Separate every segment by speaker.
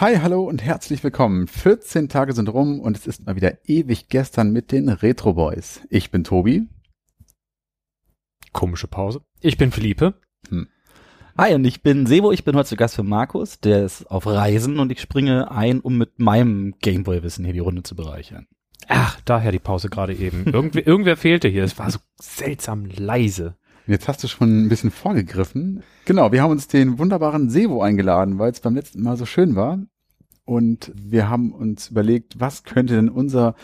Speaker 1: Hi, hallo und herzlich willkommen. 14 Tage sind rum und es ist mal wieder ewig gestern mit den Retro Boys. Ich bin Tobi.
Speaker 2: Komische Pause. Ich bin Philippe.
Speaker 3: Hm. Hi, und ich bin Sebo. Ich bin heute zu Gast für Markus. Der ist auf Reisen und ich springe ein, um mit meinem Gameboy-Wissen hier die Runde zu bereichern.
Speaker 2: Ach, daher die Pause gerade eben. Irgendwie, irgendwer fehlte hier. Es war so seltsam leise.
Speaker 1: Jetzt hast du schon ein bisschen vorgegriffen. Genau, wir haben uns den wunderbaren Sevo eingeladen, weil es beim letzten Mal so schön war. Und wir haben uns überlegt, was könnte denn unser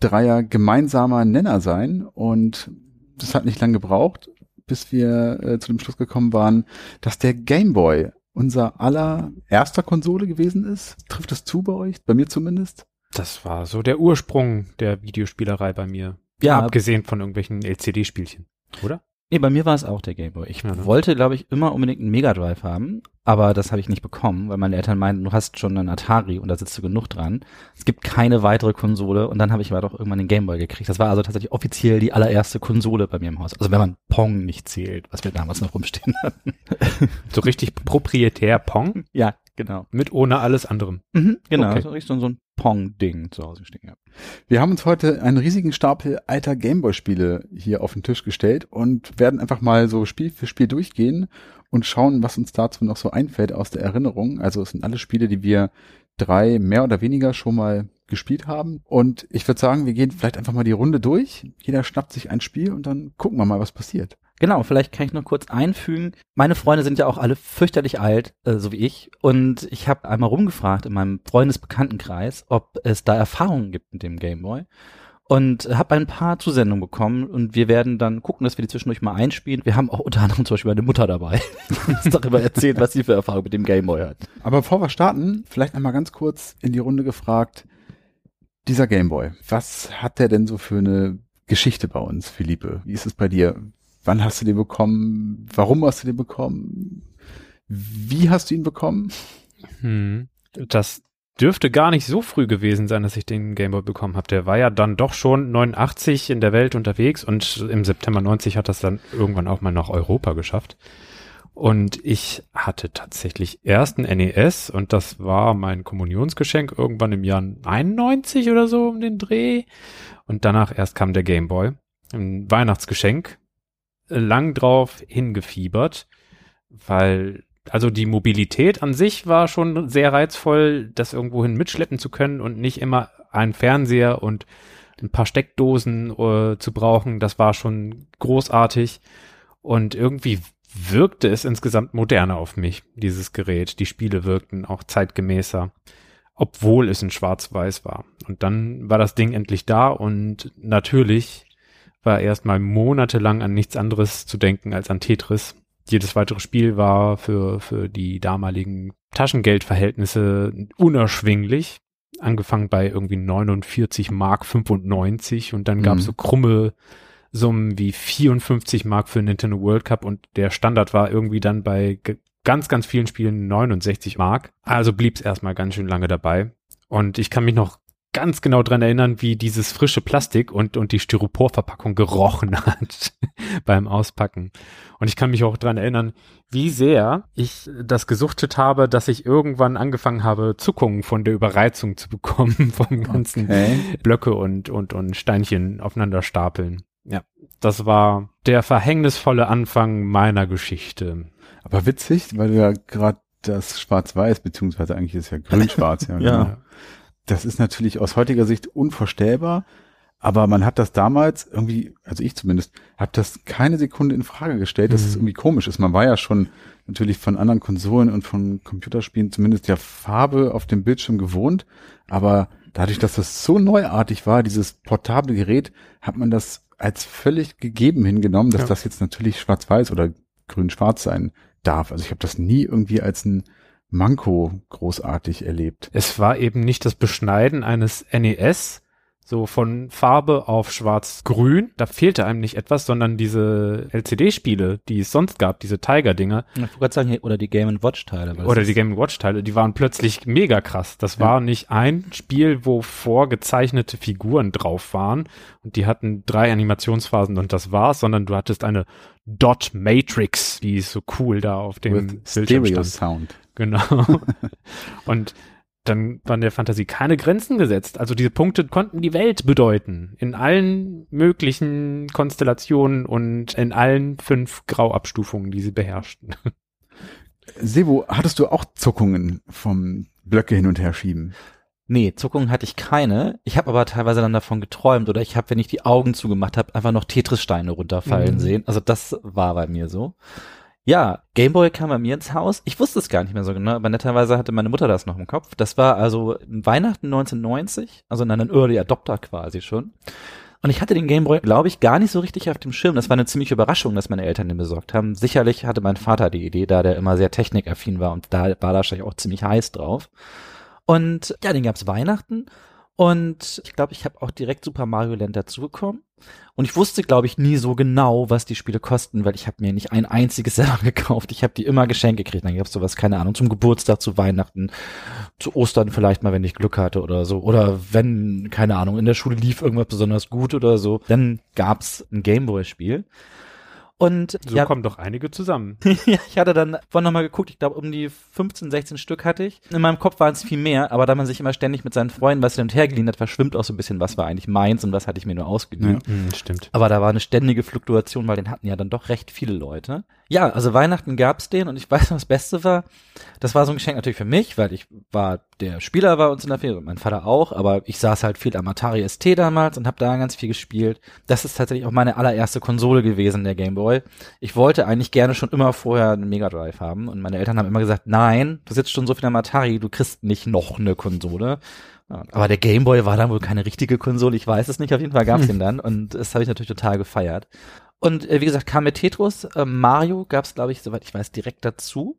Speaker 1: Dreier gemeinsamer Nenner sein? Und das hat nicht lange gebraucht, bis wir äh, zu dem Schluss gekommen waren, dass der Game Boy unser aller erster Konsole gewesen ist. Trifft das zu bei euch? Bei mir zumindest?
Speaker 2: Das war so der Ursprung der Videospielerei bei mir. Ja. Abgesehen von irgendwelchen LCD-Spielchen, oder?
Speaker 3: Nee, bei mir war es auch der Gameboy. Ich ja, ne? wollte, glaube ich, immer unbedingt einen Mega Drive haben, aber das habe ich nicht bekommen, weil meine Eltern meinten, du hast schon einen Atari und da sitzt du genug dran. Es gibt keine weitere Konsole und dann habe ich aber doch irgendwann den Gameboy gekriegt. Das war also tatsächlich offiziell die allererste Konsole bei mir im Haus. Also wenn man Pong nicht zählt, was wir damals noch rumstehen hatten.
Speaker 2: so richtig proprietär Pong?
Speaker 3: Ja, genau.
Speaker 2: Mit ohne alles anderem.
Speaker 3: Mhm, genau, okay. so richtig so ein Pong-Ding zu Hause stehen gehabt.
Speaker 1: Wir haben uns heute einen riesigen Stapel alter Gameboy-Spiele hier auf den Tisch gestellt und werden einfach mal so Spiel für Spiel durchgehen und schauen, was uns dazu noch so einfällt aus der Erinnerung. Also es sind alle Spiele, die wir drei mehr oder weniger schon mal gespielt haben. Und ich würde sagen, wir gehen vielleicht einfach mal die Runde durch. Jeder schnappt sich ein Spiel und dann gucken wir mal, was passiert.
Speaker 3: Genau, vielleicht kann ich noch kurz einfügen. Meine Freunde sind ja auch alle fürchterlich alt, äh, so wie ich. Und ich habe einmal rumgefragt in meinem Freundesbekanntenkreis, ob es da Erfahrungen gibt mit dem Gameboy. Und habe ein paar Zusendungen bekommen und wir werden dann gucken, dass wir die zwischendurch mal einspielen. Wir haben auch unter anderem zum Beispiel meine Mutter dabei, die uns darüber erzählt, was sie für Erfahrungen mit dem Gameboy hat.
Speaker 1: Aber bevor wir starten, vielleicht einmal ganz kurz in die Runde gefragt, dieser Gameboy, was hat der denn so für eine Geschichte bei uns, Philippe? Wie ist es bei dir? Wann hast du den bekommen? Warum hast du den bekommen? Wie hast du ihn bekommen?
Speaker 2: Hm. Das dürfte gar nicht so früh gewesen sein, dass ich den Gameboy bekommen habe. Der war ja dann doch schon 89 in der Welt unterwegs und im September 90 hat das dann irgendwann auch mal nach Europa geschafft. Und ich hatte tatsächlich erst ein NES und das war mein Kommunionsgeschenk irgendwann im Jahr 91 oder so um den Dreh. Und danach erst kam der Gameboy. Ein Weihnachtsgeschenk lang drauf hingefiebert, weil also die Mobilität an sich war schon sehr reizvoll, das irgendwohin mitschleppen zu können und nicht immer einen Fernseher und ein paar Steckdosen äh, zu brauchen. Das war schon großartig und irgendwie wirkte es insgesamt moderner auf mich, dieses Gerät. Die Spiele wirkten auch zeitgemäßer, obwohl es in Schwarz-Weiß war. Und dann war das Ding endlich da und natürlich war erstmal monatelang an nichts anderes zu denken als an Tetris. Jedes weitere Spiel war für, für die damaligen Taschengeldverhältnisse unerschwinglich. Angefangen bei irgendwie 49 Mark 95 und dann gab es mhm. so krumme Summen wie 54 Mark für Nintendo World Cup und der Standard war irgendwie dann bei ganz, ganz vielen Spielen 69 Mark. Also blieb es erstmal ganz schön lange dabei. Und ich kann mich noch ganz genau dran erinnern, wie dieses frische Plastik und, und die Styroporverpackung gerochen hat beim Auspacken. Und ich kann mich auch dran erinnern, wie sehr ich das gesuchtet habe, dass ich irgendwann angefangen habe, Zuckungen von der Überreizung zu bekommen, vom ganzen okay. Blöcke und, und, und Steinchen aufeinander stapeln. Ja, das war der verhängnisvolle Anfang meiner Geschichte.
Speaker 1: Aber witzig, weil du ja gerade das Schwarz-Weiß, beziehungsweise eigentlich ist ja grün-schwarz, ja. ja. Genau das ist natürlich aus heutiger Sicht unvorstellbar, aber man hat das damals irgendwie, also ich zumindest, habe das keine Sekunde in Frage gestellt, dass es mhm. irgendwie komisch ist. Man war ja schon natürlich von anderen Konsolen und von Computerspielen zumindest ja Farbe auf dem Bildschirm gewohnt, aber dadurch, dass das so neuartig war, dieses portable Gerät, hat man das als völlig gegeben hingenommen, dass
Speaker 2: Ja.
Speaker 1: das jetzt natürlich schwarz-weiß oder grün-schwarz sein darf. Also ich habe das nie irgendwie als ein Manko großartig erlebt.
Speaker 2: Es war eben nicht das Beschneiden eines NES, so von Farbe auf schwarz-grün. Da fehlte einem nicht etwas, sondern diese LCD-Spiele, die es sonst gab, diese Tiger-Dinger
Speaker 3: Ich wollte gerade sagen, oder die Game Watch Teile. weil
Speaker 2: oder die Game Watch-Teile, die waren plötzlich mega krass. Das
Speaker 1: Ja.
Speaker 2: war nicht ein Spiel, wo vorgezeichnete Figuren drauf waren und die hatten drei Animationsphasen und das war's, sondern du hattest eine Dot Matrix, die ist so cool da auf dem
Speaker 1: With
Speaker 2: Bildschirm
Speaker 1: Stereo
Speaker 2: stand.
Speaker 1: Sound.
Speaker 2: Genau. und dann waren der Fantasie keine Grenzen gesetzt. Also diese Punkte konnten die Welt bedeuten. In allen möglichen Konstellationen und in allen fünf Grauabstufungen, die sie beherrschten.
Speaker 1: Sebo, hattest du auch Zuckungen vom Blöcke hin und her schieben?
Speaker 3: Nee, Zuckungen hatte ich keine. Ich habe aber teilweise dann davon geträumt oder ich habe, wenn ich die Augen zugemacht habe, einfach noch Tetris-Steine runterfallen
Speaker 2: Mhm.
Speaker 3: sehen. Also das war bei mir so. Ja, Gameboy kam bei mir ins Haus. Ich wusste es gar nicht mehr so genau, aber netterweise hatte meine Mutter das noch im Kopf. Das war also Weihnachten 1990, also in einem Early Adopter quasi schon. Und ich hatte den Gameboy, glaube ich, gar nicht so richtig auf dem Schirm. Das war eine ziemliche Überraschung, dass meine Eltern den besorgt haben. Sicherlich hatte mein Vater die Idee, da der immer sehr technikaffin war und da war da wahrscheinlich auch ziemlich heiß drauf. Und ja, den gab's Weihnachten. Und ich glaube, ich habe auch direkt Super Mario Land dazu bekommen. Und ich wusste, glaube ich, nie so genau, was die Spiele kosten, weil ich habe mir nicht ein einziges selber gekauft. Ich habe die immer geschenkt gekriegt. Dann gab's sowas, keine Ahnung, zum Geburtstag, zu Weihnachten, zu Ostern vielleicht mal, wenn ich Glück hatte oder so. Oder wenn, keine Ahnung, in der Schule lief irgendwas besonders gut oder so. Dann gab's ein Gameboy-Spiel. Und
Speaker 2: So
Speaker 3: ja,
Speaker 2: kommen doch einige zusammen.
Speaker 3: ja, ich hatte dann vorhin nochmal geguckt, ich glaube um die 15, 16 Stück hatte ich. In meinem Kopf waren es viel mehr, aber da man sich immer ständig mit seinen Freunden was hin und her geliehen hat, verschwimmt auch so ein bisschen, was war eigentlich meins und was hatte ich mir nur ausgeliehen.
Speaker 2: Hm, stimmt.
Speaker 3: Aber da war eine ständige Fluktuation, weil den hatten ja dann doch recht viele Leute. Ja, also Weihnachten gab's den und ich weiß noch, das Beste war, das war so ein Geschenk natürlich für mich, weil ich war, der Spieler war uns in der Ferien und mein Vater auch, aber ich saß halt viel am Atari ST damals und habe da ganz viel gespielt. Das ist tatsächlich auch meine allererste Konsole gewesen, der Game Boy. Ich wollte eigentlich gerne schon immer vorher einen Mega Drive haben und meine Eltern haben immer gesagt, nein, du sitzt schon so viel am Atari, du kriegst nicht noch eine Konsole. Aber der Game Boy war dann wohl keine richtige Konsole, ich weiß es nicht, auf jeden Fall gab's den dann und das habe ich natürlich total gefeiert. Und äh, wie gesagt, kam mit Tetris, äh, Mario gab's glaube ich, soweit ich weiß, direkt dazu.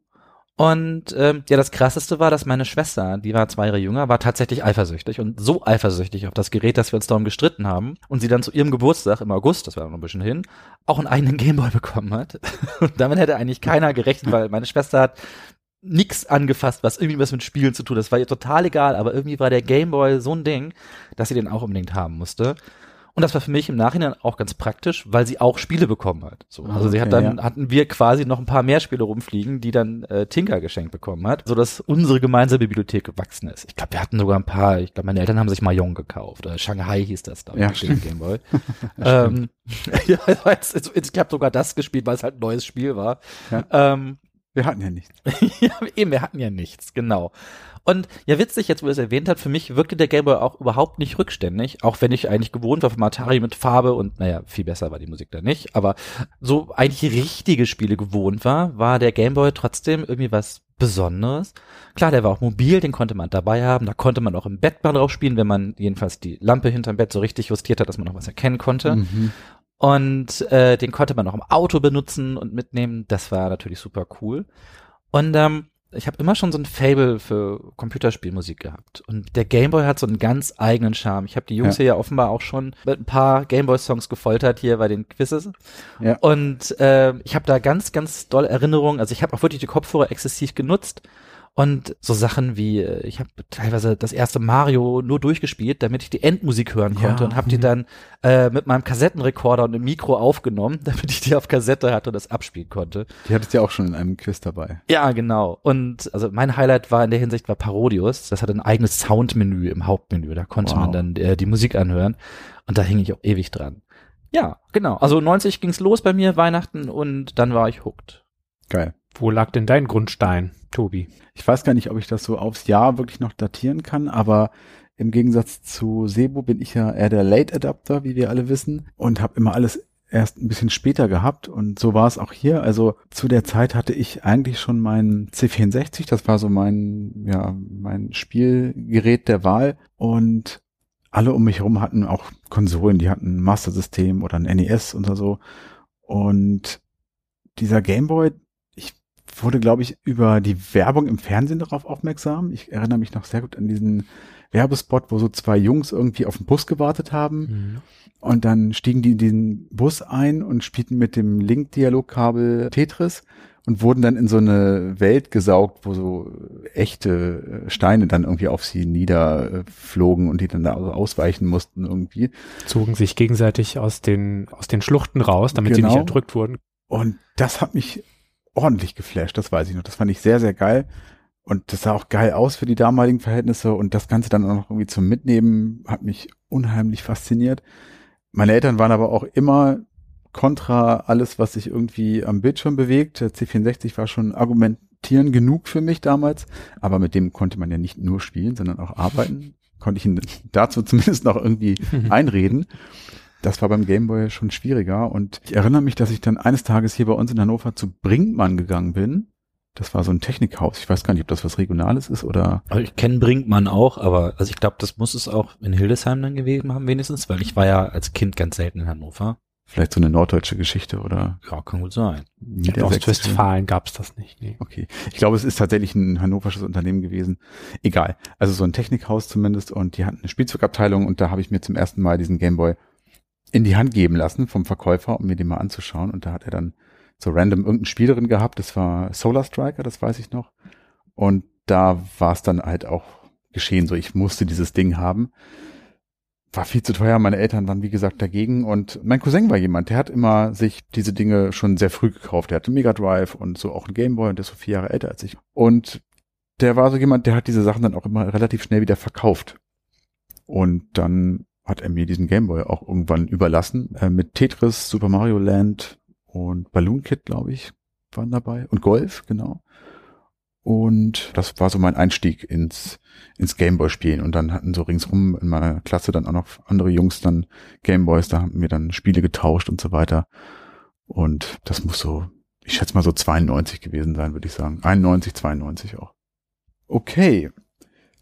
Speaker 3: Und ähm, ja, das krasseste war, dass meine Schwester, die war zwei Jahre jünger, war tatsächlich eifersüchtig und so eifersüchtig auf das Gerät, dass wir uns darum gestritten haben und sie dann zu ihrem Geburtstag im August, das war noch ein bisschen hin, auch einen eigenen Gameboy bekommen hat. Und damit hätte eigentlich keiner gerechnet, weil meine Schwester hat nix angefasst, was irgendwie was mit Spielen zu tun. hat. Das war ihr total egal, aber irgendwie war der Gameboy so ein Ding, dass sie den auch unbedingt haben musste. Und das war für mich im Nachhinein auch ganz praktisch, weil sie auch Spiele bekommen hat. So, also sie hat
Speaker 1: Okay,
Speaker 3: dann
Speaker 1: ja.
Speaker 3: hatten wir quasi noch ein paar mehr Spiele rumfliegen, die dann äh, Tinker geschenkt bekommen hat, so dass unsere gemeinsame Bibliothek gewachsen ist. Ich glaube, wir hatten sogar ein paar. Ich glaube, meine Eltern haben sich Mahjong gekauft. Oder Shanghai hieß das da
Speaker 1: Ja, stimmt.
Speaker 3: Gameboy. ähm, ja, es- es- ich habe sogar das gespielt, weil es halt ein neues Spiel war.
Speaker 1: Ja.
Speaker 3: Ähm,
Speaker 1: Wir hatten ja nichts.
Speaker 3: ja, eben, wir hatten ja nichts, genau. Und ja, witzig, jetzt wo er es erwähnt hat, für mich wirkte der Gameboy auch überhaupt nicht rückständig, auch wenn ich eigentlich gewohnt war vom Atari mit Farbe und naja, viel besser war die Musik da nicht, aber so eigentlich richtige Spiele gewohnt war, war der Gameboy trotzdem irgendwie was Besonderes. Klar, der war auch mobil, den konnte man dabei haben, da konnte man auch im Bett mal drauf spielen, wenn man jedenfalls die Lampe hinterm Bett so richtig justiert hat, dass man noch was erkennen konnte.
Speaker 1: Mhm.
Speaker 3: Und äh, den konnte man auch im Auto benutzen und mitnehmen. Das war natürlich super cool. Und ähm, ich habe immer schon so ein Fable für Computerspielmusik gehabt. Und der Gameboy hat so einen ganz eigenen Charme. Ich habe die Jungs
Speaker 1: Ja.
Speaker 3: hier ja offenbar auch schon mit ein paar Gameboy-Songs gefoltert hier bei den Quizzes.
Speaker 1: Ja.
Speaker 3: Und äh, ich habe da ganz, ganz doll Erinnerungen. Also ich habe auch wirklich die Kopfhörer exzessiv genutzt. Und so Sachen wie, äh, ich habe teilweise das erste Mario nur durchgespielt, damit ich die Endmusik hören konnte
Speaker 2: Ja.
Speaker 3: und habe die dann äh, mit meinem Kassettenrekorder und einem Mikro aufgenommen, damit ich die auf Kassette hatte und das abspielen konnte.
Speaker 1: Die hattest du ja auch schon in einem Quiz dabei.
Speaker 3: Ja, genau. Und also mein Highlight war in der Hinsicht war Parodius. Das hatte ein eigenes Soundmenü im Hauptmenü. Da konnte
Speaker 1: Wow.
Speaker 3: man dann äh, die Musik anhören. Und da hing ich auch ewig dran. Ja, genau. Also 90 ging's los bei mir, Weihnachten, und dann war ich hooked.
Speaker 1: Geil.
Speaker 2: Wo lag denn dein Grundstein, Tobi?
Speaker 1: Ich weiß gar nicht, ob ich das so aufs Jahr wirklich noch datieren kann, aber im Gegensatz zu Sebo bin ich ja eher der Late Adapter, wie wir alle wissen, und habe immer alles erst ein bisschen später gehabt und so war es auch hier. Also zu der Zeit hatte ich eigentlich schon meinen C64, das war so mein ja mein Spielgerät der Wahl und alle um mich herum hatten auch Konsolen, die hatten ein Master System oder ein NES oder so. Und dieser Gameboy, wurde, glaube ich, über die Werbung im Fernsehen darauf aufmerksam. Ich erinnere mich noch sehr gut an diesen Werbespot, wo so zwei Jungs irgendwie auf den Bus gewartet haben.
Speaker 2: Mhm.
Speaker 1: Und dann stiegen die in den Bus ein und spielten mit dem Link-Dialogkabel Tetris und wurden dann in so eine Welt gesaugt, wo so echte Steine dann irgendwie auf sie niederflogen und die dann da ausweichen mussten irgendwie.
Speaker 2: Zogen sich gegenseitig aus den, aus den Schluchten raus, damit sie
Speaker 1: Genau.
Speaker 2: nicht erdrückt wurden.
Speaker 1: Und das hat mich ordentlich geflasht, das weiß ich noch. Das fand ich sehr, sehr geil. Und das sah auch geil aus für die damaligen Verhältnisse und das Ganze dann auch noch irgendwie zum Mitnehmen hat mich unheimlich fasziniert. Meine Eltern waren aber auch immer kontra alles, was sich irgendwie am Bildschirm bewegt. Der C64 war schon argumentieren genug für mich damals, aber mit dem konnte man ja nicht nur spielen, sondern auch arbeiten. Konnte ich ihn dazu zumindest noch irgendwie einreden. Das war beim Gameboy schon schwieriger und ich erinnere mich, dass ich dann eines Tages hier bei uns in Hannover zu Brinkmann gegangen bin. Das war so ein Technikhaus. Ich weiß gar nicht, ob das was Regionales ist oder
Speaker 3: Also ich kenne Brinkmann auch, aber also ich glaube, das muss es auch in Hildesheim dann gewesen haben wenigstens, weil ich war ja als Kind ganz selten in Hannover.
Speaker 1: vielleicht so eine norddeutsche Geschichte oder
Speaker 3: Ja, kann gut sein.
Speaker 2: In. Ostwestfalen gab's das nicht. Nee.
Speaker 1: Okay. Ich glaube, es ist tatsächlich ein hannoversches Unternehmen gewesen. Egal. Also so ein Technikhaus zumindest und die hatten eine Spielzeugabteilung und da habe ich mir zum ersten Mal diesen Gameboy in die Hand geben lassen vom Verkäufer, um mir den mal anzuschauen und da hat er dann so random irgendein Spiel drin gehabt, das war Solar Striker, das weiß ich noch. Und da war es dann halt auch geschehen, so ich musste dieses Ding haben. War viel zu teuer, meine Eltern waren wie gesagt dagegen und mein Cousin war jemand, der hat immer sich diese Dinge schon sehr früh gekauft. Der hatte Mega Drive und so auch einen Gameboy und der ist so vier Jahre älter als ich. Und der war so jemand, der hat diese Sachen dann auch immer relativ schnell wieder verkauft. Und dann hat er mir diesen Gameboy auch irgendwann überlassen. Äh, mit Tetris, Super Mario Land und Balloon Kid, glaube ich, waren dabei. Und Golf, genau. Und das war so mein Einstieg ins, ins Gameboy-Spielen. Und dann hatten so ringsrum in meiner Klasse dann auch noch andere Jungs dann Gameboys, da haben wir dann Spiele getauscht und so weiter. Und das muss so, ich schätze mal so 92 gewesen sein, würde ich sagen. 91, 92 auch. Okay.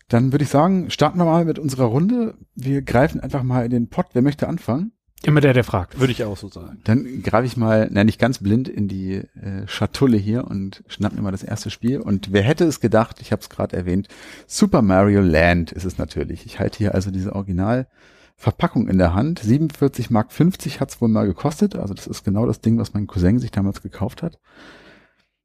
Speaker 1: Dann würde ich sagen, starten wir mal mit unserer Runde. Wir greifen einfach mal in den Pott. Wer möchte anfangen?
Speaker 2: Immer der, der fragt.
Speaker 3: Würde ich auch so sagen.
Speaker 1: Dann greife ich mal, na nicht ganz blind in die äh, Schatulle hier und schnapp mir mal das erste Spiel. Und wer hätte es gedacht, ich habe es gerade erwähnt, Super Mario Land ist es natürlich. Ich halte hier also diese Originalverpackung in der Hand. 47 Mark 50 hat es wohl mal gekostet. Also das ist genau das Ding, was mein Cousin sich damals gekauft hat.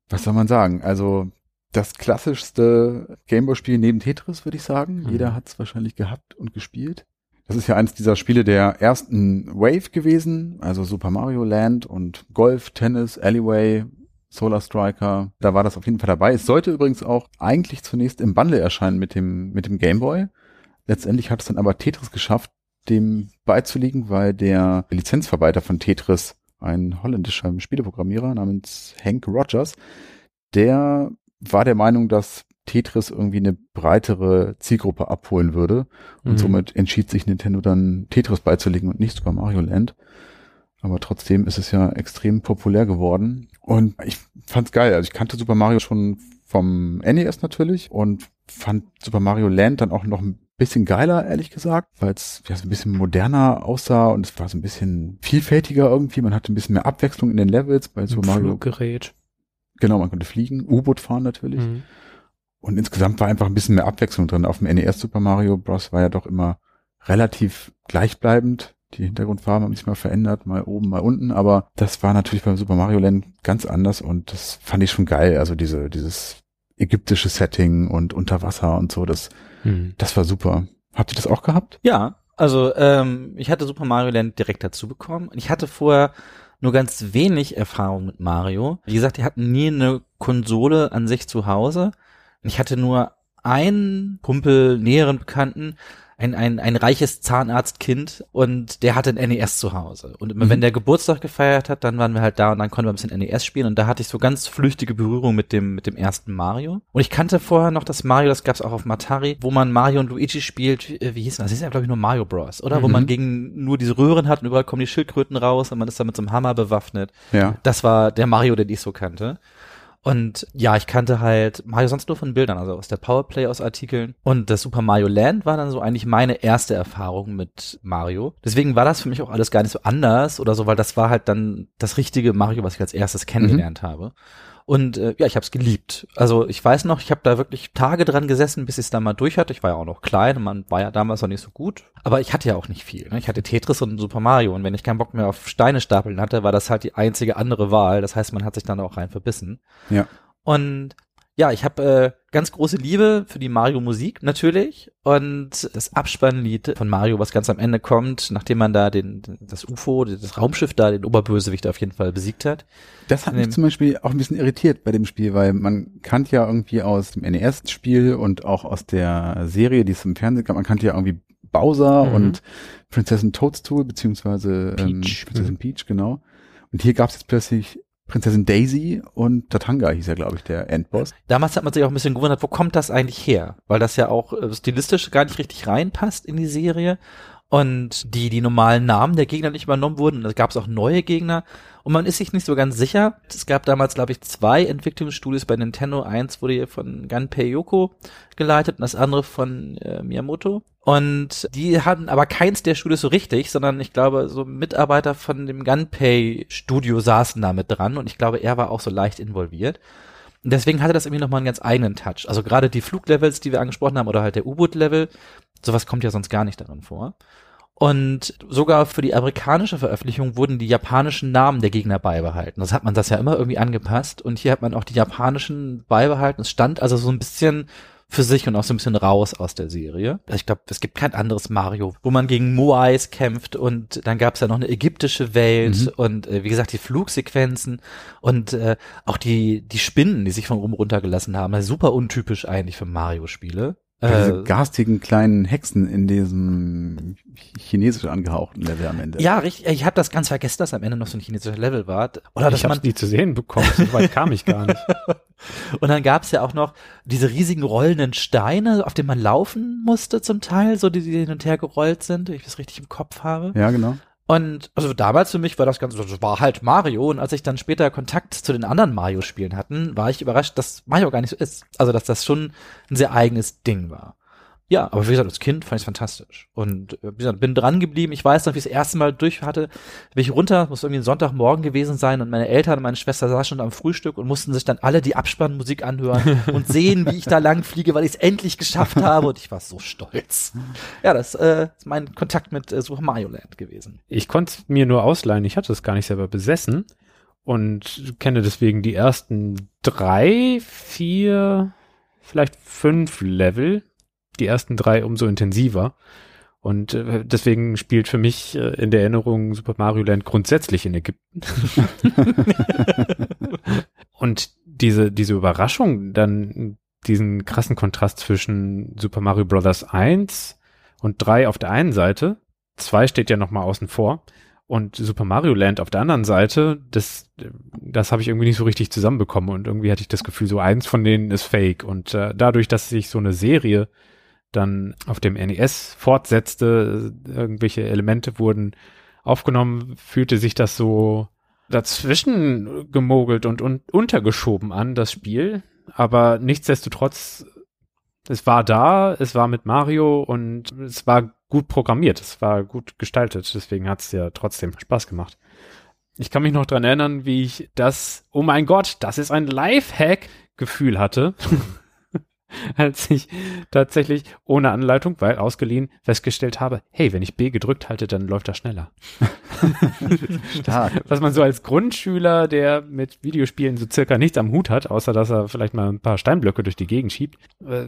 Speaker 1: Was soll man sagen? Also das klassischste Gameboy-Spiel neben Tetris, würde ich sagen.
Speaker 2: Mhm.
Speaker 1: Jeder hat es wahrscheinlich gehabt und gespielt. Das ist ja eines dieser Spiele der ersten Wave gewesen, also Super Mario Land und Golf, Tennis, Alleyway, Solar Striker. Da war das auf jeden Fall dabei. Es sollte übrigens auch eigentlich zunächst im Bundle erscheinen mit dem, mit dem Game Boy. Letztendlich hat es dann aber Tetris geschafft, dem beizulegen, weil der Lizenzverwalter von Tetris, ein holländischer Spieleprogrammierer namens Hank Rogers, der war der Meinung, dass Tetris irgendwie eine breitere Zielgruppe abholen würde. Und
Speaker 2: Mhm.
Speaker 1: somit entschied sich Nintendo dann Tetris beizulegen und nicht Super Mario Land. Aber trotzdem ist es ja extrem populär geworden. Und ich fand's geil. Also ich kannte Super Mario schon vom NES natürlich und fand Super Mario Land dann auch noch ein bisschen geiler, ehrlich gesagt, weil es ja so ein bisschen moderner aussah und es war so ein bisschen vielfältiger irgendwie. Man hatte ein bisschen mehr Abwechslung in den Levels bei Super Mario.
Speaker 2: Fluggerät.
Speaker 1: Genau, man konnte fliegen, U-Boot fahren natürlich.
Speaker 2: Mhm.
Speaker 1: Und insgesamt war einfach ein bisschen mehr Abwechslung drin. Auf dem NES Super Mario Bros. war ja doch immer relativ gleichbleibend. Die Hintergrundfarben haben sich mal verändert, mal oben, mal unten. Aber das war natürlich beim Super Mario Land ganz anders und das fand ich schon geil. Also diese, dieses ägyptische Setting und Unterwasser und so, das,
Speaker 2: Mhm.
Speaker 1: das war super. Habt ihr das auch gehabt?
Speaker 3: Ja, also ähm, ich hatte Super Mario Land direkt dazu bekommen. Ich hatte vorher nur ganz wenig Erfahrung mit Mario. Wie gesagt, die hatten nie eine Konsole an sich zu Hause. Ich hatte nur einen Kumpel, näheren Bekannten, ein, ein, ein reiches Zahnarztkind und der hatte ein NES zu Hause. Und immer
Speaker 1: Mhm.
Speaker 3: wenn der Geburtstag gefeiert hat, dann waren wir halt da und dann konnten wir ein bisschen NES spielen und da hatte ich so ganz flüchtige Berührung mit dem, mit dem ersten Mario. Und ich kannte vorher noch das Mario, das gab's auch auf Matari, wo man Mario und Luigi spielt, wie, äh, wie hieß das? Das ist ja, glaube ich, nur Mario Bros., oder? Wo
Speaker 1: Mhm.
Speaker 3: man gegen nur diese Röhren hat und überall kommen die Schildkröten raus und man ist dann mit so einem Hammer bewaffnet.
Speaker 1: Ja.
Speaker 3: Das war der Mario, den ich so kannte. Und ja, ich kannte halt Mario sonst nur von Bildern, also aus der Powerplay aus Artikeln. Und das Super Mario Land war dann so eigentlich meine erste Erfahrung mit Mario. Deswegen war das für mich auch alles gar nicht so anders oder so, weil das war halt dann das richtige Mario, was ich als erstes kennengelernt mhm. habe. Und äh, ja, ich habe es geliebt. Also ich weiß noch, ich habe da wirklich Tage dran gesessen, bis ich es dann mal durch hatte. Ich war ja auch noch klein, man war ja damals noch nicht so gut. Aber ich hatte ja auch nicht viel. Ne? Ich hatte Tetris und Super Mario. Und wenn ich keinen Bock mehr auf Steine stapeln hatte, war das halt die einzige andere Wahl. Das heißt, man hat sich dann auch rein verbissen.
Speaker 1: Ja.
Speaker 3: Und ja, ich habe äh, ganz große Liebe für die Mario-Musik natürlich und das Abspannlied von Mario, was ganz am Ende kommt, nachdem man da den das UFO, das Raumschiff da, den Oberbösewicht auf jeden Fall besiegt hat.
Speaker 1: Das hat mich zum Beispiel auch ein bisschen irritiert bei dem Spiel, weil man kannte ja irgendwie aus dem NES-Spiel und auch aus der Serie, die es im Fernsehen gab, man kannte ja irgendwie Bowser mhm. und Prinzessin Toadstool beziehungsweise ähm, Prinzessin mhm. Peach, genau. Und hier gab es jetzt plötzlich Prinzessin Daisy und Tatanga hieß ja, glaube ich, der Endboss.
Speaker 3: Damals hat man sich auch ein bisschen gewundert, wo kommt das eigentlich her? Weil das ja auch äh, stilistisch gar nicht richtig reinpasst in die Serie und die, die normalen Namen der Gegner nicht übernommen wurden. Und da gab es auch neue Gegner und man ist sich nicht so ganz sicher. Es gab damals, glaube ich, zwei Entwicklungsstudios bei Nintendo. Eins wurde hier von Gunpei Yoko geleitet und das andere von äh, Miyamoto. Und die hatten aber keins der Studios so richtig, sondern ich glaube, so Mitarbeiter von dem Gunpei Studio saßen da mit dran und ich glaube, er war auch so leicht involviert. Und deswegen hatte das irgendwie nochmal einen ganz eigenen Touch. Also gerade die Fluglevels, die wir angesprochen haben, oder halt der U-Boot-Level, sowas kommt ja sonst gar nicht darin vor. Und sogar für die amerikanische Veröffentlichung wurden die japanischen Namen der Gegner beibehalten. Das hat man das ja immer irgendwie angepasst. Und hier hat man auch die japanischen beibehalten. Es stand also so ein bisschen für sich und auch so ein bisschen raus aus der Serie. Ich glaube, es gibt kein anderes Mario, wo man gegen Moais kämpft und dann gab es ja noch eine ägyptische Welt mhm. und äh, wie gesagt die Flugsequenzen und äh, auch die die Spinnen, die sich von oben runtergelassen haben, also super untypisch eigentlich für Mario-Spiele.
Speaker 1: Diese äh, garstigen kleinen Hexen in diesem chinesisch angehauchten Level am Ende.
Speaker 3: Ja, richtig. Ich habe das ganz vergessen, dass am Ende noch so ein chinesischer Level war.
Speaker 2: Oder dass ich man nie zu sehen bekommen. So weit kam ich gar nicht.
Speaker 3: Und dann gab's ja auch noch diese riesigen rollenden Steine, auf denen man laufen musste zum Teil, so die, die hin und her gerollt sind, wenn ich das richtig im Kopf habe.
Speaker 1: Ja, genau.
Speaker 3: Und also damals für mich war das Ganze, das war halt Mario. Und als ich dann später Kontakt zu den anderen Mario-Spielen hatten, war ich überrascht, dass Mario gar nicht so ist. Also dass das schon ein sehr eigenes Ding war. Ja, aber wie gesagt, als Kind fand ich fantastisch. Und äh, wie gesagt, bin dran geblieben. Ich weiß noch, wie ich das erste Mal durch hatte, bin ich runter, muss irgendwie ein Sonntagmorgen gewesen sein und meine Eltern und meine Schwester saßen schon am Frühstück und mussten sich dann alle die Abspannmusik anhören und sehen, wie ich da lang fliege, weil ich es endlich geschafft habe und ich war so stolz. Ja, das äh, ist mein Kontakt mit äh, Super Mario Land gewesen.
Speaker 2: Ich konnte es mir nur ausleihen, ich hatte es gar nicht selber besessen und kenne deswegen die ersten drei, vier, vielleicht fünf Level die ersten drei umso intensiver. Und äh, deswegen spielt für mich äh, in der Erinnerung Super Mario Land grundsätzlich in Ägypten. und diese, diese Überraschung, dann diesen krassen Kontrast zwischen Super Mario Bros. 1 und 3 auf der einen Seite, 2 steht ja nochmal außen vor, und Super Mario Land auf der anderen Seite, das, das habe ich irgendwie nicht so richtig zusammenbekommen und irgendwie hatte ich das Gefühl, so eins von denen ist fake. Und äh, dadurch, dass sich so eine Serie dann auf dem NES fortsetzte, irgendwelche Elemente wurden aufgenommen, fühlte sich das so dazwischen gemogelt und, und untergeschoben an, das Spiel. Aber nichtsdestotrotz, es war da, es war mit Mario und es war gut programmiert, es war gut gestaltet, deswegen hat es ja trotzdem Spaß gemacht. Ich kann mich noch dran erinnern, wie ich das, oh mein Gott, das ist ein Lifehack-Gefühl hatte. als ich tatsächlich ohne Anleitung, weil ausgeliehen, festgestellt habe, hey, wenn ich B gedrückt halte, dann läuft das schneller. Stark. Was man so als Grundschüler, der mit Videospielen so circa nichts am Hut hat, außer dass er vielleicht mal ein paar Steinblöcke durch die Gegend schiebt, äh,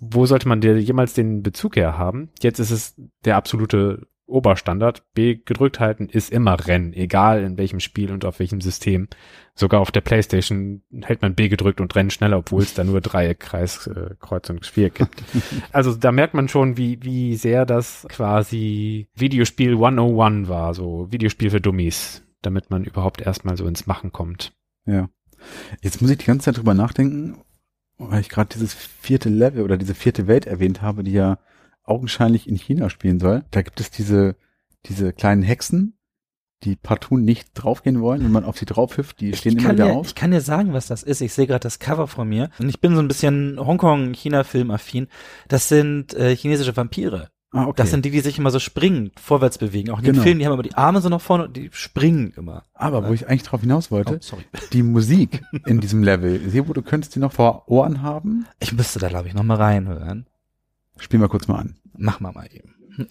Speaker 2: wo sollte man dir jemals den Bezug her haben? Jetzt ist es der absolute Oberstandard. B gedrückt halten ist immer Rennen, egal in welchem Spiel und auf welchem System. Sogar auf der Playstation hält man B gedrückt und rennt schneller, obwohl es da nur Dreieck, Kreis, äh, Kreuz und Viereck gibt. also da merkt man schon, wie, wie sehr das quasi Videospiel 101 war, so Videospiel für Dummies, damit man überhaupt erstmal so ins Machen kommt.
Speaker 1: Ja. Jetzt muss ich die ganze Zeit drüber nachdenken, weil ich gerade dieses vierte Level oder diese vierte Welt erwähnt habe, die ja augenscheinlich in China spielen soll. Da gibt es diese, diese kleinen Hexen, die partout nicht draufgehen wollen, wenn man auf sie draufhüpft, die stehen immer wieder
Speaker 3: dir,
Speaker 1: auf.
Speaker 3: ich kann dir sagen, was das ist. Ich sehe gerade das Cover von mir und ich bin so ein bisschen Hongkong-China-Film-affin. Das sind äh, chinesische Vampire.
Speaker 1: Ah, okay.
Speaker 3: Das sind die, die sich immer so springen, vorwärts bewegen. Auch in den
Speaker 1: Genau.
Speaker 3: Filmen, die haben immer die Arme so nach vorne und die springen immer.
Speaker 1: Aber wo ich eigentlich drauf hinaus wollte,
Speaker 3: Oh, sorry.
Speaker 1: die Musik in diesem Level. Sebo, du könntest die noch vor Ohren haben.
Speaker 3: Ich müsste da, glaube ich, noch mal reinhören.
Speaker 1: Spiel mal kurz mal an.
Speaker 3: Mach mal mal eben.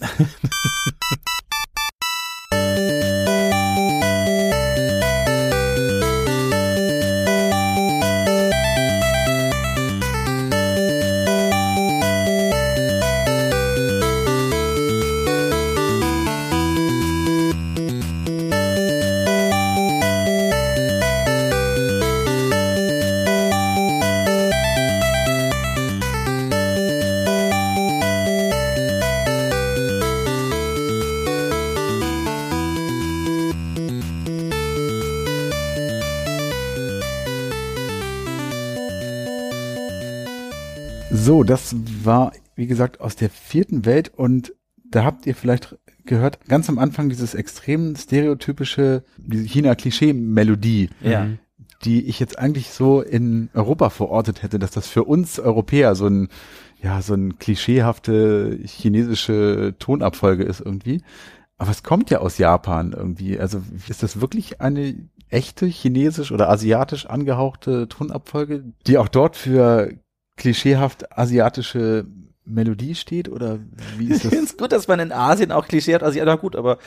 Speaker 1: So, das war, wie gesagt, aus der vierten Welt und da habt ihr vielleicht gehört, ganz am Anfang dieses extrem stereotypische, diese China-Klischee-Melodie,
Speaker 3: Ja.
Speaker 2: Mhm.
Speaker 1: die ich jetzt eigentlich so in Europa verortet hätte, dass das für uns Europäer so ein, ja, so ein klischeehafte chinesische Tonabfolge ist irgendwie. Aber es kommt ja aus Japan irgendwie. Also ist das wirklich eine echte chinesisch oder asiatisch angehauchte Tonabfolge, die auch dort für klischeehaft asiatische Melodie steht oder wie
Speaker 3: Ich
Speaker 1: ist
Speaker 3: finde
Speaker 1: das?
Speaker 3: es gut, dass man in Asien auch Klischee hat. Also, ja, gut, aber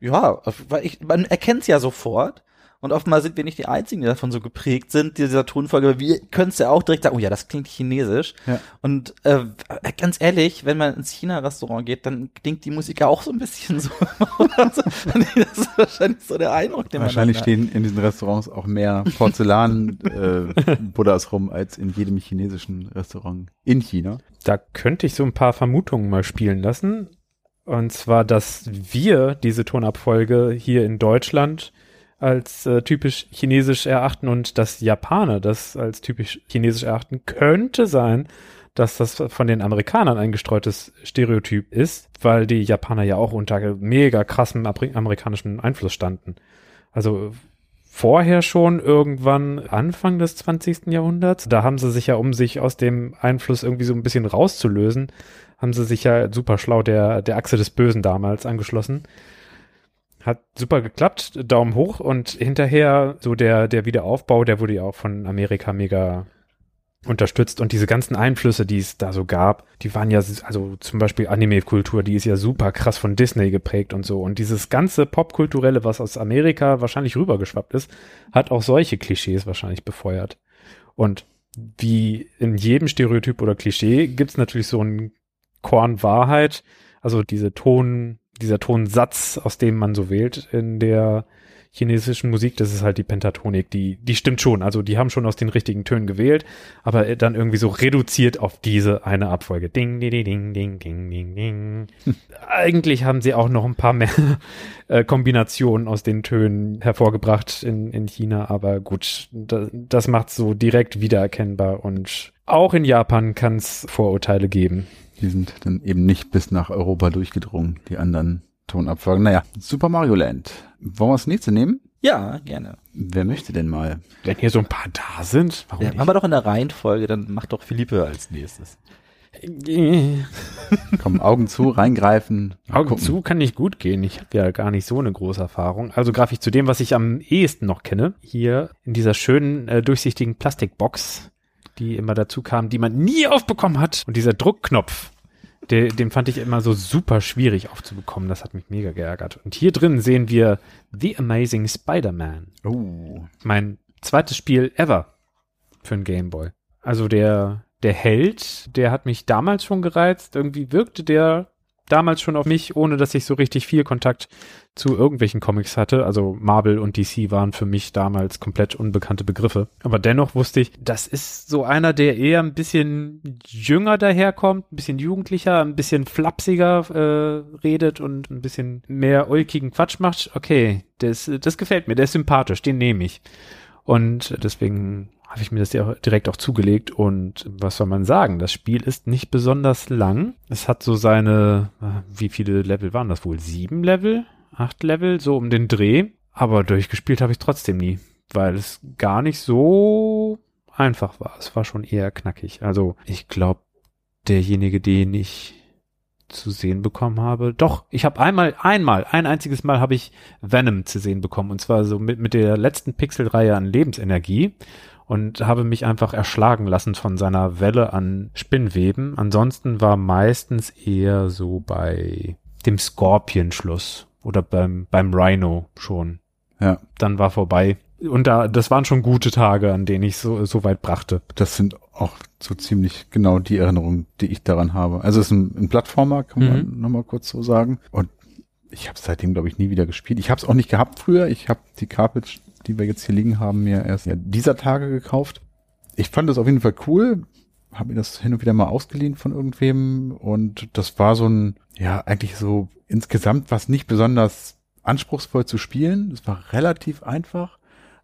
Speaker 3: ja, ich, man erkennt es ja sofort. Und oftmals sind wir nicht die Einzigen, die davon so geprägt sind, dieser Tonfolge. Wir können es ja auch direkt sagen, oh ja, das klingt chinesisch.
Speaker 1: Ja.
Speaker 3: Und äh, ganz ehrlich, wenn man ins China-Restaurant geht, dann klingt die Musik ja auch so ein bisschen so. Das ist wahrscheinlich so der Eindruck, den
Speaker 1: Wahrscheinlich
Speaker 3: man
Speaker 1: stehen in diesen Restaurants auch mehr Porzellan äh, rum als in jedem chinesischen Restaurant in China.
Speaker 2: Da könnte ich so ein paar Vermutungen mal spielen lassen. Und zwar, dass wir diese Tonabfolge hier in Deutschland als äh, typisch chinesisch erachten und dass Japaner das als typisch chinesisch erachten, könnte sein, dass das von den Amerikanern ein gestreutes Stereotyp ist, weil die Japaner ja auch unter mega krassem Ameri- amerikanischen Einfluss standen. Also vorher schon irgendwann Anfang des 20. Jahrhunderts. Da haben sie sich ja, um sich aus dem Einfluss irgendwie so ein bisschen rauszulösen, haben sie sich ja super schlau der, der Achse des Bösen damals angeschlossen. Hat super geklappt, Daumen hoch und hinterher so der, der Wiederaufbau, der wurde ja auch von Amerika mega unterstützt und diese ganzen Einflüsse, die es da so gab, die waren ja, also zum Beispiel Anime-Kultur, die ist ja super krass von Disney geprägt und so und dieses ganze Popkulturelle, was aus Amerika wahrscheinlich rübergeschwappt ist, hat auch solche Klischees wahrscheinlich befeuert. Und wie in jedem Stereotyp oder Klischee gibt's natürlich so einen Korn Wahrheit, also diese Ton, dieser Tonsatz, aus dem man so wählt in der chinesischen Musik, das ist halt die Pentatonik, die, die stimmt schon. Also die haben schon aus den richtigen Tönen gewählt, aber dann irgendwie so reduziert auf diese eine Abfolge. Ding, ding, ding, ding, ding, ding, ding. Eigentlich haben sie auch noch ein paar mehr äh, Kombinationen aus den Tönen hervorgebracht in, in China, aber gut, da, das macht so direkt wiedererkennbar und auch in Japan kann es Vorurteile geben.
Speaker 1: Die sind dann eben nicht bis nach Europa durchgedrungen, die anderen Tonabfolgen. Naja, Super Mario Land. Wollen wir das nächste nehmen?
Speaker 3: Ja, gerne.
Speaker 1: Wer möchte denn mal?
Speaker 2: Wenn hier so ein paar da sind, warum
Speaker 3: Ja,
Speaker 2: nicht?
Speaker 3: machen wir doch in der Reihenfolge, dann macht doch Philippe als nächstes.
Speaker 1: Komm, Augen zu, reingreifen.
Speaker 2: Augen
Speaker 1: gucken.
Speaker 2: zu kann nicht gut gehen. Ich habe ja gar nicht so eine große Erfahrung. Also greife ich zu dem, was ich am ehesten noch kenne. Hier in dieser schönen, äh, durchsichtigen Plastikbox, die immer dazu kam, die man nie aufbekommen hat. Und dieser Druckknopf, der, den fand ich immer so super schwierig aufzubekommen. Das hat mich mega geärgert. Und hier drin sehen wir The Amazing Spider-Man.
Speaker 1: Oh,
Speaker 2: Mein zweites Spiel ever für ein Gameboy. Also der, der Held, der hat mich damals schon gereizt. Irgendwie wirkte der damals schon auf mich, ohne dass ich so richtig viel Kontakt zu irgendwelchen Comics hatte. Also Marvel und DC waren für mich damals komplett unbekannte Begriffe. Aber dennoch wusste ich, das ist so einer, der eher ein bisschen jünger daherkommt, ein bisschen jugendlicher, ein bisschen flapsiger äh, redet und ein bisschen mehr ulkigen Quatsch macht. Okay, das, das gefällt mir, der ist sympathisch, den nehme ich. Und deswegen habe ich mir das direkt auch zugelegt. Und was soll man sagen? Das Spiel ist nicht besonders lang. Es hat so seine, äh, wie viele Level waren das wohl? Sieben Level? acht Level, so um den Dreh. Aber durchgespielt habe ich trotzdem nie, weil es gar nicht so einfach war. Es war schon eher knackig. Also ich glaube, derjenige, den ich zu sehen bekommen habe. Doch, ich habe einmal, einmal, ein einziges Mal habe ich Venom zu sehen bekommen. Und zwar so mit, mit der letzten Pixelreihe an Lebensenergie und habe mich einfach erschlagen lassen von seiner Welle an Spinnweben. Ansonsten war meistens eher so bei dem Scorpion-Schluss oder beim, beim Rhino schon.
Speaker 1: Ja.
Speaker 2: Dann war vorbei. Und da, das waren schon gute Tage, an denen ich so, so weit brachte.
Speaker 1: Das sind auch so ziemlich genau die Erinnerungen, die ich daran habe. Also es ist ein, ein Plattformer, kann man
Speaker 2: Mhm.
Speaker 1: nochmal kurz so sagen. Und ich habe seitdem, glaube ich, nie wieder gespielt. Ich habe es auch nicht gehabt früher. Ich habe die Carpets, die wir jetzt hier liegen haben, mir erst ja, dieser Tage gekauft. Ich fand das auf jeden Fall cool. Habe mir das hin und wieder mal ausgeliehen von irgendwem. Und das war so ein, ja, eigentlich so insgesamt was nicht besonders anspruchsvoll zu spielen. Es war relativ einfach.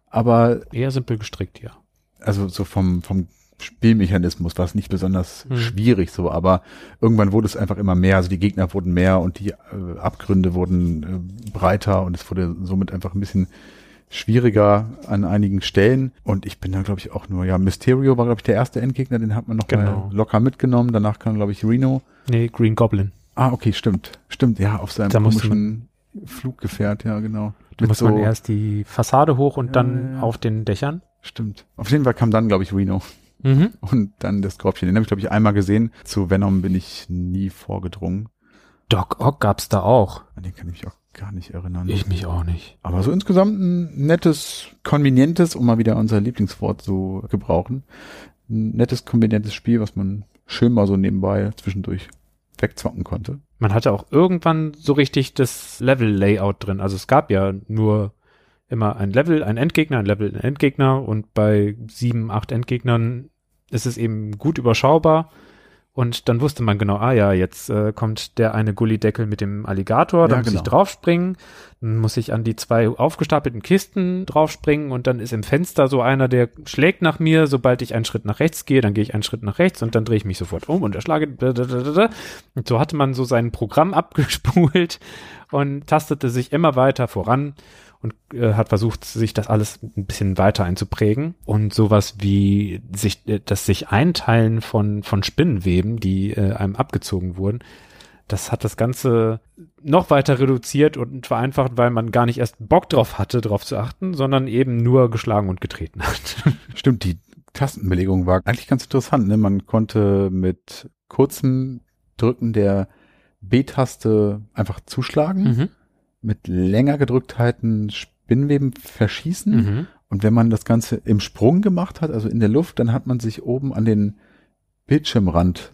Speaker 1: Aber
Speaker 2: Eher simpel gestrickt, ja.
Speaker 1: also so vom, vom Spielmechanismus war es nicht besonders
Speaker 2: Hm.
Speaker 1: schwierig so, aber irgendwann wurde es einfach immer mehr. Also die Gegner wurden mehr und die äh, Abgründe wurden äh, breiter und es wurde somit einfach ein bisschen schwieriger an einigen Stellen. Und ich bin dann, glaube ich, auch nur, ja, Mysterio war, glaube ich, der erste Endgegner, den hat man noch
Speaker 2: Genau.
Speaker 1: mal locker mitgenommen. Danach kam, glaube ich, Reno.
Speaker 2: Nee, Green Goblin.
Speaker 1: Ah, okay, stimmt. Stimmt, ja, auf seinem
Speaker 2: Da
Speaker 1: komischen Fluggefährt, ja, genau.
Speaker 2: Da muss man erst die Fassade hoch und
Speaker 1: Ja,
Speaker 2: dann
Speaker 1: ja.
Speaker 2: auf den Dächern.
Speaker 1: Stimmt. Auf jeden Fall kam dann, glaube ich, Reno.
Speaker 2: Mhm.
Speaker 1: Und dann der Scorpion. Den habe ich, glaube ich, einmal gesehen. Zu Venom bin ich nie vorgedrungen.
Speaker 2: Doc Ock gab's da auch.
Speaker 1: An den kann ich mich auch gar nicht erinnern.
Speaker 2: Ich mich auch nicht.
Speaker 1: Aber so insgesamt ein nettes, konvenientes, um mal wieder unser Lieblingswort zu gebrauchen. Ein nettes, konvenientes Spiel, was man schön mal so nebenbei zwischendurch wegzocken konnte.
Speaker 2: Man hatte auch irgendwann so richtig das Level-Layout drin. Also es gab ja nur immer ein Level, ein Endgegner, ein Level, ein Endgegner und bei sieben, acht Endgegnern ist es eben gut überschaubar. Und dann wusste man genau, ah ja, jetzt äh, kommt der eine Gullideckel mit dem Alligator, da
Speaker 1: Ja,
Speaker 2: muss ich
Speaker 1: genau.
Speaker 2: draufspringen, dann muss ich an die zwei aufgestapelten Kisten draufspringen und dann ist im Fenster so einer, der schlägt nach mir, sobald ich einen Schritt nach rechts gehe, dann gehe ich einen Schritt nach rechts und dann drehe ich mich sofort um und erschlage. blablabla. Und so hatte man so sein Programm abgespult und tastete sich immer weiter voran und äh, hat versucht, sich das alles ein bisschen weiter einzuprägen. Und sowas wie sich, äh, das sich Einteilen von, von Spinnenweben, die äh, einem abgezogen wurden, das hat das Ganze noch weiter reduziert und vereinfacht, weil man gar nicht erst Bock drauf hatte, drauf zu achten, sondern eben nur geschlagen und getreten hat.
Speaker 1: Stimmt, die Tastenbelegung war eigentlich ganz interessant. Ne? Man konnte mit kurzem Drücken der B-Taste einfach zuschlagen. Mit länger gedrückt halten Spinnweben verschießen.
Speaker 2: Mhm.
Speaker 1: Und wenn man das Ganze im Sprung gemacht hat, also in der Luft, dann hat man sich oben an den Bildschirmrand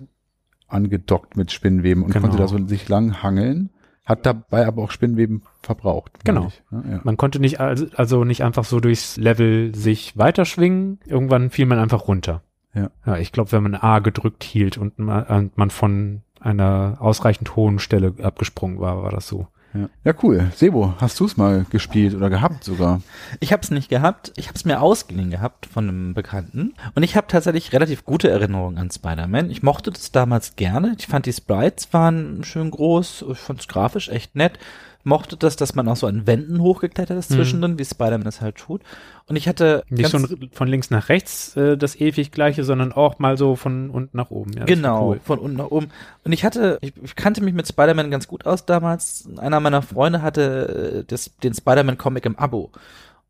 Speaker 1: angedockt mit Spinnweben und
Speaker 2: Genau.
Speaker 1: konnte da so sich lang hangeln, hat dabei aber auch Spinnweben verbraucht.
Speaker 2: Genau.
Speaker 1: Ich. Ja, ja.
Speaker 2: Man konnte nicht also, also nicht einfach so durchs Level sich weiterschwingen. Irgendwann fiel man einfach runter.
Speaker 1: Ja.
Speaker 2: Ja, ich glaube, wenn man A gedrückt hielt und man, und man von einer ausreichend hohen Stelle abgesprungen war, war das so.
Speaker 1: Ja. ja, cool. Sebo, hast du es mal gespielt oder gehabt sogar?
Speaker 3: Ich habe es nicht gehabt. Ich habe es mir ausgeliehen gehabt von einem Bekannten. Und ich habe tatsächlich relativ gute Erinnerungen an Spider-Man. Ich mochte das damals gerne. Ich fand die Sprites waren schön groß. Ich fand es grafisch echt nett. Mochte das, dass man auch so an Wänden hochgeklettert ist
Speaker 2: Mhm.
Speaker 3: zwischendrin, wie Spider-Man das halt tut. Und ich hatte
Speaker 2: Nicht ein, von links nach rechts äh, das ewig gleiche, sondern auch mal so von unten nach oben. Ja,
Speaker 3: Genau,
Speaker 2: Cool.
Speaker 3: von unten nach oben. Und ich hatte, ich, ich kannte mich mit Spider-Man ganz gut aus damals. Einer meiner Freunde hatte äh, das, den Spider-Man-Comic im Abo.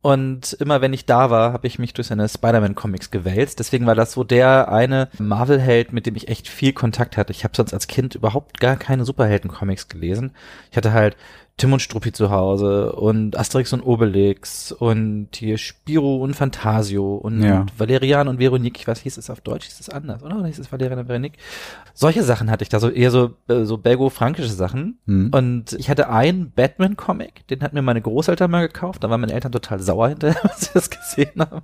Speaker 3: Und immer wenn ich da war, habe ich mich durch seine Spider-Man-Comics gewälzt. Deswegen war das so der eine Marvel-Held, mit dem ich echt viel Kontakt hatte. Ich habe sonst als Kind überhaupt gar keine Superhelden-Comics gelesen. Ich hatte halt Tim und Struppi zu Hause und Asterix und Obelix und hier Spiro und Fantasio und
Speaker 1: Ja.
Speaker 3: Valerian und Veronique. Ich weiß, hieß es auf Deutsch, hieß es anders, oder? Oder hieß es Valerian und Veronique? Solche Sachen hatte ich da, so eher so, äh, so belgo-frankische Sachen.
Speaker 1: Hm.
Speaker 3: Und ich hatte einen Batman-Comic, den hatten mir meine Großeltern mal gekauft. Da waren meine Eltern total sauer hinterher, als sie das gesehen haben.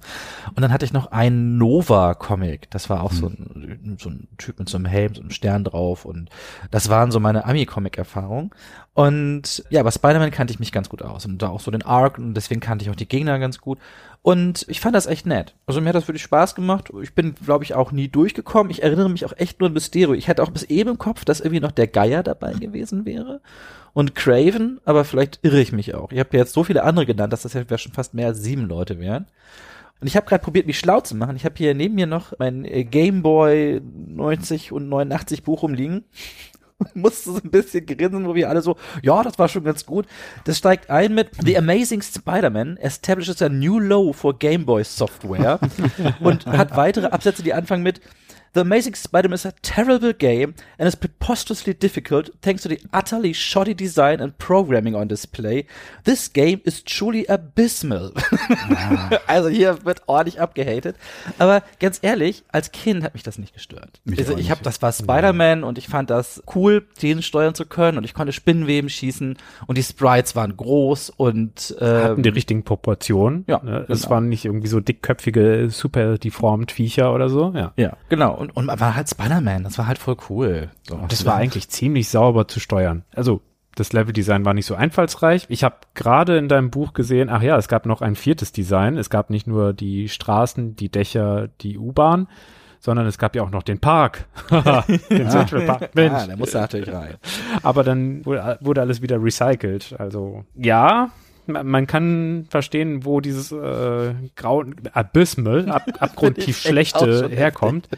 Speaker 3: Und dann hatte ich noch einen Nova-Comic. Das war auch so, ein, so ein Typ mit so einem Helm, so einem Stern drauf. Und das waren so meine Ami-Comic-Erfahrungen. Und ja, bei Spider-Man kannte ich mich ganz gut aus und da auch so den Arc und deswegen kannte ich auch die Gegner ganz gut. Und ich fand das echt nett. Also mir hat das wirklich Spaß gemacht. Ich bin, glaube ich, auch nie durchgekommen. Ich erinnere mich auch echt nur an Mysterio. Ich hatte auch bis eben im Kopf, dass irgendwie noch der Geier dabei gewesen wäre. Und Craven, aber vielleicht irre ich mich auch. Ich habe jetzt so viele andere genannt, dass das ja schon fast mehr als sieben Leute wären. Und ich habe gerade probiert, mich schlau zu machen. Ich habe hier neben mir noch mein äh, Game Boy 90 und 89 Buch rumliegen. musste so ein bisschen grinsen, wo wir alle so, ja, das war schon ganz gut. Das steigt ein mit The Amazing Spider-Man establishes a new low for Game Boy Software und hat weitere Absätze, die anfangen mit The Amazing Spider-Man is a terrible game and is preposterously difficult thanks to the utterly shoddy design and programming on display. This game is truly abysmal. Ja. also hier wird ordentlich abgehatet. Aber ganz ehrlich, als Kind hat mich das nicht gestört. Mich also ich habe, das war Spider-Man und ich fand das cool, den steuern zu können und ich konnte Spinnenweben schießen und die Sprites waren groß und
Speaker 2: ähm, hatten die richtigen Proportionen. Ja, ne? es genau. waren nicht irgendwie so dickköpfige, super deformed Viecher oder so. Ja,
Speaker 3: ja, genau und, und man war halt Spider-Man, das war halt voll cool.
Speaker 2: So. Das war eigentlich ziemlich sauber zu steuern. Also das Leveldesign war nicht so einfallsreich. Ich habe gerade in deinem Buch gesehen, ach ja, es gab noch ein viertes Design. Es gab nicht nur die Straßen, die Dächer, die U-Bahn, sondern es gab ja auch noch den Park. den Central Park. Mensch. Ah,
Speaker 3: der musste natürlich rein.
Speaker 2: Aber dann wurde alles wieder recycelt. Also ja, man kann verstehen, wo dieses äh, Grau Abysmal, ab, abgrundtief schlechte herkommt.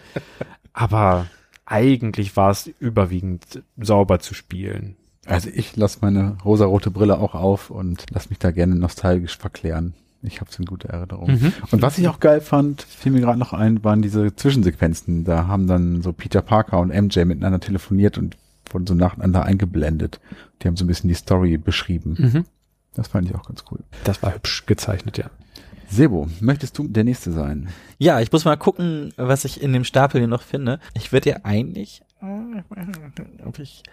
Speaker 2: Aber eigentlich war es überwiegend sauber zu spielen.
Speaker 1: Also ich lasse meine rosarote Brille auch auf und lass mich da gerne nostalgisch verklären. Ich habe es in guter Erinnerung. Mhm. Und was ich auch geil fand, fiel mir gerade noch ein, waren diese Zwischensequenzen. Da haben dann so Peter Parker und MJ miteinander telefoniert und wurden so nacheinander eingeblendet. Die haben so ein bisschen die Story beschrieben. Mhm. Das fand ich auch ganz cool.
Speaker 2: Das war hübsch gezeichnet, ja.
Speaker 1: Sebo, möchtest du der Nächste sein?
Speaker 3: Ja, ich muss mal gucken, was ich in dem Stapel hier noch finde. Ich würde ja eigentlich, ob ich,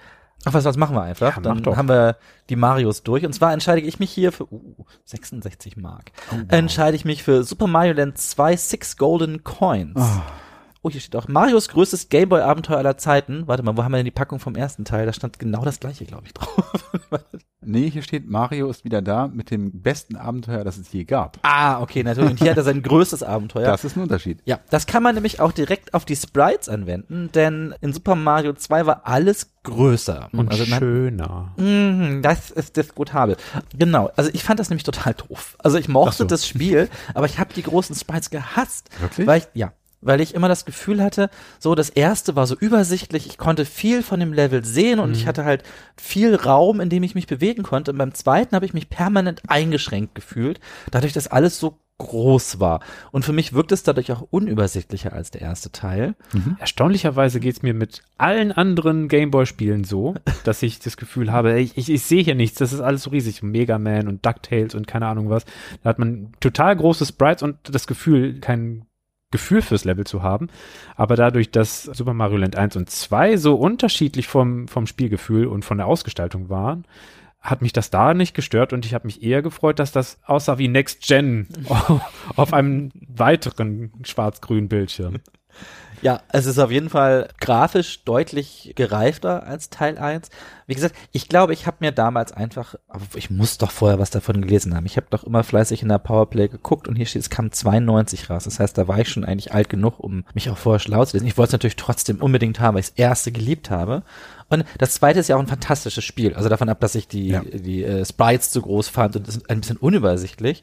Speaker 3: ach was, was machen wir einfach? Ja, Dann haben wir die Marios durch. Und zwar entscheide ich mich hier für, uh, 66 Mark. Oh, wow. Entscheide ich mich für Super Mario Land 2 Six Golden Coins. Oh. Oh, hier steht auch Marios größtes Gameboy-Abenteuer aller Zeiten. Warte mal, wo haben wir denn die Packung vom ersten Teil? Da stand genau das gleiche, glaube ich, drauf.
Speaker 1: nee, hier steht, Mario ist wieder da mit dem besten Abenteuer, das es je gab.
Speaker 3: Ah, okay, natürlich. Und hier hat er sein größtes Abenteuer.
Speaker 1: Das ist ein Unterschied.
Speaker 3: Ja, das kann man nämlich auch direkt auf die Sprites anwenden, denn in Super Mario 2 war alles größer.
Speaker 2: Und also schöner.
Speaker 3: Mh, das ist diskutabel. Genau. Also ich fand das nämlich total doof. Also ich mochte so. das Spiel, aber ich habe die großen Sprites gehasst.
Speaker 1: Wirklich?
Speaker 3: Weil ich, ja, weil ich immer das Gefühl hatte, so das erste war so übersichtlich, ich konnte viel von dem Level sehen und mhm. ich hatte halt viel Raum, in dem ich mich bewegen konnte. Und beim zweiten habe ich mich permanent eingeschränkt gefühlt, dadurch, dass alles so groß war. Und für mich wirkt es dadurch auch unübersichtlicher als der erste Teil.
Speaker 2: Mhm. Erstaunlicherweise geht's mir mit allen anderen Gameboy-Spielen so, dass ich das Gefühl habe, ich, ich, ich sehe hier nichts, das ist alles so riesig. Mega Man und DuckTales und keine Ahnung was. Da hat man total große Sprites und das Gefühl, kein Gefühl fürs Level zu haben. Aber dadurch, dass Super Mario Land 1 und 2 so unterschiedlich vom, vom Spielgefühl und von der Ausgestaltung waren, hat mich das da nicht gestört und ich habe mich eher gefreut, dass das aussah wie Next Gen auf einem weiteren schwarz-grünen Bildschirm.
Speaker 3: Ja, es ist auf jeden Fall grafisch deutlich gereifter als Teil 1. Wie gesagt, ich glaube, ich habe mir damals einfach, aber ich muss doch vorher was davon gelesen haben. Ich habe doch immer fleißig in der Powerplay geguckt und hier steht, es kam 92 raus. Das heißt, da war ich schon eigentlich alt genug, um mich auch vorher schlau zu lesen. Ich wollte es natürlich trotzdem unbedingt haben, weil ich das erste geliebt habe. Und das zweite ist ja auch ein fantastisches Spiel. Also davon ab, dass ich die, ja. die äh, Sprites zu groß fand und ist ein bisschen unübersichtlich.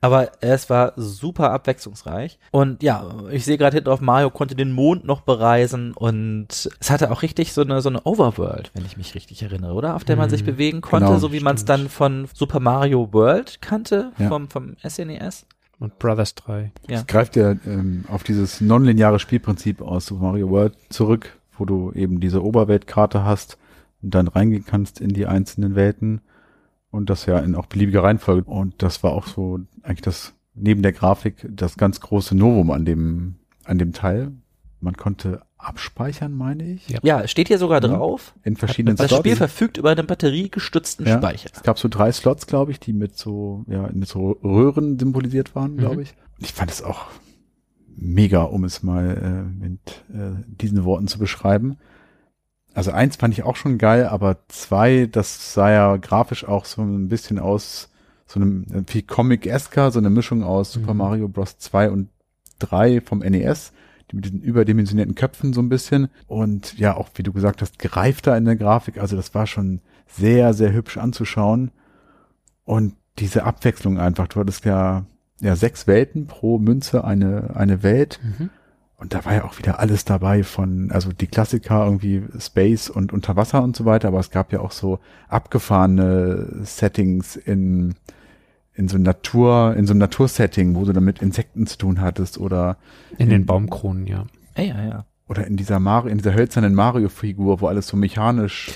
Speaker 3: Aber es war super abwechslungsreich. Und ja, ich sehe gerade hinten auf Mario konnte den Mond noch bereisen und es hatte auch richtig so eine, so eine Overworld, wenn ich mich richtig erinnere, oder? Auf der man sich mhm. bewegen konnte, genau, so wie man es dann von Super Mario World kannte, ja. vom, vom SNES.
Speaker 2: E und Brothers 3.
Speaker 1: Ja. Es greift ja ähm, auf dieses nonlineare Spielprinzip aus Super Mario World zurück, wo du eben diese Oberweltkarte hast und dann reingehen kannst in die einzelnen Welten und das ja in auch beliebiger Reihenfolge. Und das war auch so eigentlich das neben der Grafik das ganz große Novum an dem an dem Teil. Man konnte abspeichern, meine ich.
Speaker 3: Ja, ja steht hier sogar drauf.
Speaker 1: In verschiedenen
Speaker 3: das Slots. Das Spiel verfügt über einen batteriegestützten ja, Speicher.
Speaker 1: Es gab so drei Slots, glaube ich, die mit so, ja, mit so Röhren symbolisiert waren, glaube mhm. ich. Ich fand es auch mega, um es mal äh, mit äh, diesen Worten zu beschreiben. also eins fand ich auch schon geil, aber zwei, das sah ja grafisch auch so ein bisschen aus, so einem, wie Comic-esker, so eine Mischung aus Super
Speaker 2: Mhm.
Speaker 1: Mario Bros. 2 und 3 vom NES, die mit diesen überdimensionierten Köpfen so ein bisschen. Und ja, auch wie du gesagt hast, gereifter in der Grafik. Also das war schon sehr, sehr hübsch anzuschauen. Und diese Abwechslung einfach, du hattest ja, ja sechs Welten pro Münze eine, eine Welt.
Speaker 2: Mhm.
Speaker 1: Und da war ja auch wieder alles dabei von, also die Klassiker irgendwie Space und Unterwasser und so weiter, aber es gab ja auch so abgefahrene Settings in, in so Natur, in so einem Natursetting, wo du dann mit Insekten zu tun hattest oder,
Speaker 2: In den Baumkronen, ja.
Speaker 3: Ja, ja, ja.
Speaker 1: oder in dieser Mario, in dieser hölzernen Mario-Figur, wo alles so mechanisch,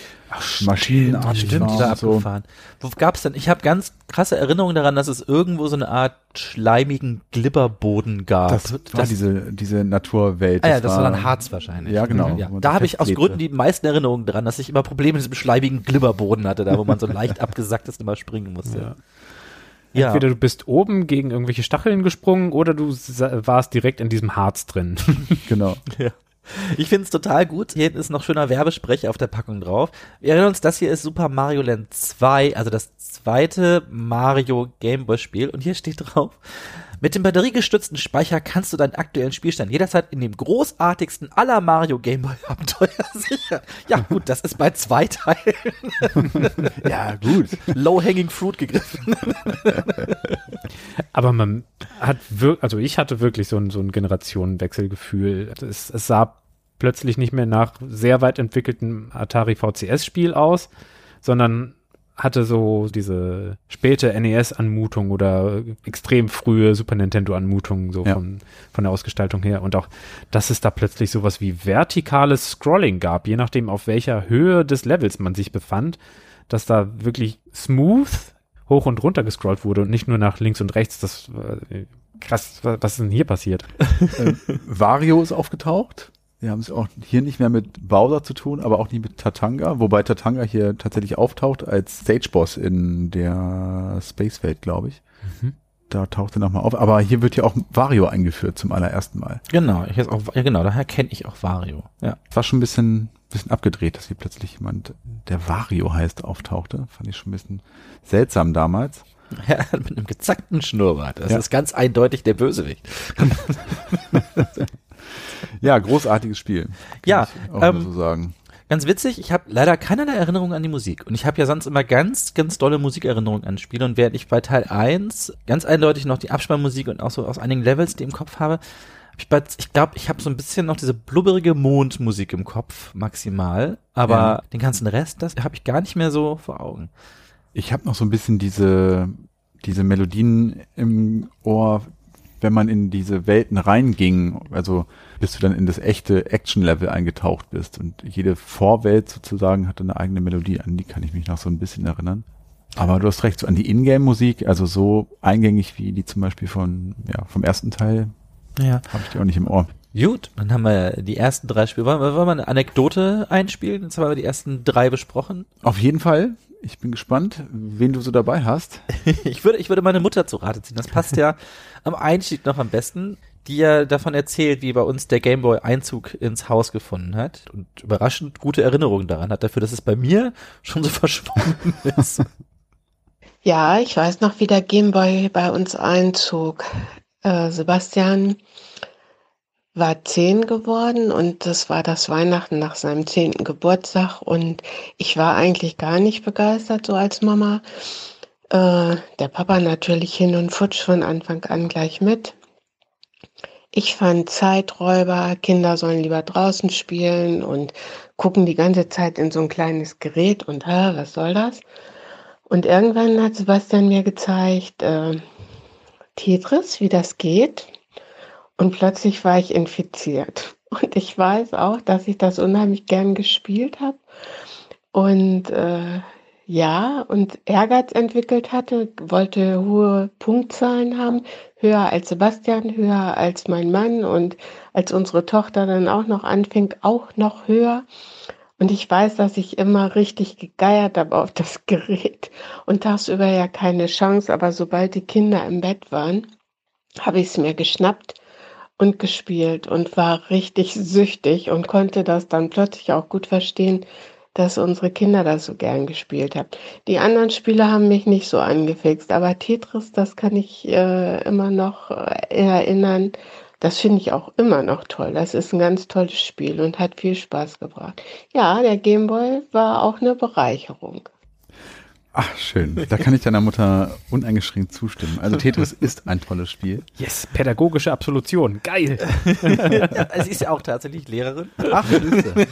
Speaker 1: maschinenartig
Speaker 3: Stimmt,
Speaker 1: war
Speaker 3: die war
Speaker 1: und so.
Speaker 3: abgefahren. Wo gab's denn? Ich habe ganz krasse Erinnerungen daran, dass es irgendwo so eine Art schleimigen Glibberboden gab.
Speaker 1: Das war diese, diese Naturwelt.
Speaker 3: ah ja, das war dann Harz wahrscheinlich.
Speaker 1: Ja, genau.
Speaker 3: Ja. Da habe ich aus. Gründen die meisten Erinnerungen dran, dass ich immer Probleme mit diesem schleimigen Glibberboden hatte, da wo man so leicht abgesackt ist und immer springen musste.
Speaker 2: Ja.
Speaker 3: Ja.
Speaker 2: Entweder du bist oben gegen irgendwelche Stacheln gesprungen oder du warst direkt in diesem Harz drin.
Speaker 1: Genau.
Speaker 3: Ja. Ich finde es total gut. Hier hinten ist noch schöner Werbesprech auf der Packung drauf. Wir erinnern uns, das hier ist Super Mario Land 2, also das zweite Mario Gameboy Spiel. Und hier steht drauf, mit dem batteriegestützten Speicher kannst du deinen aktuellen Spielstand jederzeit in dem großartigsten aller Mario Gameboy Abenteuer sichern. Ja, gut, das ist bei zwei Teilen
Speaker 1: Ja, gut.
Speaker 3: Low-Hanging Fruit gegriffen.
Speaker 2: Aber man hat wirklich, also ich hatte wirklich so ein, so ein Generationenwechselgefühl. Es, es sah plötzlich nicht mehr nach sehr weit entwickeltem Atari VCS-Spiel aus, sondern hatte so diese späte NES-Anmutung oder extrem frühe Super Nintendo-Anmutung so
Speaker 1: Ja.
Speaker 2: von, von der Ausgestaltung her. Und auch, dass es da plötzlich sowas wie vertikales Scrolling gab, je nachdem auf welcher Höhe des Levels man sich befand, dass da wirklich smooth hoch und runter gescrollt wurde und nicht nur nach links und rechts. Das äh, krass, wa- was ist denn hier passiert?
Speaker 1: äh, Wario ist aufgetaucht. Wir haben es auch hier nicht mehr mit Bowser zu tun, aber auch nicht mit Tatanga, wobei Tatanga hier tatsächlich auftaucht als Stage-Boss in der Space-Welt, glaube ich.
Speaker 2: Mhm.
Speaker 1: Da taucht er nochmal auf. Aber hier wird ja auch Wario eingeführt zum allerersten Mal.
Speaker 3: Genau, ich jetzt auch, ja genau, daher kenne ich auch Wario. Ja.
Speaker 1: Es war schon ein bisschen, bisschen abgedreht, dass hier plötzlich jemand, der Wario heißt, auftauchte. Fand ich schon ein bisschen seltsam damals.
Speaker 3: Ja, mit einem gezackten Schnurrbart. Das
Speaker 1: Ja.
Speaker 3: ist ganz eindeutig der Bösewicht.
Speaker 1: Ja, großartiges Spiel. Kann
Speaker 3: Ja,
Speaker 1: ich auch
Speaker 3: ähm,
Speaker 1: so sagen.
Speaker 3: Ganz witzig, ich habe leider keinerlei Erinnerung an die Musik. Und ich habe ja sonst immer ganz, ganz dolle Musikerinnerungen an Spiele. Und während ich bei Teil 1 ganz eindeutig noch die Abspannmusik und auch so aus einigen Levels, die im Kopf habe, hab ich, bei, ich glaube, ich habe so ein bisschen noch diese blubberige Mondmusik im Kopf, maximal. Aber
Speaker 1: Ja.
Speaker 3: den ganzen Rest, das habe ich gar nicht mehr so vor Augen.
Speaker 1: Ich habe noch so ein bisschen diese, diese Melodien im Ohr, wenn man in diese Welten reinging, also bis du dann in das echte Action-Level eingetaucht bist. Und jede Vorwelt sozusagen hatte eine eigene Melodie, an die kann ich mich noch so ein bisschen erinnern. Aber du hast recht, so an die Ingame-Musik, also so eingängig wie die zum Beispiel von, ja, vom ersten Teil,
Speaker 3: Ja.
Speaker 1: habe ich die auch nicht im Ohr.
Speaker 3: Gut, dann haben wir die ersten drei Spiele. Wollen wir, wollen wir eine Anekdote einspielen? Jetzt haben wir die ersten drei besprochen.
Speaker 1: Auf jeden Fall, ich bin gespannt, wen du so dabei hast.
Speaker 3: Ich würde, ich würde meine Mutter zu Rate ziehen. Das passt ja am Einstieg noch am besten, die ja davon erzählt, wie bei uns der Gameboy Einzug ins Haus gefunden hat und überraschend gute Erinnerungen daran hat, dafür, dass es bei mir schon so verschwunden ist.
Speaker 4: Ja, ich weiß noch, wie der Gameboy bei uns einzog. Äh, Sebastian war zehn geworden und das war das Weihnachten nach seinem zehnten Geburtstag und ich war eigentlich gar nicht begeistert so als Mama. Äh, der Papa natürlich hin und futsch von Anfang an gleich mit. Ich fand Zeiträuber, Kinder sollen lieber draußen spielen und gucken die ganze Zeit in so ein kleines Gerät und hä, was soll das? Und irgendwann hat Sebastian mir gezeigt, äh, Tetris, wie das geht. Und plötzlich war ich infiziert. Und ich weiß auch, dass ich das unheimlich gern gespielt habe. Und äh, ja, und Ehrgeiz entwickelt hatte, wollte hohe Punktzahlen haben, höher als Sebastian, höher als mein Mann und als unsere Tochter dann auch noch anfing, auch noch höher. Und ich weiß, dass ich immer richtig gegeiert habe auf das Gerät und tagsüber ja keine Chance, aber sobald die Kinder im Bett waren, habe ich es mir geschnappt und gespielt und war richtig süchtig und konnte das dann plötzlich auch gut verstehen, dass unsere Kinder das so gern gespielt haben. Die anderen Spiele haben mich nicht so angefixt, aber Tetris, das kann ich äh, immer noch äh, erinnern. Das finde ich auch immer noch toll. Das ist ein ganz tolles Spiel und hat viel Spaß gebracht. Ja, der Gameboy war auch eine Bereicherung.
Speaker 1: Ach, schön. Da kann ich deiner Mutter uneingeschränkt zustimmen. Also Tetris ist ein tolles Spiel.
Speaker 2: Yes, pädagogische Absolution. Geil.
Speaker 3: ja, sie ist ja auch tatsächlich Lehrerin.
Speaker 1: Ach, Süße.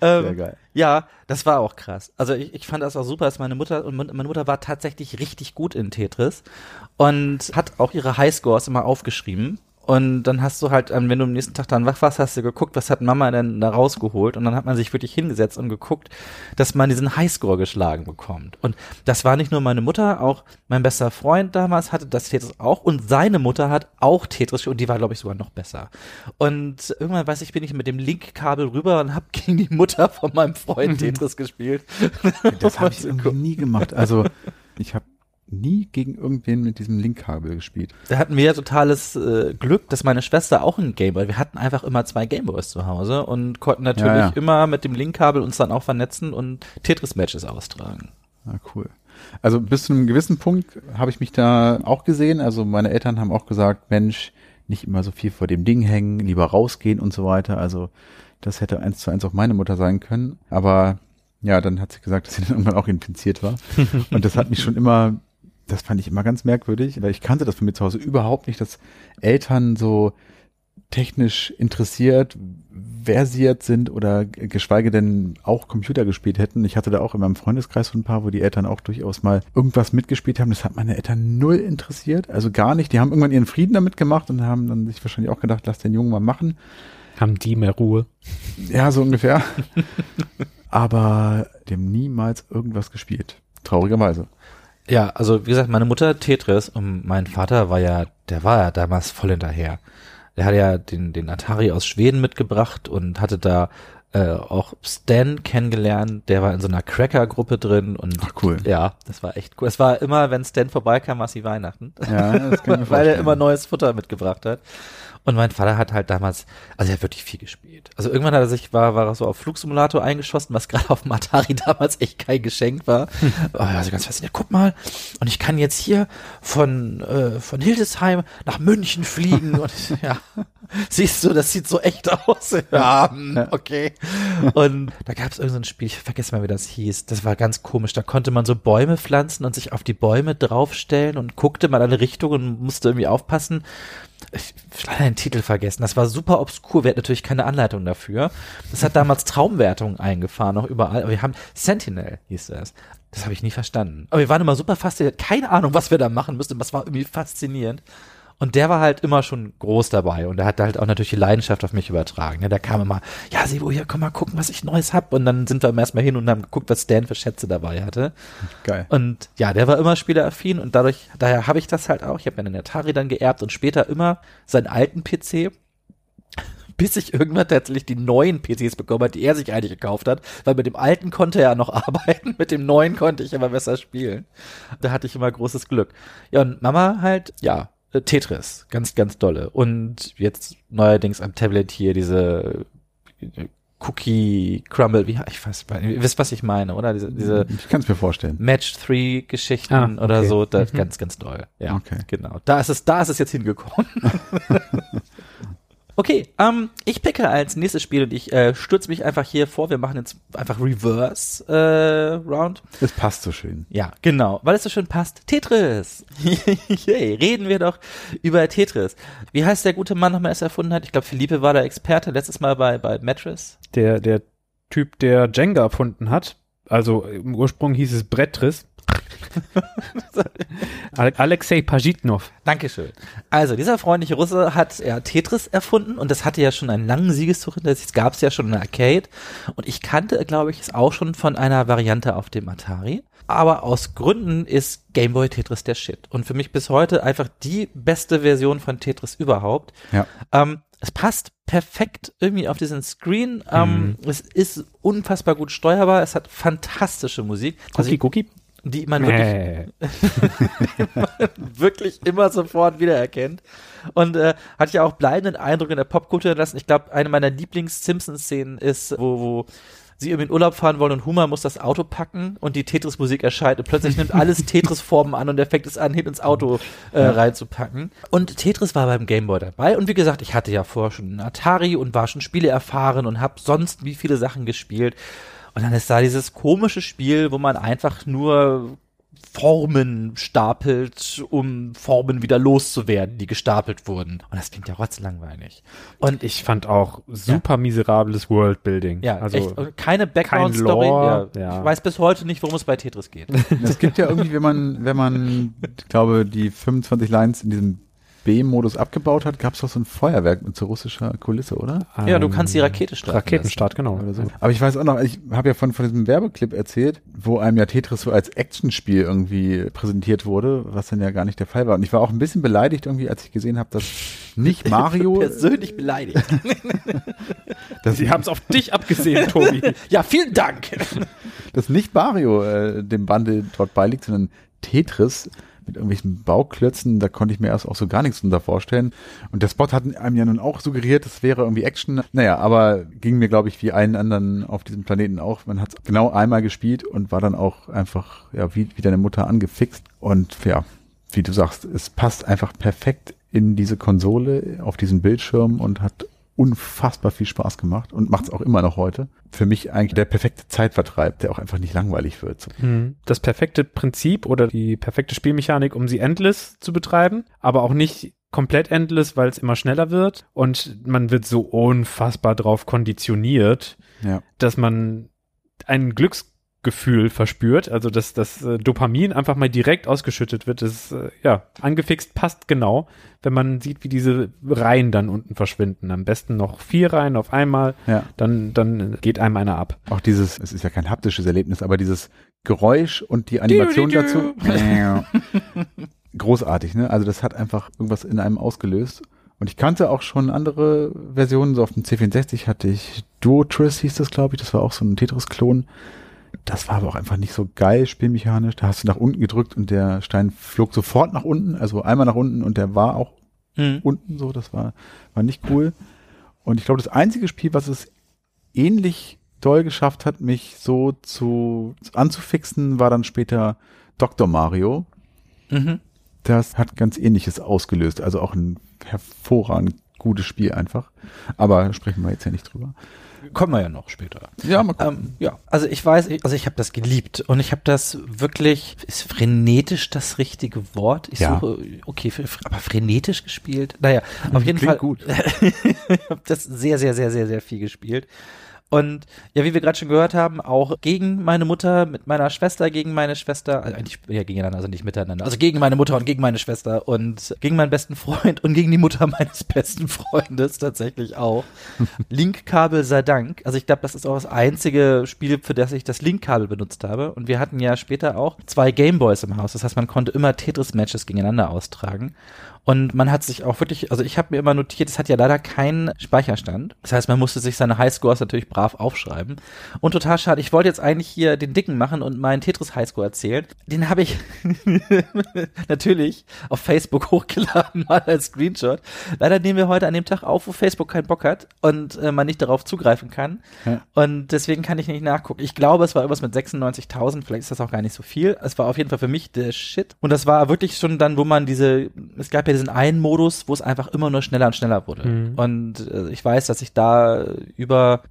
Speaker 3: Ähm,
Speaker 1: Sehr geil.
Speaker 3: Ja, das war auch krass. Also ich, ich fand das auch super, dass meine Mutter und meine Mutter war tatsächlich richtig gut in Tetris und hat auch ihre Highscores immer aufgeschrieben. Und dann hast du halt, ähm, wenn du am nächsten Tag dann wach warst, hast du geguckt, was hat Mama denn da rausgeholt? Und dann hat man sich wirklich hingesetzt und geguckt, dass man diesen Highscore geschlagen bekommt. Und das war nicht nur meine Mutter, auch mein bester Freund damals hatte das Tetris auch und seine Mutter hat auch Tetris und die war, glaube ich, sogar noch besser. Und irgendwann, weiß ich, bin ich mit dem Linkkabel rüber und habe gegen die Mutter von meinem Freund Tetris gespielt.
Speaker 1: Das habe ich irgendwie nie gemacht. Also ich habe nie gegen irgendwen mit diesem Linkkabel gespielt.
Speaker 3: Da hatten wir ja totales äh, Glück, dass meine Schwester auch einen Gameboy. Wir hatten einfach immer zwei Gameboys zu Hause und konnten natürlich
Speaker 1: Ja, ja.
Speaker 3: immer mit dem Linkkabel uns dann auch vernetzen und Tetris-Matches austragen.
Speaker 1: Ah, cool. Also bis zu einem gewissen Punkt habe ich mich da auch gesehen. Also meine Eltern haben auch gesagt, Mensch, nicht immer so viel vor dem Ding hängen, lieber rausgehen und so weiter. Also das hätte eins zu eins auch meine Mutter sein können. Aber ja, dann hat sie gesagt, dass sie dann irgendwann auch infiziert war. Und das hat mich schon immer, das fand ich immer ganz merkwürdig, weil ich kannte das von mir zu Hause überhaupt nicht, dass Eltern so technisch interessiert, versiert sind oder geschweige denn auch Computer gespielt hätten. Ich hatte da auch in meinem Freundeskreis so ein paar, wo die Eltern auch durchaus mal irgendwas mitgespielt haben. Das hat meine Eltern null interessiert, also gar nicht. Die haben irgendwann ihren Frieden damit gemacht und haben dann sich wahrscheinlich auch gedacht, lass den Jungen mal machen.
Speaker 2: Haben die mehr Ruhe?
Speaker 1: Ja, so ungefähr. Aber dem niemals irgendwas gespielt. Traurigerweise.
Speaker 3: Ja, also wie gesagt, meine Mutter Tetris und mein Vater war ja, der war ja damals voll hinterher. Der hatte ja den, den Atari aus Schweden mitgebracht und hatte da äh, auch Stan kennengelernt, der war in so einer Cracker-Gruppe drin und
Speaker 1: Ach, cool.
Speaker 3: ja, das war echt cool. Es war immer, wenn Stan vorbeikam, war es wie Weihnachten.
Speaker 1: Ja, das kann ich
Speaker 3: Weil er immer neues Futter mitgebracht hat. Und mein Vater hat halt damals, also er hat wirklich viel gespielt. Also irgendwann hat er sich, war, war er so auf Flugsimulator eingeschossen, was gerade auf dem Atari damals echt kein Geschenk war. Aber also ganz fasziniert, guck mal, und ich kann jetzt hier von, äh, von Hildesheim nach München fliegen und ja, siehst du, das sieht so echt aus. Ja, hm, okay. Und da gab es irgendein Spiel, ich vergesse mal, wie das hieß. Das war ganz komisch. Da konnte man so Bäume pflanzen und sich auf die Bäume draufstellen und guckte mal in eine Richtung und musste irgendwie aufpassen. Ich hab leider den Titel vergessen. Das war super obskur. Wir hatten natürlich keine Anleitung dafür. Das hat damals Traumwertungen eingefahren, auch überall. Aber wir haben Sentinel hieß das. Das habe ich nie verstanden. Aber wir waren immer super fasziniert. Keine Ahnung, was wir da machen müssten. es war irgendwie faszinierend. Und der war halt immer schon groß dabei und der hat halt auch natürlich die Leidenschaft auf mich übertragen. Ja, der kam immer, ja, Sebo, hier, komm mal gucken, was ich Neues hab. Und dann sind wir erstmal hin und haben geguckt, was Stan für Schätze dabei hatte.
Speaker 1: Geil.
Speaker 3: Und ja, der war immer spieleraffin und dadurch, daher habe ich das halt auch. Ich habe mir den Atari dann geerbt und später immer seinen alten PC, bis ich irgendwann tatsächlich die neuen PCs bekommen hat, die er sich eigentlich gekauft hat, weil mit dem alten konnte er ja noch arbeiten, mit dem neuen konnte ich immer besser spielen. Da hatte ich immer großes Glück. Ja, und Mama halt, ja, äh, Tetris, ganz, ganz dolle. Und jetzt neuerdings am Tablet hier diese äh, Cookie Crumble, wie, ich weiß, ihr wisst, was ich meine, oder? Diese, diese
Speaker 1: Ich kann es mir vorstellen.
Speaker 3: Match-3-Geschichten
Speaker 2: Ah, okay.
Speaker 3: oder so, das
Speaker 2: Mhm.
Speaker 3: ganz, ganz doll. Ja,
Speaker 1: Okay.
Speaker 3: genau. Da ist es, da ist es jetzt hingekommen. okay, ähm, ich picke als nächstes Spiel und ich äh, stürze mich einfach hier vor. Wir machen jetzt einfach Reverse äh, Round.
Speaker 1: Es passt so schön.
Speaker 3: Ja, genau, weil es so schön passt. Tetris. Yay, reden wir doch über Tetris. Wie heißt der gute Mann nochmal, der es erfunden hat? Ich glaube, Philippe war der Experte letztes Mal bei, bei Mattress.
Speaker 2: Der, der Typ, der Jenga erfunden hat, also im Ursprung hieß es Brettris. Ale- Alexei Pajitnov.
Speaker 3: Dankeschön. Also, dieser freundliche Russe hat ja Tetris erfunden und das hatte ja schon einen langen Siegeszug hinter sich. Das gab es ja schon in der Arcade. Und ich kannte, glaube ich, es auch schon von einer Variante auf dem Atari. Aber aus Gründen ist Game Boy Tetris der Shit. Und für mich bis heute einfach die beste Version von Tetris überhaupt.
Speaker 1: Ja.
Speaker 3: Ähm, es passt perfekt irgendwie auf diesen Screen. Ähm, Es ist unfassbar gut steuerbar. Es hat fantastische Musik. Also
Speaker 2: Cookie, Cookie.
Speaker 3: Die man wirklich, wirklich immer sofort wiedererkennt. Und äh, hat ja auch bleibenden Eindruck in der Popkultur hinterlassen. Ich glaube, eine meiner Lieblings-Simpsons-Szenen ist, wo, wo sie irgendwie in Urlaub fahren wollen und Hummer muss das Auto packen und die Tetris-Musik erscheint und plötzlich nimmt alles Tetris-Formen an und er fängt es an, hin ins Auto äh, reinzupacken. Und Tetris war beim Gameboy dabei und wie gesagt, ich hatte ja vorher schon einen Atari und war schon Spiele erfahren und habe sonst wie viele Sachen gespielt. Und dann ist da dieses komische Spiel, wo man einfach nur Formen stapelt, um Formen wieder loszuwerden, die gestapelt wurden. Und das klingt ja rotzlangweilig. Und
Speaker 2: Ich fand auch super miserables Worldbuilding.
Speaker 3: ja,
Speaker 2: also
Speaker 3: echt, keine Background-Story.
Speaker 2: Lore,
Speaker 3: ja.
Speaker 2: ja.
Speaker 3: Ich weiß bis heute nicht, worum es bei Tetris geht.
Speaker 1: Es gibt ja irgendwie, wenn man, wenn man, ich glaube, die 25 Lines in diesem B-Modus abgebaut hat, gab es doch so ein Feuerwerk mit so russischer Kulisse, oder?
Speaker 3: ja, du kannst die Rakete starten.
Speaker 2: Raketenstart, genau.
Speaker 1: Oder so. Aber ich weiß auch noch, ich habe ja von, von diesem Werbeclip erzählt, wo einem ja Tetris so als Actionspiel irgendwie präsentiert wurde, was dann ja gar nicht der Fall war. Und ich war auch ein bisschen beleidigt irgendwie, als ich gesehen habe, dass nicht Mario,
Speaker 3: Persönlich beleidigt.
Speaker 1: dass,
Speaker 2: Sie haben es auf dich abgesehen, Tobi.
Speaker 3: ja, vielen Dank.
Speaker 1: dass nicht Mario äh, dem Bande dort beiliegt, sondern Tetris mit irgendwelchen Bauklötzen, da konnte ich mir erst auch so gar nichts drunter vorstellen. Und der Spot hat einem ja nun auch suggeriert, das wäre irgendwie Action. Naja, aber ging mir, glaube ich, wie allen anderen auf diesem Planeten auch. Man hat es genau einmal gespielt und war dann auch einfach, ja, wie, wie deine Mutter angefixt. Und ja, wie du sagst, es passt einfach perfekt in diese Konsole, auf diesen Bildschirm und hat unfassbar viel Spaß gemacht und macht es auch immer noch heute. Für mich eigentlich der perfekte Zeitvertreib, der auch einfach nicht langweilig wird.
Speaker 2: Hm. Das perfekte Prinzip oder die perfekte Spielmechanik, um sie endless zu betreiben, aber auch nicht komplett endless, weil es immer schneller wird und man wird so unfassbar drauf konditioniert,
Speaker 1: Ja.
Speaker 2: dass man ein Glücksgefühl verspürt, also dass das äh, Dopamin einfach mal direkt ausgeschüttet wird, das ist, äh, ja, angefixt passt genau, wenn man sieht, wie diese Reihen dann unten verschwinden. Am besten noch vier Reihen auf einmal,
Speaker 1: Ja.
Speaker 2: dann, dann geht einem einer ab.
Speaker 1: Auch dieses, es ist ja kein haptisches Erlebnis, aber dieses Geräusch und die Animation
Speaker 2: Du, du,
Speaker 1: dazu. Großartig, ne? Also das hat einfach irgendwas in einem ausgelöst. Und ich kannte auch schon andere Versionen, so auf dem C64 hatte ich Duotris hieß das, glaube ich, das war auch so ein Tetris-Klon. Das war aber auch einfach nicht so geil spielmechanisch. Da hast du nach unten gedrückt und der Stein flog sofort nach unten, also einmal nach unten und der war auch
Speaker 3: Hm.
Speaker 1: unten so, das war, war nicht cool. Und ich glaube, das einzige Spiel, was es ähnlich doll geschafft hat, mich so zu anzufixen, war dann später Dr. Mario.
Speaker 3: Mhm.
Speaker 1: Das hat ganz ähnliches ausgelöst, also auch ein hervorragend gutes Spiel einfach. Aber sprechen wir jetzt ja nicht drüber.
Speaker 3: Kommen wir ja noch später.
Speaker 1: Ja, mal
Speaker 3: Ähm, ja, also ich weiß, also ich habe das geliebt und ich habe das wirklich, ist frenetisch das richtige Wort? Ich
Speaker 1: Ja.
Speaker 3: suche, okay, aber frenetisch gespielt? Naja, auf jeden
Speaker 1: Klingt
Speaker 3: Fall.
Speaker 1: gut.
Speaker 3: ich habe das sehr, sehr, sehr, sehr, sehr viel gespielt. Und ja, wie wir gerade schon gehört haben, auch gegen meine Mutter, mit meiner Schwester, gegen meine Schwester, also eigentlich ja, gegeneinander, also nicht miteinander, also gegen meine Mutter und gegen meine Schwester und gegen meinen besten Freund und gegen die Mutter meines besten Freundes tatsächlich auch. Linkkabel sei Dank. Also ich glaube, das ist auch das einzige Spiel, für das ich das Linkkabel benutzt habe. Und wir hatten ja später auch zwei Gameboys im Haus. Das heißt, man konnte immer Tetris-Matches gegeneinander austragen. Und man hat sich auch wirklich, also ich habe mir immer notiert, es hat ja leider keinen Speicherstand. Das heißt, man musste sich seine Highscores natürlich brav aufschreiben. Und total schade, ich wollte jetzt eigentlich hier den Dicken machen und meinen Tetris-Highscore erzählen. Den habe ich natürlich auf Facebook hochgeladen, mal als Screenshot. Leider nehmen wir heute an dem Tag auf, wo Facebook keinen Bock hat und äh, man nicht darauf zugreifen kann.
Speaker 1: Ja.
Speaker 3: Und deswegen kann ich nicht nachgucken. Ich glaube, es war irgendwas mit 96.000, vielleicht ist das auch gar nicht so viel. Es war auf jeden Fall für mich der Shit. Und das war wirklich schon dann, wo man diese, es gab ja diesen einen Modus, wo es einfach immer nur schneller und schneller wurde.
Speaker 2: Mhm.
Speaker 3: Und äh, ich weiß, dass ich da über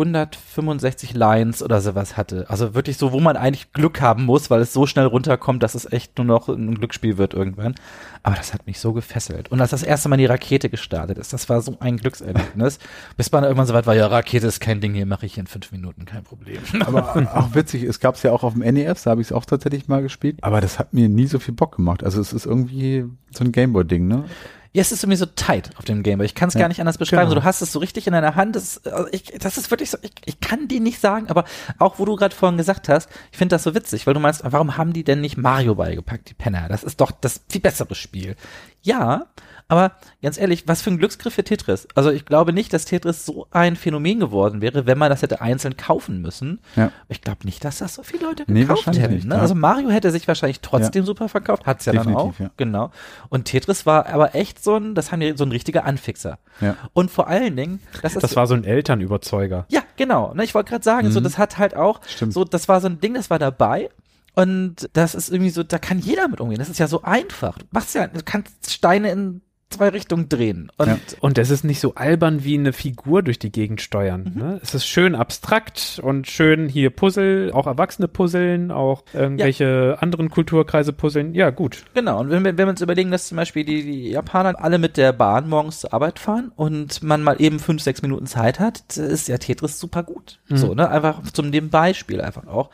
Speaker 3: 165 Lines oder sowas hatte. Also wirklich so, wo man eigentlich Glück haben muss, weil es so schnell runterkommt, dass es echt nur noch ein Glücksspiel wird irgendwann. Aber das hat mich so gefesselt. Und als das erste Mal die Rakete gestartet ist, das war so ein Glückserlebnis. Bis man irgendwann so weit war, ja, Rakete ist kein Ding, hier mache ich in fünf Minuten, kein Problem.
Speaker 1: Aber auch witzig, es gab es ja auch auf dem NES, da habe ich es auch tatsächlich mal gespielt. Aber das hat mir nie so viel Bock gemacht. Also es ist irgendwie so ein Gameboy-Ding, ne?
Speaker 3: Ja, es ist irgendwie so tight auf dem Game, ich kann es
Speaker 1: Ja,
Speaker 3: gar nicht anders beschreiben.
Speaker 1: genau.
Speaker 3: So, du hast es so richtig in deiner Hand. Das, also ich, das ist wirklich so, ich, ich kann dir nicht sagen, aber auch wo du gerade vorhin gesagt hast, ich finde das so witzig, weil du meinst, warum haben die denn nicht Mario beigepackt, die Penner? Das ist doch das viel bessere Spiel. Ja, aber ganz ehrlich, was für ein Glücksgriff für Tetris. Also ich glaube nicht, dass Tetris so ein Phänomen geworden wäre, wenn man das hätte einzeln kaufen müssen.
Speaker 1: Ja.
Speaker 3: Ich glaube nicht, dass das so viele Leute
Speaker 1: Nee,
Speaker 3: gekauft
Speaker 1: wahrscheinlich
Speaker 3: hätten.
Speaker 1: nicht,
Speaker 3: ne?
Speaker 1: ja.
Speaker 3: Also Mario hätte sich wahrscheinlich trotzdem super verkauft, hat's ja dann
Speaker 1: Definitiv,
Speaker 3: auch.
Speaker 1: ja.
Speaker 3: Genau. Und Tetris war aber echt so ein, das haben die so ein richtiger Anfixer.
Speaker 1: Ja.
Speaker 3: Und vor allen Dingen, das ist
Speaker 2: Das war so ein Elternüberzeuger.
Speaker 3: ja, genau. Ne, ich wollte gerade sagen, so das hat halt auch,
Speaker 1: Mhm. Stimmt.
Speaker 3: so das war so ein Ding, das war dabei. Und das ist irgendwie so, da kann jeder mit umgehen. Das ist ja so einfach. Du machst ja, du kannst Steine in zwei Richtungen drehen. Und
Speaker 1: Ja.
Speaker 2: Und es ist nicht so albern wie eine Figur durch die Gegend steuern.
Speaker 3: Mhm.
Speaker 2: Ne? Es ist schön abstrakt und schön hier Puzzle, auch Erwachsene puzzeln, auch irgendwelche anderen Kulturkreise puzzeln. Ja, gut.
Speaker 3: Genau, und wenn wir, wenn wir uns überlegen, dass zum Beispiel die, die Japaner alle mit der Bahn morgens zur Arbeit fahren und man mal eben fünf, sechs Minuten Zeit hat, ist ja Tetris super gut. So, ne? Einfach zum dem Beispiel einfach auch.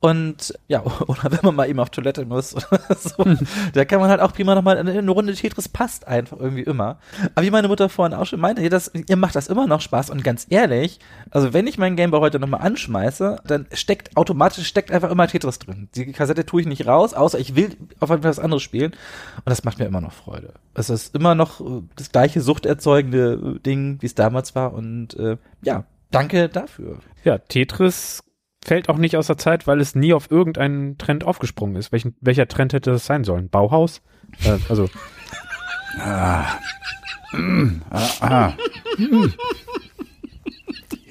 Speaker 3: Und ja, oder wenn man mal eben auf Toilette muss oder so, da kann man halt auch prima nochmal eine, eine Runde Tetris passt einfach irgendwie immer. Aber wie meine Mutter vorhin auch schon meinte, ihr, das, ihr macht das immer noch Spaß und ganz ehrlich, also wenn ich meinen Gameboy heute nochmal anschmeiße, dann steckt automatisch steckt einfach immer Tetris drin. Die Kassette tue ich nicht raus, außer ich will auf etwas anderes spielen und das macht mir immer noch Freude. Es ist immer noch äh, das gleiche suchterzeugende äh, Ding, wie es damals war und äh, ja, danke dafür.
Speaker 2: Ja, Tetris fällt auch nicht aus der Zeit, weil es nie auf irgendeinen Trend aufgesprungen ist. Welchen, welcher Trend hätte das sein sollen? Bauhaus? Äh, also,
Speaker 1: Ah,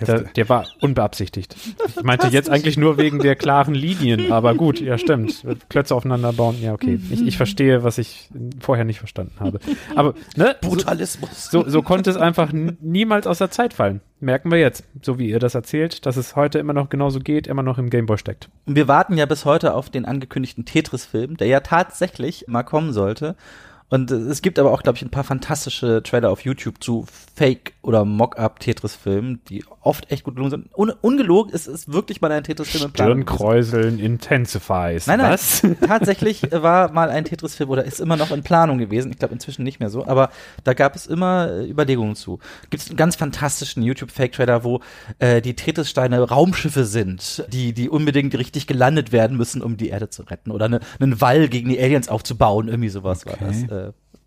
Speaker 2: der, der war unbeabsichtigt. Ich meinte jetzt eigentlich nur wegen der klaren Linien, aber gut, ja stimmt. Klötze aufeinander bauen, ja okay. Ich, ich verstehe, was ich vorher nicht verstanden habe. Aber, ne?
Speaker 3: Brutalismus.
Speaker 2: so, so konnte es einfach niemals aus der Zeit fallen. Merken wir jetzt, so wie ihr das erzählt, dass es heute immer noch genauso geht, immer noch im Gameboy steckt.
Speaker 3: Und wir warten ja bis heute auf den angekündigten Tetris-Film, der ja tatsächlich mal kommen sollte. Und äh, es gibt aber auch, glaube ich, ein paar fantastische Trailer auf YouTube zu Fake- oder Mock-up-Tetris-Filmen, die oft echt gut gelungen sind. Un ungelogen, es ist wirklich mal ein Tetris-Film im Plan.
Speaker 2: Stirnkräuseln intensifies.
Speaker 3: Nein, nein,
Speaker 2: Was?
Speaker 3: tatsächlich war mal ein Tetris-Film oder ist immer noch in Planung gewesen. Ich glaube inzwischen nicht mehr so, aber da gab es immer äh, Überlegungen zu. Gibt es einen ganz fantastischen YouTube-Fake-Trailer, wo äh, die Tetris-Steine Raumschiffe sind, die, die unbedingt richtig gelandet werden müssen, um die Erde zu retten. Oder eine, einen Wall gegen die Aliens aufzubauen, irgendwie sowas war das.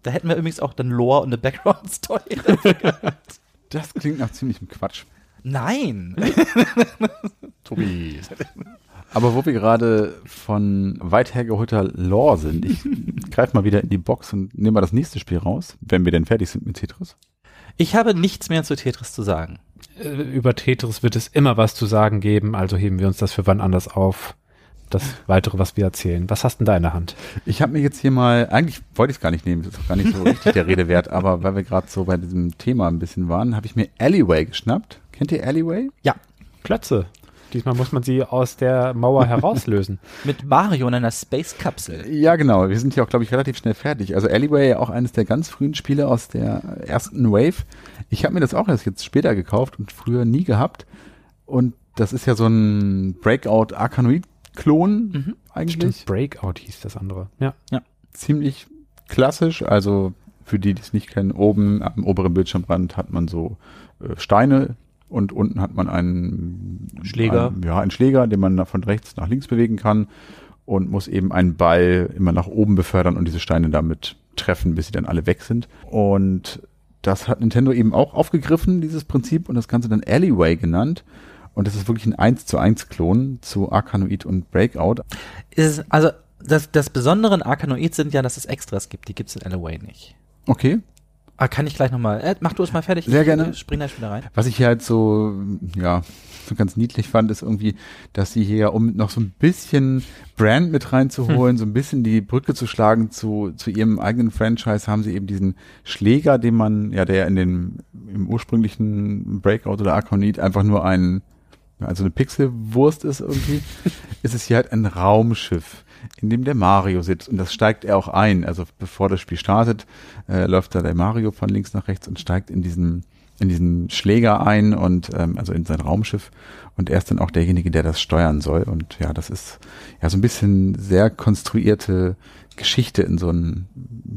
Speaker 3: Da hätten wir übrigens auch dann Lore und eine Background-Story.
Speaker 1: das klingt nach ziemlichem Quatsch.
Speaker 3: Nein!
Speaker 1: Tobi. Aber wo wir gerade von weit hergeholter Lore sind, ich greife mal wieder in die Box und nehme mal das nächste Spiel raus, wenn wir denn fertig sind mit Tetris.
Speaker 3: Ich habe nichts mehr zu Tetris zu sagen.
Speaker 2: Äh, Über Tetris wird es immer was zu sagen geben, also heben wir uns das für wann anders auf. Das weitere, was wir erzählen. Was hast denn da in der Hand?
Speaker 1: Ich habe mir jetzt hier mal, eigentlich wollte ich es gar nicht nehmen, das ist auch gar nicht so richtig der Rede wert, aber weil wir gerade so bei diesem Thema ein bisschen waren, habe ich mir Alleyway geschnappt. Kennt ihr Alleyway?
Speaker 3: Ja,
Speaker 2: Klötze. Diesmal muss man sie aus der Mauer herauslösen.
Speaker 3: mit Mario in einer Space-Kapsel.
Speaker 1: Ja, genau. Wir sind ja auch, glaube ich, relativ schnell fertig. Also Alleyway, auch eines der ganz frühen Spiele aus der ersten Wave. Ich habe mir das auch erst jetzt später gekauft und früher nie gehabt. Und das ist ja so ein Breakout-Arkanoid-Klon eigentlich.
Speaker 2: Stimmt, Breakout hieß das andere. Ja.
Speaker 1: Ziemlich klassisch. Also für die, die es nicht kennen, oben am oberen Bildschirmrand hat man so äh, Steine und unten hat man einen
Speaker 3: Schläger.
Speaker 1: Einen, ja, einen Schläger, den man von rechts nach links bewegen kann und muss eben einen Ball immer nach oben befördern und diese Steine damit treffen, bis sie dann alle weg sind. Und das hat Nintendo eben auch aufgegriffen, dieses Prinzip, und das Ganze dann Alleyway genannt. Und das ist wirklich ein 1 zu 1 Klon zu Arkanoid und Breakout.
Speaker 3: ist, also das, das Besondere an Arkanoid sind ja, dass es Extras gibt. Die gibt's in Alloway nicht.
Speaker 1: Okay.
Speaker 3: Ah, kann ich gleich nochmal. Äh, mach du es mal fertig.
Speaker 1: Sehr
Speaker 3: ich,
Speaker 1: gerne.
Speaker 3: äh, Spring da schon wieder rein.
Speaker 1: Was ich hier halt so, ja, so ganz niedlich fand, ist irgendwie, dass sie hier, um noch so ein bisschen Brand mit reinzuholen, so ein bisschen die Brücke zu schlagen zu, zu ihrem eigenen Franchise, haben sie eben diesen Schläger, den man, ja, der in den, im ursprünglichen Breakout oder Arconid einfach nur ein, also eine Pixelwurst ist irgendwie, ist es hier halt ein Raumschiff, in dem der Mario sitzt. Und das steigt er auch ein. Also bevor das Spiel startet, äh, läuft da der Mario von links nach rechts und steigt in diesen in diesen Schläger ein und ähm, also in sein Raumschiff. Und er ist dann auch derjenige, der das steuern soll. Und ja, das ist ja so ein bisschen sehr konstruierte Geschichte in so ein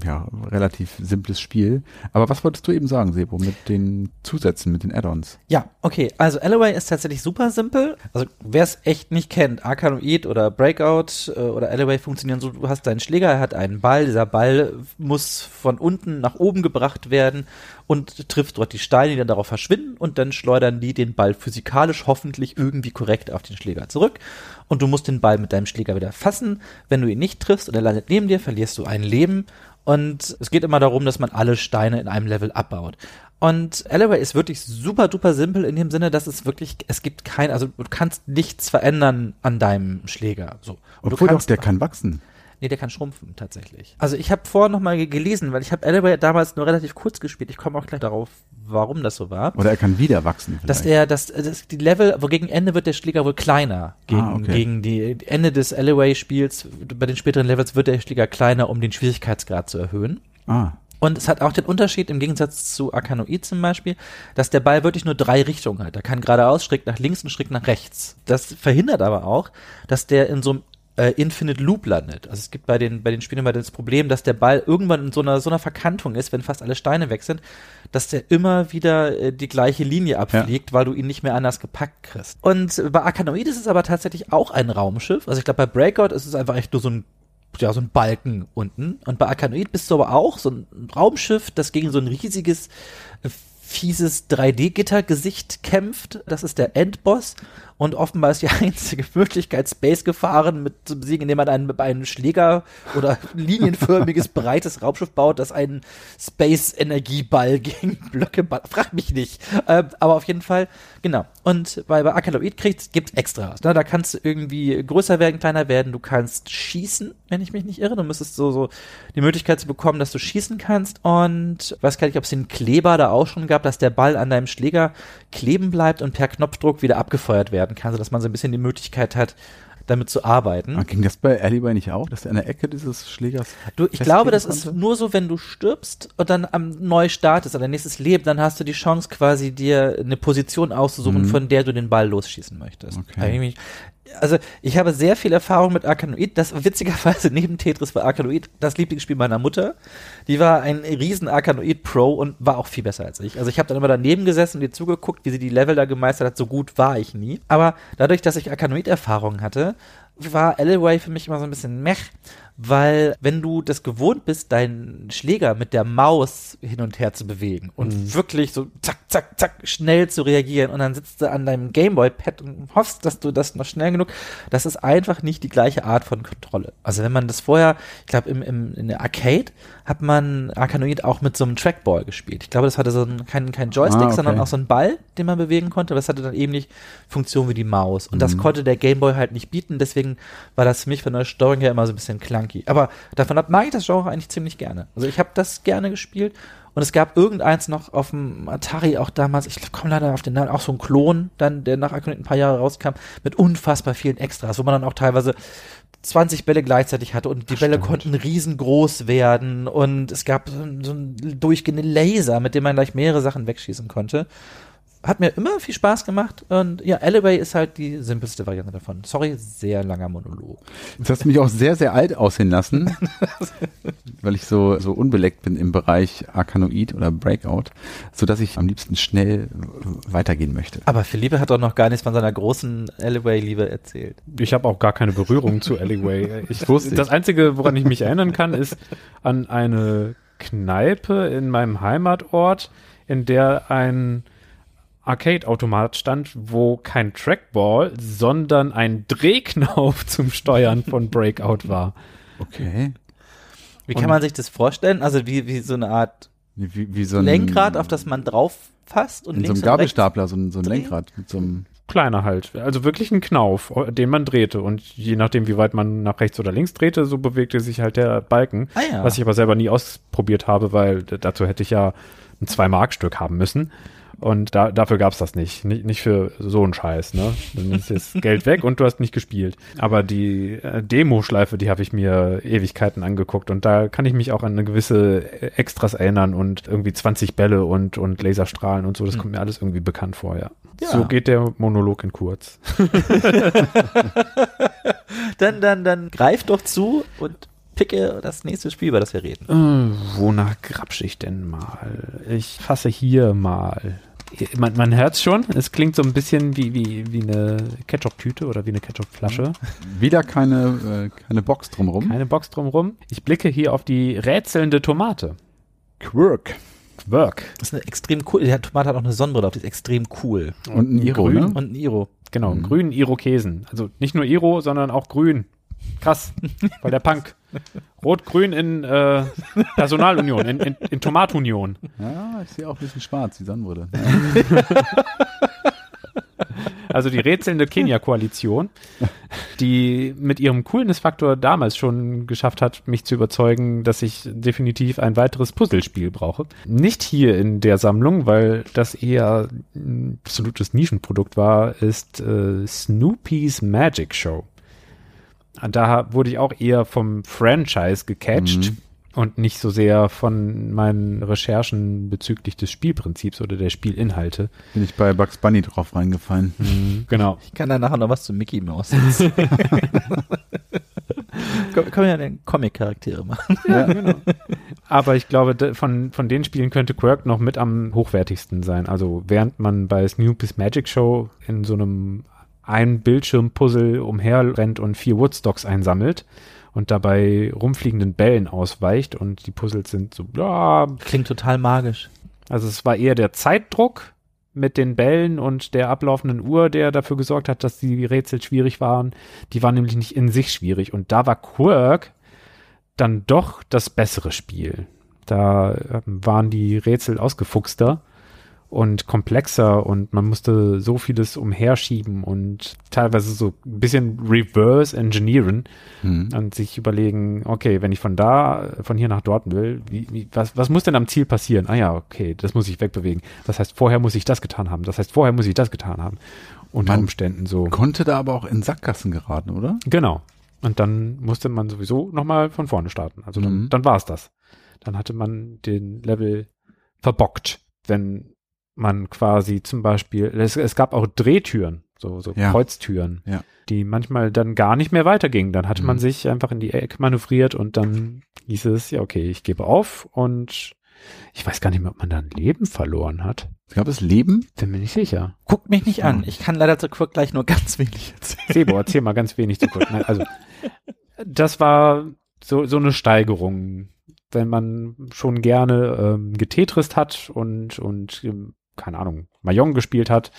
Speaker 1: ja, relativ simples Spiel. Aber was wolltest du eben sagen, Sebo, mit den Zusätzen, mit den Add-ons?
Speaker 3: Ja, okay. Also Alloway ist tatsächlich super simpel. Also wer es echt nicht kennt, Arkanoid oder Breakout äh, oder Alloway funktionieren so, du hast deinen Schläger, er hat einen Ball, dieser Ball muss von unten nach oben gebracht werden und trifft dort die Steine, die dann darauf verschwinden und dann schleudern die den Ball physikalisch hoffentlich irgendwie korrekt auf den Schläger zurück und du musst den Ball mit deinem Schläger wieder fassen. Wenn du ihn nicht triffst und er landet neben dir, verlierst du ein Leben und es geht immer darum, dass man alle Steine in einem Level abbaut. Und Alloway ist wirklich super duper simpel in dem Sinne, dass es wirklich, es gibt kein, also du kannst nichts verändern an deinem Schläger. So. Und
Speaker 1: Obwohl
Speaker 3: du
Speaker 1: doch,
Speaker 3: kannst,
Speaker 1: der kann wachsen.
Speaker 3: Nee, der kann schrumpfen tatsächlich. Also ich habe vorher nochmal gelesen, weil ich habe Alloway damals nur relativ kurz gespielt. Ich komme auch gleich darauf, warum das so war.
Speaker 1: Oder er kann wieder wachsen.
Speaker 3: Dass
Speaker 1: vielleicht.
Speaker 3: der, dass, dass die Level, wo gegen Ende wird der Schläger wohl kleiner. Gegen,
Speaker 1: Ah, okay.
Speaker 3: gegen die Ende des Alloway-Spiels, bei den späteren Levels wird der Schläger kleiner, um den Schwierigkeitsgrad zu erhöhen.
Speaker 1: ah,
Speaker 3: Und es hat auch den Unterschied im Gegensatz zu Arkanoid zum Beispiel, dass der Ball wirklich nur drei Richtungen hat. Er kann geradeaus, schräg nach links und schräg nach rechts. Das verhindert aber auch, dass der in so einem äh, Infinite Loop landet. Also es gibt bei den, bei den Spielen immer das Problem, dass der Ball irgendwann in so einer, so einer Verkantung ist, wenn fast alle Steine weg sind, dass der immer wieder äh, die gleiche Linie abfliegt, weil du ihn nicht mehr anders gepackt kriegst. Und bei Arkanoid ist es aber tatsächlich auch ein Raumschiff. Also ich glaube, bei Breakout ist es einfach echt nur so ein ja, so ein Balken unten. Und bei Arkanoid bist du aber auch so ein Raumschiff, das gegen so ein riesiges, äh, fieses 3D-Gittergesicht kämpft. Das ist der Endboss. Und offenbar ist die einzige Möglichkeit, Space-Gefahren mit zu besiegen, indem man einen, einen Schläger oder linienförmiges, breites Raumschiff baut, das einen Space-Energieball gegen Blöcke ballert. Frag mich nicht. Ähm, aber auf jeden Fall, genau. Und bei, bei Arkanoid kriegst, gibt's Extras. Ne? Da kannst du irgendwie größer werden, kleiner werden. Du kannst schießen, wenn ich mich nicht irre. Du müsstest so, so die Möglichkeit zu bekommen, dass du schießen kannst. Und weiß gar nicht, ob es den Kleber da auch schon gab, dass der Ball an deinem Schläger kleben bleibt und per Knopfdruck wieder abgefeuert werden kann, sodass man so ein bisschen die Möglichkeit hat, damit zu arbeiten.
Speaker 1: Ah, ging das bei Alleyway nicht auch, dass er an der Ecke dieses Schlägers
Speaker 3: Du, ich glaube, das ist
Speaker 1: konnte?
Speaker 3: nur so, wenn du stirbst und dann am neu startest, oder nächstes Leben, dann hast du die Chance, quasi dir eine Position auszusuchen,
Speaker 1: Mhm.
Speaker 3: von der du den Ball losschießen möchtest.
Speaker 1: Okay.
Speaker 3: Also ich habe sehr viel Erfahrung mit Arkanoid. Das witzigerweise neben Tetris war Arkanoid das Lieblingsspiel meiner Mutter. Die war ein riesen Arkanoid-Pro und war auch viel besser als ich. Also ich habe dann immer daneben gesessen und ihr zugeguckt, wie sie die Level da gemeistert hat. So gut war ich nie. Aber dadurch, dass ich Arkanoid-Erfahrung hatte, war Alloway für mich immer so ein bisschen mech, weil wenn du das gewohnt bist, deinen Schläger mit der Maus hin und her zu bewegen und wirklich so zack, zack, zack schnell zu reagieren und dann sitzt du an deinem Gameboy-Pad und hoffst, dass du das noch schnell genug, das ist einfach nicht die gleiche Art von Kontrolle. Also wenn man das vorher, ich glaube im, im, in der Arcade hat man Arkanoid auch mit so einem Trackball gespielt. Ich glaube, das hatte so ein, kein, kein Joystick,
Speaker 1: Ah, okay.
Speaker 3: sondern auch so ein Ball, den man bewegen konnte, aber das hatte dann eben nicht Funktion wie die Maus. Und
Speaker 1: Mhm.
Speaker 3: das konnte der Gameboy halt nicht bieten, deswegen war das für mich von der Steuerung her immer so ein bisschen clunky. Aber davon ab mag ich das Genre eigentlich ziemlich gerne. Also ich habe das gerne gespielt und es gab irgendeins noch auf dem Atari auch damals, ich komme leider auf den Namen, auch so ein Klon, dann, der nach Arkanoid ein paar Jahre rauskam, mit unfassbar vielen Extras, wo man dann auch teilweise 20 Bälle gleichzeitig hatte und die Bälle konnten riesengroß werden und es gab so, so einen durchgehenden Laser, mit dem man gleich mehrere Sachen wegschießen konnte. Hat mir immer viel Spaß gemacht und ja, Alleyway ist halt die simpelste Variante davon. Sorry, sehr langer Monolog.
Speaker 1: Jetzt hast du mich auch sehr, sehr alt aussehen lassen, weil ich so, so unbeleckt bin im Bereich Arkanoid oder Breakout, so dass ich am liebsten schnell weitergehen möchte.
Speaker 3: Aber Philippe hat doch noch gar nichts von seiner großen Alleyway-Liebe erzählt.
Speaker 2: Ich habe auch gar keine Berührung zu Alleyway. Ich,
Speaker 1: Wusste
Speaker 2: das Einzige, woran ich mich erinnern kann, ist an eine Kneipe in meinem Heimatort, in der ein Arcade-Automat stand, wo kein Trackball, sondern ein Drehknopf zum Steuern von Breakout war.
Speaker 1: Okay.
Speaker 3: Wie kann
Speaker 2: Und-
Speaker 3: man sich das vorstellen? Also wie, wie so eine Art
Speaker 1: Wie, wie, so ein
Speaker 3: Lenkrad, auf das man drauf fasst und
Speaker 1: in so einem
Speaker 3: rechts
Speaker 1: Gabelstapler, so ein, so ein? Lenkrad mit so einem
Speaker 2: Kleiner halt. Also wirklich ein Knauf, den man drehte. Und je nachdem, wie weit man nach rechts oder links drehte, so bewegte sich halt der Balken.
Speaker 3: Ah ja.
Speaker 2: Was ich aber selber nie ausprobiert habe, weil dazu hätte ich ja ein Zwei-Mark-Stück haben müssen. Und da, dafür gab's das nicht. nicht. Nicht für so einen Scheiß, ne? Dann ist das Geld weg und du hast nicht gespielt. Aber die äh, Demo-Schleife, die habe ich mir Ewigkeiten angeguckt und da kann ich mich auch an eine gewisse äh, Extras erinnern und irgendwie 20 Bälle und, und Laserstrahlen und so. Das kommt mir alles irgendwie bekannt vor, ja.
Speaker 3: Ja.
Speaker 2: So geht der Monolog in kurz.
Speaker 3: dann, dann, dann greif doch zu und picke das nächste Spiel, über das wir reden.
Speaker 2: Äh, wonach grapsch ich denn mal? Ich fasse hier mal. Man, man hört schon, es klingt so ein bisschen wie, wie, wie eine Ketchup-Tüte oder wie eine Ketchup-Flasche.
Speaker 1: Wieder keine, äh, keine Box drumrum.
Speaker 2: Keine Box drumrum. Ich blicke hier auf die rätselnde Tomate.
Speaker 1: Quirk.
Speaker 2: Quirk.
Speaker 3: Das ist eine extrem cool. Der Tomate hat auch eine Sonnenbrille auf, die ist extrem cool.
Speaker 1: Und ein Iro,
Speaker 2: grün
Speaker 1: ne?
Speaker 3: Und ein Iro.
Speaker 2: Genau, einen
Speaker 1: Mhm.
Speaker 2: grünen Irokesen. Also nicht nur Iro, sondern auch grün. Krass, weil der Punk. Rot-Grün in äh, Personalunion, in, in, in Tomatunion.
Speaker 1: Ja, ich sehe auch ein bisschen schwarz, die Sonnenbrille.
Speaker 2: Also die rätselnde Kenia-Koalition, die mit ihrem Coolness-Faktor damals schon geschafft hat, mich zu überzeugen, dass ich definitiv ein weiteres Puzzlespiel brauche. Nicht hier in der Sammlung, weil das eher ein absolutes Nischenprodukt war, ist äh, Snoopy's Magic Show. Da wurde ich auch eher vom Franchise gecatcht
Speaker 1: Mhm.
Speaker 2: und nicht so sehr von meinen Recherchen bezüglich des Spielprinzips oder der Spielinhalte.
Speaker 1: Bin ich bei Bugs Bunny drauf reingefallen.
Speaker 2: Genau.
Speaker 3: Ich kann da nachher noch was zu Mickey Mouse sagen. Können wir ja den Comic-Charaktere machen.
Speaker 1: Ja.
Speaker 2: Aber ich glaube, von, von den Spielen könnte Quirk noch mit am hochwertigsten sein. Also während man bei Snoopy's Magic Show in so einem ein Bildschirm-Puzzle umherrennt und vier Woodstocks einsammelt und dabei rumfliegenden Bällen ausweicht und die Puzzles sind so, ja,
Speaker 3: Klingt total magisch.
Speaker 2: also es war eher der Zeitdruck mit den Bällen und der ablaufenden Uhr, der dafür gesorgt hat, dass die Rätsel schwierig waren. Die waren nämlich nicht in sich schwierig. Und da war Quirk dann doch das bessere Spiel. Da ähm, waren die Rätsel ausgefuchster und komplexer und man musste so vieles umherschieben und teilweise so ein bisschen reverse engineeren
Speaker 1: Hm.
Speaker 2: und sich überlegen, okay, wenn ich von da, von hier nach dort will, wie, wie, was, was muss denn am Ziel passieren? Ah ja, okay, das muss ich wegbewegen. Das heißt, vorher muss ich das getan haben. Das heißt, vorher muss ich das getan haben. Unter
Speaker 1: Man
Speaker 2: Umständen so.
Speaker 1: Konnte da aber auch in Sackgassen geraten, oder?
Speaker 2: Genau. Und dann musste man sowieso nochmal von vorne starten. Also dann,
Speaker 1: Mhm.
Speaker 2: dann war es das. Dann hatte man den Level verbockt, wenn man quasi zum Beispiel, es, es gab auch Drehtüren, so, so
Speaker 1: Ja.
Speaker 2: Kreuztüren,
Speaker 1: Ja.
Speaker 2: die manchmal dann gar nicht mehr weitergingen. Dann hatte man
Speaker 1: Mhm.
Speaker 2: sich einfach in die Ecke manövriert und dann hieß es, ja, okay, ich gebe auf und ich weiß gar nicht mehr, ob man da ein Leben verloren hat.
Speaker 1: Gab es Leben?
Speaker 2: Bin mir nicht sicher.
Speaker 3: Guckt mich nicht an. Ich kann leider zu Quirk gleich nur ganz wenig erzählen.
Speaker 2: Sebo, erzähl mal ganz wenig zu. Nein, also, das war so, so eine Steigerung. Wenn man schon gerne ähm, getetrist hat und, und ähm, keine Ahnung, Mahjong gespielt hat,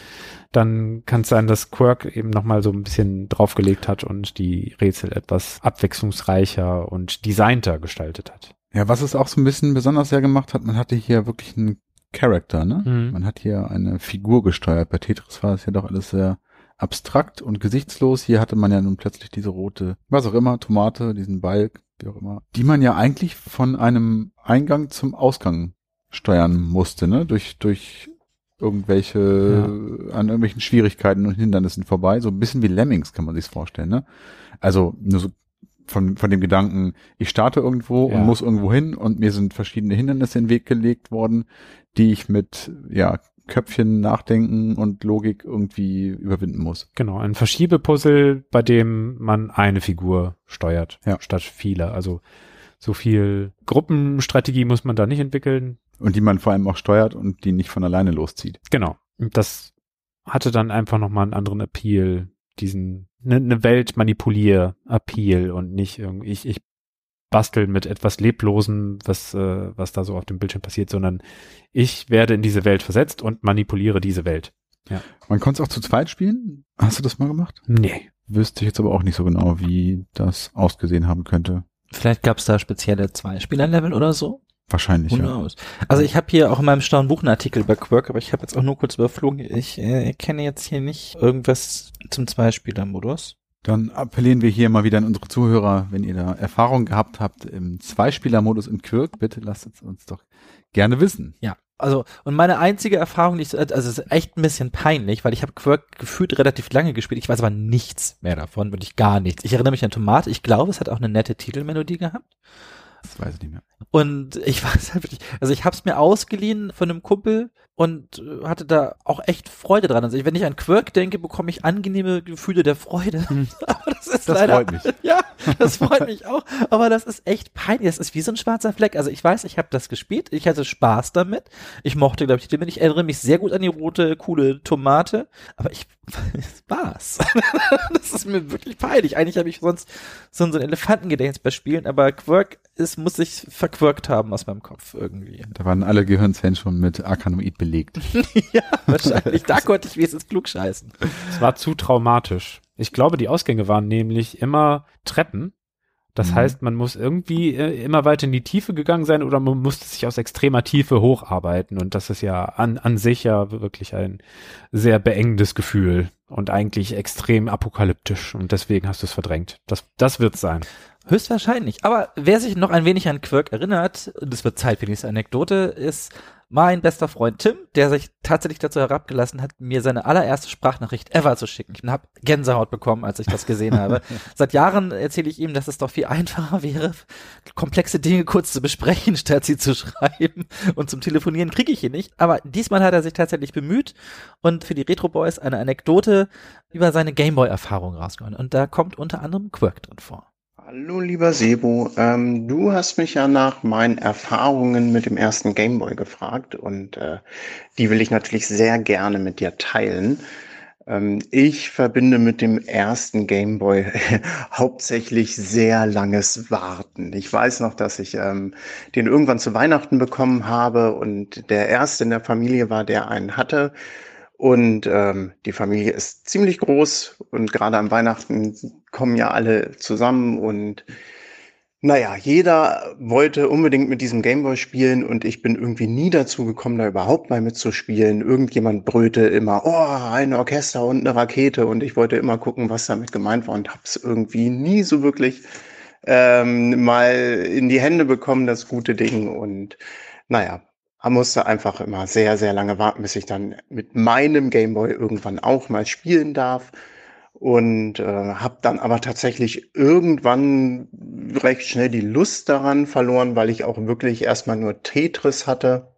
Speaker 2: dann kann es sein, dass Quirk eben nochmal so ein bisschen draufgelegt hat und die Rätsel etwas abwechslungsreicher und designter gestaltet hat.
Speaker 1: Ja, was es auch so ein bisschen besonders sehr gemacht hat, man hatte hier wirklich einen Charakter, ne?
Speaker 2: Mhm.
Speaker 1: Man hat hier eine Figur gesteuert. Bei Tetris war das ja doch alles sehr abstrakt und gesichtslos. Hier hatte man ja nun plötzlich diese rote, was auch immer, Tomate, diesen Balk, wie auch immer, die man ja eigentlich von einem Eingang zum Ausgang steuern musste, ne? Durch, durch irgendwelche, an irgendwelchen Schwierigkeiten und Hindernissen vorbei. So ein bisschen wie Lemmings kann man sich's vorstellen, ne? Also nur so von, von dem Gedanken, ich starte irgendwo
Speaker 2: Ja.
Speaker 1: und muss irgendwo hin und mir sind verschiedene Hindernisse in den Weg gelegt worden, die ich mit, ja, Köpfchen, Nachdenken und Logik irgendwie überwinden muss.
Speaker 2: Genau, ein Verschiebepuzzle, bei dem man eine Figur steuert,
Speaker 1: Ja.
Speaker 2: statt viele. Also so viel Gruppenstrategie muss man da nicht entwickeln.
Speaker 1: Und die man vor allem auch steuert und die nicht von alleine loszieht.
Speaker 2: Genau. Und das hatte dann einfach nochmal einen anderen Appeal, diesen, ne, ne Welt manipulier Appeal und nicht irgendwie, ich, ich bastel mit etwas Leblosem, was, äh, was da so auf dem Bildschirm passiert, sondern ich werde in diese Welt versetzt und manipuliere diese Welt.
Speaker 1: Man konnte es auch zu zweit spielen. Hast du das mal gemacht?
Speaker 2: Nee.
Speaker 1: Wüsste ich jetzt aber auch nicht so genau, wie das ausgesehen haben könnte.
Speaker 3: Vielleicht gab es da spezielle Zwei-Spieler-Level oder so.
Speaker 1: Wahrscheinlich,
Speaker 3: Who
Speaker 1: ja.
Speaker 3: Also ich habe hier auch in meinem schlauen Buch einen Artikel über Quirk, aber ich habe jetzt auch nur kurz überflogen. Ich äh, kenne jetzt hier nicht irgendwas zum Zweispieler-Modus.
Speaker 1: Dann appellieren wir hier mal wieder an unsere Zuhörer, wenn ihr da Erfahrung gehabt habt im Zweispieler-Modus in Quirk, bitte lasst es uns doch gerne wissen.
Speaker 3: Ja, also und meine einzige Erfahrung, die ich, so- also es ist echt ein bisschen peinlich, weil ich habe Quirk gefühlt relativ lange gespielt. Ich weiß aber nichts mehr davon, wirklich gar nichts. Ich erinnere mich an Tomate. Ich glaube, es hat auch eine nette Titelmelodie gehabt.
Speaker 1: Das weiß ich nicht mehr.
Speaker 3: Und ich weiß halt wirklich, also ich habe es mir ausgeliehen von einem Kumpel, und äh, hatte da auch echt Freude dran. Also wenn ich an Quirk denke, bekomme ich angenehme Gefühle der Freude. Aber das ist
Speaker 1: Das
Speaker 3: leider,
Speaker 1: freut mich.
Speaker 3: ja, das freut mich auch. Aber das ist echt peinlich. Das ist wie so ein schwarzer Fleck. Also ich weiß, ich habe das gespielt. Ich hatte Spaß damit. Ich mochte, glaube ich, die Stimme. Ich erinnere mich sehr gut an die rote, coole Tomate. Aber ich, war's. das ist mir wirklich peinlich. Eigentlich habe ich sonst so, so ein Elefantengedächtnis bei Spielen, aber Quirk ist, muss sich verquirkt haben aus meinem Kopf irgendwie.
Speaker 1: Da waren alle Gehirnzellen schon mit Arkanoid belegt.
Speaker 3: ja, wahrscheinlich. Da konnte ich wenigstens klug scheißen.
Speaker 2: Es war zu traumatisch. Ich glaube, die Ausgänge waren nämlich immer Treppen. Das
Speaker 1: Mhm.
Speaker 2: heißt, man muss irgendwie äh, immer weiter in die Tiefe gegangen sein oder man musste sich aus extremer Tiefe hocharbeiten. Und das ist ja an, an sich ja wirklich ein sehr beengendes Gefühl und eigentlich extrem apokalyptisch. Und deswegen hast du es verdrängt. Das, das wird's sein.
Speaker 3: Höchstwahrscheinlich. Aber wer sich noch ein wenig an Quirk erinnert, und es wird Zeit für diese Anekdote, ist mein bester Freund Tim, der sich tatsächlich dazu herabgelassen hat, mir seine allererste Sprachnachricht ever zu schicken. Ich habe Gänsehaut bekommen, als ich das gesehen habe. Seit Jahren erzähle ich ihm, dass es doch viel einfacher wäre, komplexe Dinge kurz zu besprechen, statt sie zu schreiben. Und zum Telefonieren kriege ich ihn nicht. Aber diesmal hat er sich tatsächlich bemüht und für die Retro Boys eine Anekdote über seine Gameboy-Erfahrung rausgehauen. Und da kommt unter anderem Quirk drin vor.
Speaker 5: Hallo lieber Sebo, ähm, du hast mich ja nach meinen Erfahrungen mit dem ersten Gameboy gefragt und äh, die will ich natürlich sehr gerne mit dir teilen. Ähm, ich verbinde mit dem ersten Gameboy hauptsächlich sehr langes Warten. Ich weiß noch, dass ich ähm, den irgendwann zu Weihnachten bekommen habe und der erste in der Familie war, der einen hatte. Und ähm, die Familie ist ziemlich groß und gerade an Weihnachten kommen ja alle zusammen und naja, jeder wollte unbedingt mit diesem Gameboy spielen und ich bin irgendwie nie dazu gekommen, da überhaupt mal mitzuspielen. Irgendjemand brüllte immer, oh, ein Orchester und eine Rakete und ich wollte immer gucken, was damit gemeint war und hab's irgendwie nie so wirklich ähm, mal in die Hände bekommen, das gute Ding und naja, musste einfach immer sehr, sehr lange warten, bis ich dann mit meinem Gameboy irgendwann auch mal spielen darf. Und äh, habe dann aber tatsächlich irgendwann recht schnell die Lust daran verloren, weil ich auch wirklich erstmal nur Tetris hatte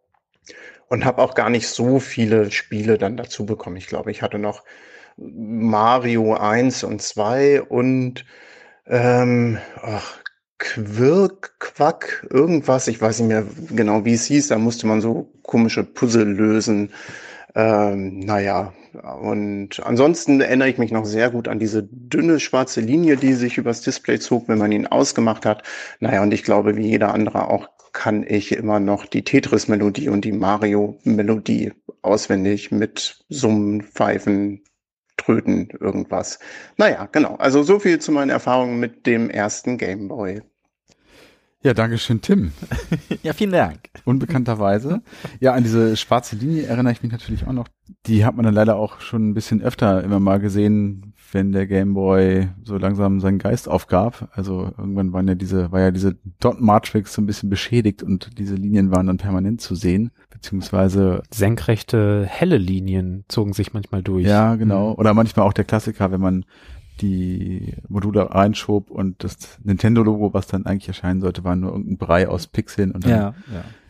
Speaker 5: und habe auch gar nicht so viele Spiele dann dazu bekommen. Ich glaube, ich hatte noch Mario 1 und 2 und ähm, ach, Quirk, Quack, irgendwas, ich weiß nicht mehr genau, wie es hieß, da musste man so komische Puzzle lösen. Ähm, naja, und ansonsten erinnere ich mich noch sehr gut an diese dünne schwarze Linie, die sich übers Display zog, wenn man ihn ausgemacht hat. Naja, und ich glaube, wie jeder andere auch, kann ich immer noch die Tetris-Melodie und die Mario-Melodie auswendig mit Summen, Pfeifen, Tröten, irgendwas. Naja, genau. Also so viel zu meinen Erfahrungen mit dem ersten Gameboy.
Speaker 1: Ja, danke schön, Tim.
Speaker 3: Ja, vielen Dank.
Speaker 1: Unbekannterweise. Ja, an diese schwarze Linie erinnere ich mich natürlich auch noch. Die hat man dann leider auch schon ein bisschen öfter immer mal gesehen, wenn der Gameboy so langsam seinen Geist aufgab. Also irgendwann waren ja diese, war ja diese Dot Matrix so ein bisschen beschädigt und diese Linien waren dann permanent zu sehen, beziehungsweise
Speaker 2: Senkrechte, helle Linien zogen sich manchmal durch.
Speaker 1: Ja, genau. Oder manchmal auch der Klassiker, wenn man die Module reinschob und das Nintendo-Logo, was dann eigentlich erscheinen sollte, war nur irgendein Brei aus Pixeln und dann
Speaker 3: Ja, ja.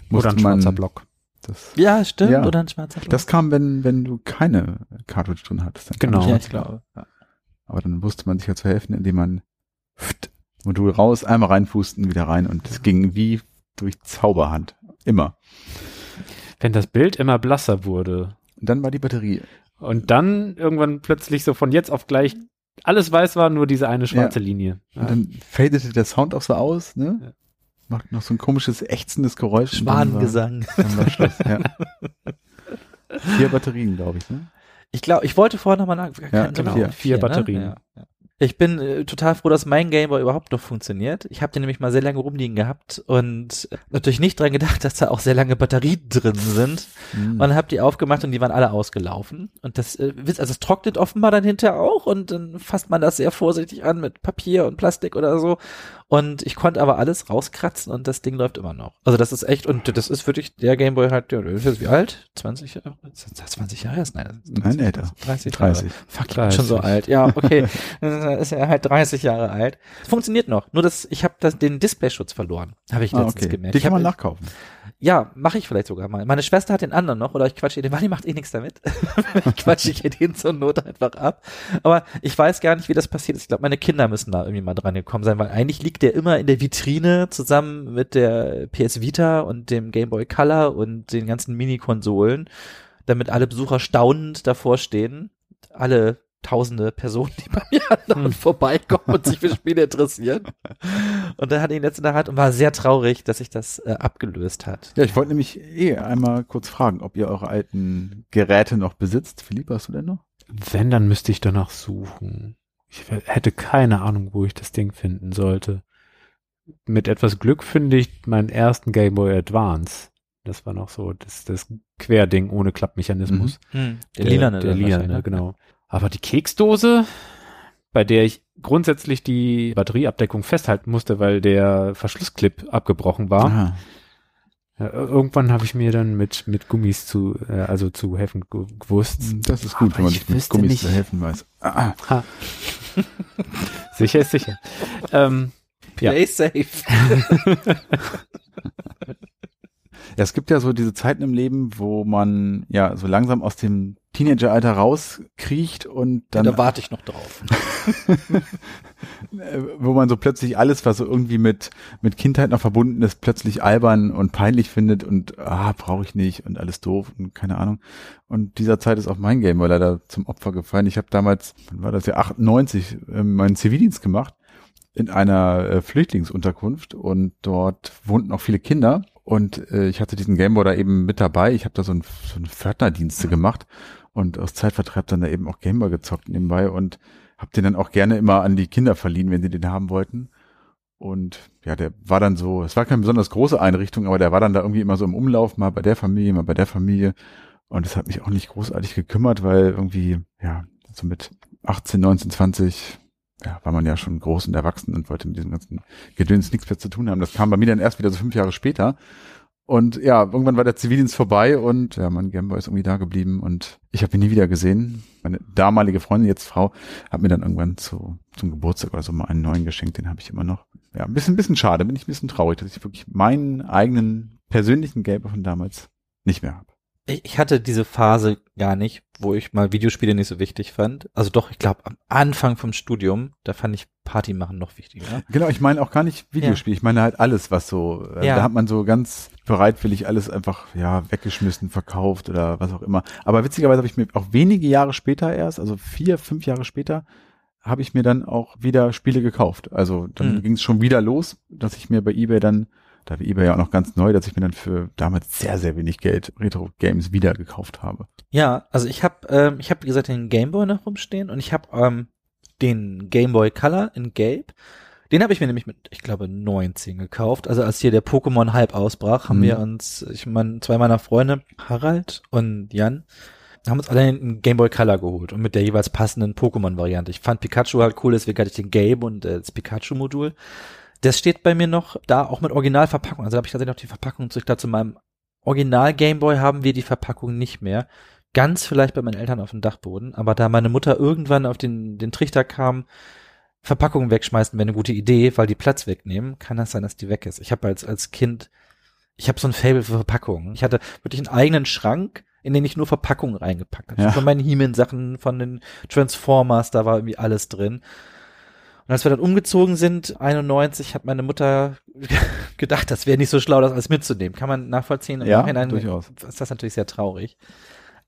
Speaker 1: musste
Speaker 2: Oder ein
Speaker 1: man
Speaker 2: schwarzer Block.
Speaker 1: das.
Speaker 3: Ja, stimmt.
Speaker 1: Ja.
Speaker 3: Oder ein schwarzer Block.
Speaker 1: Das kam, wenn wenn du keine Cartridge drin hattest.
Speaker 2: Genau.
Speaker 3: ja, ich glaube. Ja.
Speaker 1: Aber dann wusste man sich ja zu helfen, indem man pft, Modul raus, einmal reinfusten, wieder rein und es ging wie durch Zauberhand. Immer.
Speaker 2: Wenn das Bild immer blasser wurde
Speaker 1: Und dann war die Batterie.
Speaker 2: und dann irgendwann plötzlich so von jetzt auf gleich alles weiß war, nur diese eine schwarze Linie.
Speaker 1: Und
Speaker 2: Ja.
Speaker 1: dann fadete der Sound auch so aus, ne?
Speaker 2: Ja.
Speaker 1: Macht noch so ein komisches, ächzendes Geräusch. und dann war-
Speaker 3: Schwanengesang.
Speaker 1: Dann war Schluss, ja. Vier Batterien, glaube ich, ne?
Speaker 3: Ich glaube, ich wollte vorher nochmal nach.
Speaker 1: Ja,
Speaker 2: genau.
Speaker 1: vier.
Speaker 2: Vier Batterien.
Speaker 3: Ne? Ja, ja. Ich bin äh, total froh, dass mein Gameboy überhaupt noch funktioniert. Ich habe den nämlich mal sehr lange rumliegen gehabt und natürlich nicht dran gedacht, dass da auch sehr lange Batterien drin sind.
Speaker 1: Mhm.
Speaker 3: Und habe die aufgemacht und die waren alle ausgelaufen. Und das, äh, also es trocknet offenbar dann hinterher auch und dann fasst man das sehr vorsichtig an mit Papier und Plastik oder so. Und ich konnte aber alles rauskratzen und das Ding läuft immer noch. Also das ist echt, und das ist wirklich der Gameboy halt, ja, der ist jetzt wie alt? 20 Jahre? Ist das 20 Jahre? ist? Nein,
Speaker 1: Nein, älter.
Speaker 3: 30 Jahre.
Speaker 1: 30.
Speaker 3: Fuck, ich bin schon so
Speaker 2: 30.
Speaker 3: alt. Ja, okay. Dann ist er halt 30 Jahre alt. Funktioniert noch. Nur dass ich habe das den Displayschutz verloren. Habe ich
Speaker 1: Ah,
Speaker 3: letztens
Speaker 1: okay.
Speaker 3: gemerkt.
Speaker 1: Die kann man nachkaufen.
Speaker 3: Ja, mache ich vielleicht sogar mal. Meine Schwester hat den anderen noch, oder ich quatsche den, weil die macht eh nichts damit. ich quatsche ich ihr den zur Not einfach ab. Aber ich weiß gar nicht, wie das passiert ist. Ich glaube, meine Kinder müssen da irgendwie mal dran gekommen sein, weil eigentlich liegt der immer in der Vitrine zusammen mit der PS Vita und dem Game Boy Color und den ganzen Mini-Konsolen, damit alle Besucher staunend davor stehen. Alle tausende Personen, die bei mir andauernd hm. vorbeikommen und sich für Spiele interessieren. Und er hat ihn jetzt in der Hand und war sehr traurig, dass sich das äh, abgelöst hat.
Speaker 1: Ja, ich wollte nämlich eh einmal kurz fragen, ob ihr eure alten Geräte noch besitzt. Philipp, hast du denn noch?
Speaker 2: Wenn, dann müsste ich danach suchen. Ich hätte keine Ahnung, wo ich das Ding finden sollte. Mit etwas Glück finde ich meinen ersten Game Boy Advance. Das war noch so das, das Querding ohne Klappmechanismus.
Speaker 3: Mhm. Hm. Der, der lilane.
Speaker 2: Der lilane, ne? genau. Aber die Keksdose, bei der ich grundsätzlich die Batterieabdeckung festhalten musste, weil der Verschlussclip abgebrochen war. Ja, irgendwann habe ich mir dann mit mit Gummis zu äh, also zu helfen gewusst.
Speaker 1: Das ist gut, Aber wenn man sich mit Gummis nicht. zu helfen weiß. Ah.
Speaker 2: sicher ist sicher.
Speaker 3: Ähm, Play ja. safe.
Speaker 1: Ja, es gibt ja so diese Zeiten im Leben, wo man ja so langsam aus dem Teenageralter rauskriecht und dann.
Speaker 3: Ja, da warte ich noch drauf.
Speaker 1: wo man so plötzlich alles, was so irgendwie mit, mit Kindheit noch verbunden ist, plötzlich albern und peinlich findet und ah, brauche ich nicht und alles doof und keine Ahnung. Und dieser Zeit ist auch mein Game weil leider zum Opfer gefallen. Ich habe damals, wann war das ja, 98, äh, meinen Zivildienst gemacht in einer äh, Flüchtlingsunterkunft und dort wohnten auch viele Kinder und äh, ich hatte diesen Gameboy da eben mit dabei. Ich habe da so, ein, so eine Pförtnerdienste gemacht und aus Zeitvertreib dann da eben auch Gameboy gezockt nebenbei und habe den dann auch gerne immer an die Kinder verliehen, wenn sie den haben wollten. Und ja, der war dann so, es war keine besonders große Einrichtung, aber der war dann da irgendwie immer so im Umlauf, mal bei der Familie, mal bei der Familie. Und das hat mich auch nicht großartig gekümmert, weil irgendwie, ja, so mit 18, 19, 20 ja, war man ja schon groß und erwachsen und wollte mit diesem ganzen Gedöns nichts mehr zu tun haben. Das kam bei mir dann erst wieder so fünf Jahre später. Und ja, irgendwann war der Zivildienst vorbei und ja, mein Gameboy ist irgendwie da geblieben und ich habe ihn nie wieder gesehen. Meine damalige Freundin, jetzt Frau, hat mir dann irgendwann zu, zum Geburtstag oder so mal einen neuen geschenkt, den habe ich immer noch. Ja, ein bisschen, ein bisschen schade, bin ich ein bisschen traurig, dass ich wirklich meinen eigenen persönlichen Gameboy von damals nicht mehr habe
Speaker 3: ich hatte diese Phase gar nicht, wo ich mal Videospiele nicht so wichtig fand. Also doch, ich glaube, am Anfang vom Studium, da fand ich Party machen noch wichtiger.
Speaker 1: Genau, ich meine auch gar nicht Videospiele, ja. ich meine halt alles, was so, äh, ja. da hat man so ganz bereitwillig alles einfach, ja, weggeschmissen, verkauft oder was auch immer. Aber witzigerweise habe ich mir auch wenige Jahre später erst, also vier, fünf Jahre später, habe ich mir dann auch wieder Spiele gekauft. Also dann mhm. ging es schon wieder los, dass ich mir bei eBay dann da war eBay ja auch noch ganz neu, dass ich mir dann für damals sehr, sehr wenig Geld Retro-Games wieder gekauft habe.
Speaker 3: Ja, also ich habe, ähm, ich habe wie gesagt den Gameboy noch rumstehen und ich habe ähm, den Gameboy Color in Gelb. Den habe ich mir nämlich mit, ich glaube, 19 gekauft. Also als hier der Pokémon-Hype ausbrach, haben mhm. wir uns, ich meine, zwei meiner Freunde, Harald und Jan, haben uns alle einen Game Boy Color geholt und mit der jeweils passenden Pokémon-Variante. Ich fand Pikachu halt cool, deswegen hatte ich den Game und äh, das Pikachu-Modul. Das steht bei mir noch da, auch mit Originalverpackung. Also da habe ich tatsächlich noch die Verpackung zu. Ich glaube, zu meinem Original Gameboy haben wir die Verpackung nicht mehr. Ganz vielleicht bei meinen Eltern auf dem Dachboden. Aber da meine Mutter irgendwann auf den, den Trichter kam, Verpackungen wegschmeißen wäre eine gute Idee, weil die Platz wegnehmen, kann das sein, dass die weg ist. Ich habe als, als Kind, ich habe so ein Fable für Verpackungen. Ich hatte wirklich einen eigenen Schrank, in den ich nur Verpackungen reingepackt habe. Ja. Von meinen He-Man-Sachen, von den Transformers, da war irgendwie alles drin. Und als wir dann umgezogen sind, 91, hat meine Mutter gedacht, das wäre nicht so schlau, das alles mitzunehmen. Kann man nachvollziehen?
Speaker 1: ja, durchaus.
Speaker 3: Ist das natürlich sehr traurig.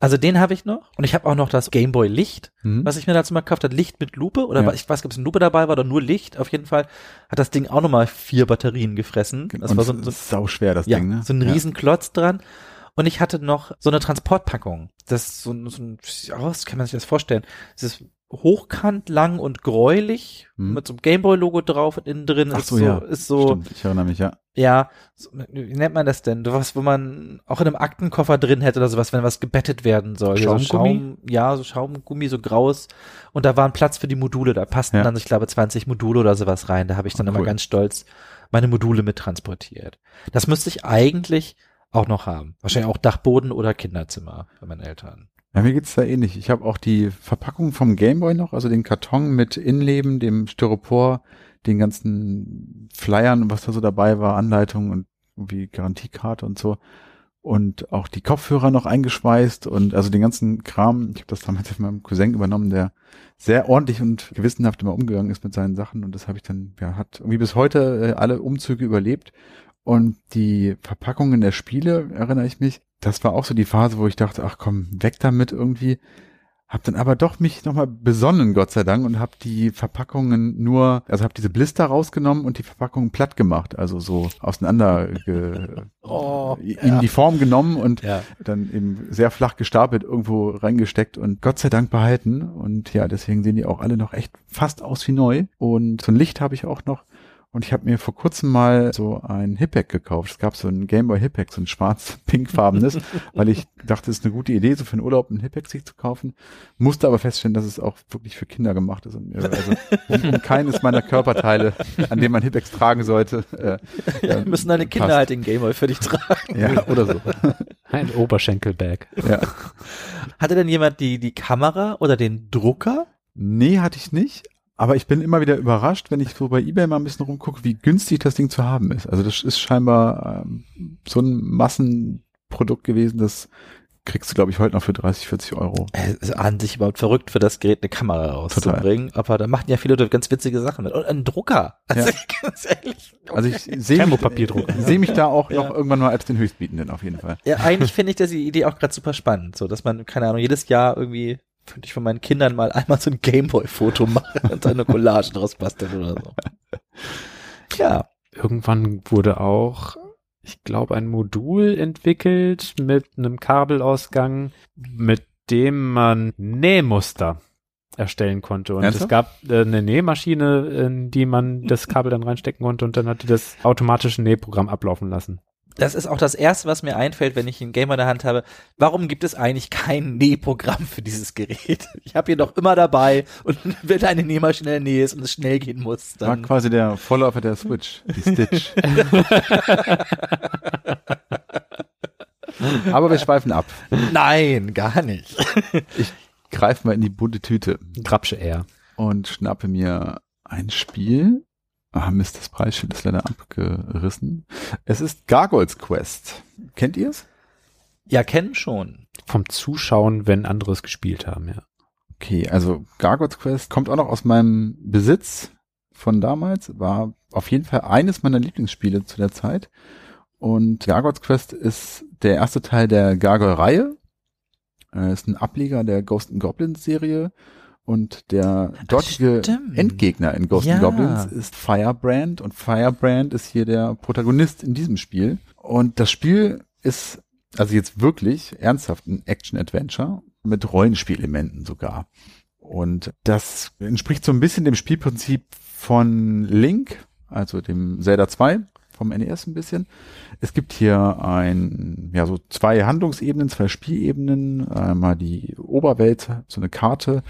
Speaker 3: Also den habe ich noch. Und ich habe auch noch das Gameboy Licht, mhm. was ich mir dazu mal gekauft habe. Licht mit Lupe. Oder ja. ich weiß, ob es eine Lupe dabei war oder nur Licht. Auf jeden Fall hat das Ding auch nochmal vier Batterien gefressen.
Speaker 1: Das Und war so, so sau schwer, das
Speaker 3: ja,
Speaker 1: Ding, ne?
Speaker 3: So ein Riesenklotz ja. dran. Und ich hatte noch so eine Transportpackung. Das ist so, so ein, oh, kann man sich das vorstellen. Das ist hochkant, lang und gräulich hm. mit so einem Gameboy-Logo drauf und innen drin
Speaker 1: Ach
Speaker 3: ist
Speaker 1: so,
Speaker 3: so,
Speaker 1: ja.
Speaker 3: ist so.
Speaker 1: Stimmt, ich erinnere mich, ja.
Speaker 3: Ja, so, wie nennt man das denn? Was, wo man auch in einem Aktenkoffer drin hätte oder sowas, wenn was gebettet werden soll.
Speaker 1: Schaumgummi? So Schaum,
Speaker 3: ja, so Schaumgummi, so graues. Und da war ein Platz für die Module, da passten ja. dann, ich glaube, 20 Module oder sowas rein. Da habe ich dann oh, immer ganz stolz meine Module mit transportiert. Das müsste ich eigentlich auch noch haben. Wahrscheinlich auch Dachboden oder Kinderzimmer bei meinen Eltern.
Speaker 1: Ja, mir geht's da ähnlich. Ich habe auch die Verpackung vom Gameboy noch, also den Karton mit Innenleben, dem Styropor, den ganzen Flyern, was da so dabei war, Anleitungen und irgendwie Garantiekarte und so und auch die Kopfhörer noch eingeschweißt und also den ganzen Kram. Ich habe das damals von meinem Cousin übernommen, der sehr ordentlich und gewissenhaft immer umgegangen ist mit seinen Sachen und das habe ich dann, ja, hat irgendwie bis heute äh, alle Umzüge überlebt und die Verpackungen der Spiele, erinnere ich mich, das war auch so die Phase, wo ich dachte, ach komm, weg damit irgendwie. Hab dann aber doch mich nochmal besonnen, Gott sei Dank, und hab die Verpackungen nur, also hab diese Blister rausgenommen und die Verpackungen platt gemacht, also so auseinander ge,
Speaker 3: Oh,
Speaker 1: in
Speaker 3: ja.
Speaker 1: die Form genommen und
Speaker 3: Ja.
Speaker 1: dann eben sehr flach gestapelt irgendwo reingesteckt und Gott sei Dank behalten. Und ja, deswegen sehen die auch alle noch echt fast aus wie neu. Und so ein Licht habe ich auch noch. Und ich habe mir vor kurzem mal so ein Hippack gekauft. Es gab so ein Gameboy Hippack, so ein schwarz-pinkfarbenes, weil ich dachte, es ist eine gute Idee, so für den Urlaub ein Hippack sich zu kaufen. Musste aber feststellen, dass es auch wirklich für Kinder gemacht ist. Und mir, also keines meiner Körperteile, an dem man Hippacks tragen sollte. Äh,
Speaker 3: Ja, müssen deine Kinder
Speaker 1: passt.
Speaker 3: halt den Gameboy für dich tragen.
Speaker 1: Ja, oder so.
Speaker 2: Ein Oberschenkelbag.
Speaker 1: Ja.
Speaker 3: Hatte denn jemand die, die Kamera oder den Drucker?
Speaker 1: Nee, hatte ich nicht. Aber ich bin immer wieder überrascht, wenn ich so bei eBay mal ein bisschen rumgucke, wie günstig das Ding zu haben ist. Also das ist scheinbar ähm, so ein Massenprodukt gewesen, das kriegst du, glaube ich, heute noch für 30, 40 Euro.
Speaker 3: Es ist an sich überhaupt verrückt, für das Gerät eine Kamera rauszubringen. Aber da machen ja viele Leute ganz witzige Sachen mit. Und ein Drucker. Also
Speaker 1: Ja.
Speaker 3: ganz ehrlich.
Speaker 1: Also ich sehe mich, sehe mich da auch
Speaker 3: Ja.
Speaker 1: noch irgendwann mal als den Höchstbietenden auf jeden Fall.
Speaker 3: Ja, eigentlich finde ich das die Idee auch gerade super spannend. So, dass man, keine Ahnung, jedes Jahr irgendwie könnte ich von meinen Kindern mal einmal so ein Gameboy-Foto machen und dann eine Collage draus basteln oder so. Ja.
Speaker 2: Irgendwann wurde auch, ich glaube, ein Modul entwickelt mit einem Kabelausgang, mit dem man Nähmuster erstellen konnte. Und
Speaker 1: Ernsthaft?
Speaker 2: es gab äh, eine Nähmaschine, in die man das Kabel dann reinstecken konnte und dann hat die das automatische Nähprogramm ablaufen lassen.
Speaker 3: Das ist auch das erste, was mir einfällt, wenn ich einen Gamer in der Hand habe. Warum gibt es eigentlich kein Nähprogramm für dieses Gerät? Ich habe ihn doch immer dabei und wenn eine Nähmaschine in der Nähe ist und es schnell gehen muss,
Speaker 1: War
Speaker 3: dann
Speaker 1: quasi der Vorläufer der Switch, die Stitch. Aber wir schweifen ab.
Speaker 3: nein, gar nicht.
Speaker 1: Greif mal in die bunte Tüte
Speaker 2: Grapsche R.
Speaker 1: und schnappe mir ein Spiel. Ah, Mist, das Preisschild ist leider abgerissen. Es ist Gargoyles Quest. Kennt ihr es?
Speaker 3: Ja, kennen schon.
Speaker 2: Vom Zuschauen, wenn andere es gespielt haben, ja.
Speaker 1: Okay, also Gargoyles Quest kommt auch noch aus meinem Besitz von damals, war auf jeden Fall eines meiner Lieblingsspiele zu der Zeit. Und Gargoyles Quest ist der erste Teil der Gargoyle-Reihe. Ist ein Ableger der Ghost and Goblins Serie. Und der dortige. Endgegner in Ghost
Speaker 3: Ja.
Speaker 1: Goblins ist Firebrand. Und Firebrand ist hier der Protagonist in diesem Spiel. Und das Spiel ist also jetzt wirklich ernsthaft ein Action-Adventure mit Rollenspielelementen sogar. Und das entspricht so ein bisschen dem Spielprinzip von Link, also dem Zelda 2 vom NES ein bisschen. Es gibt hier ein, ja, so zwei Handlungsebenen, zwei Spielebenen. Einmal die Oberwelt, so eine Karte,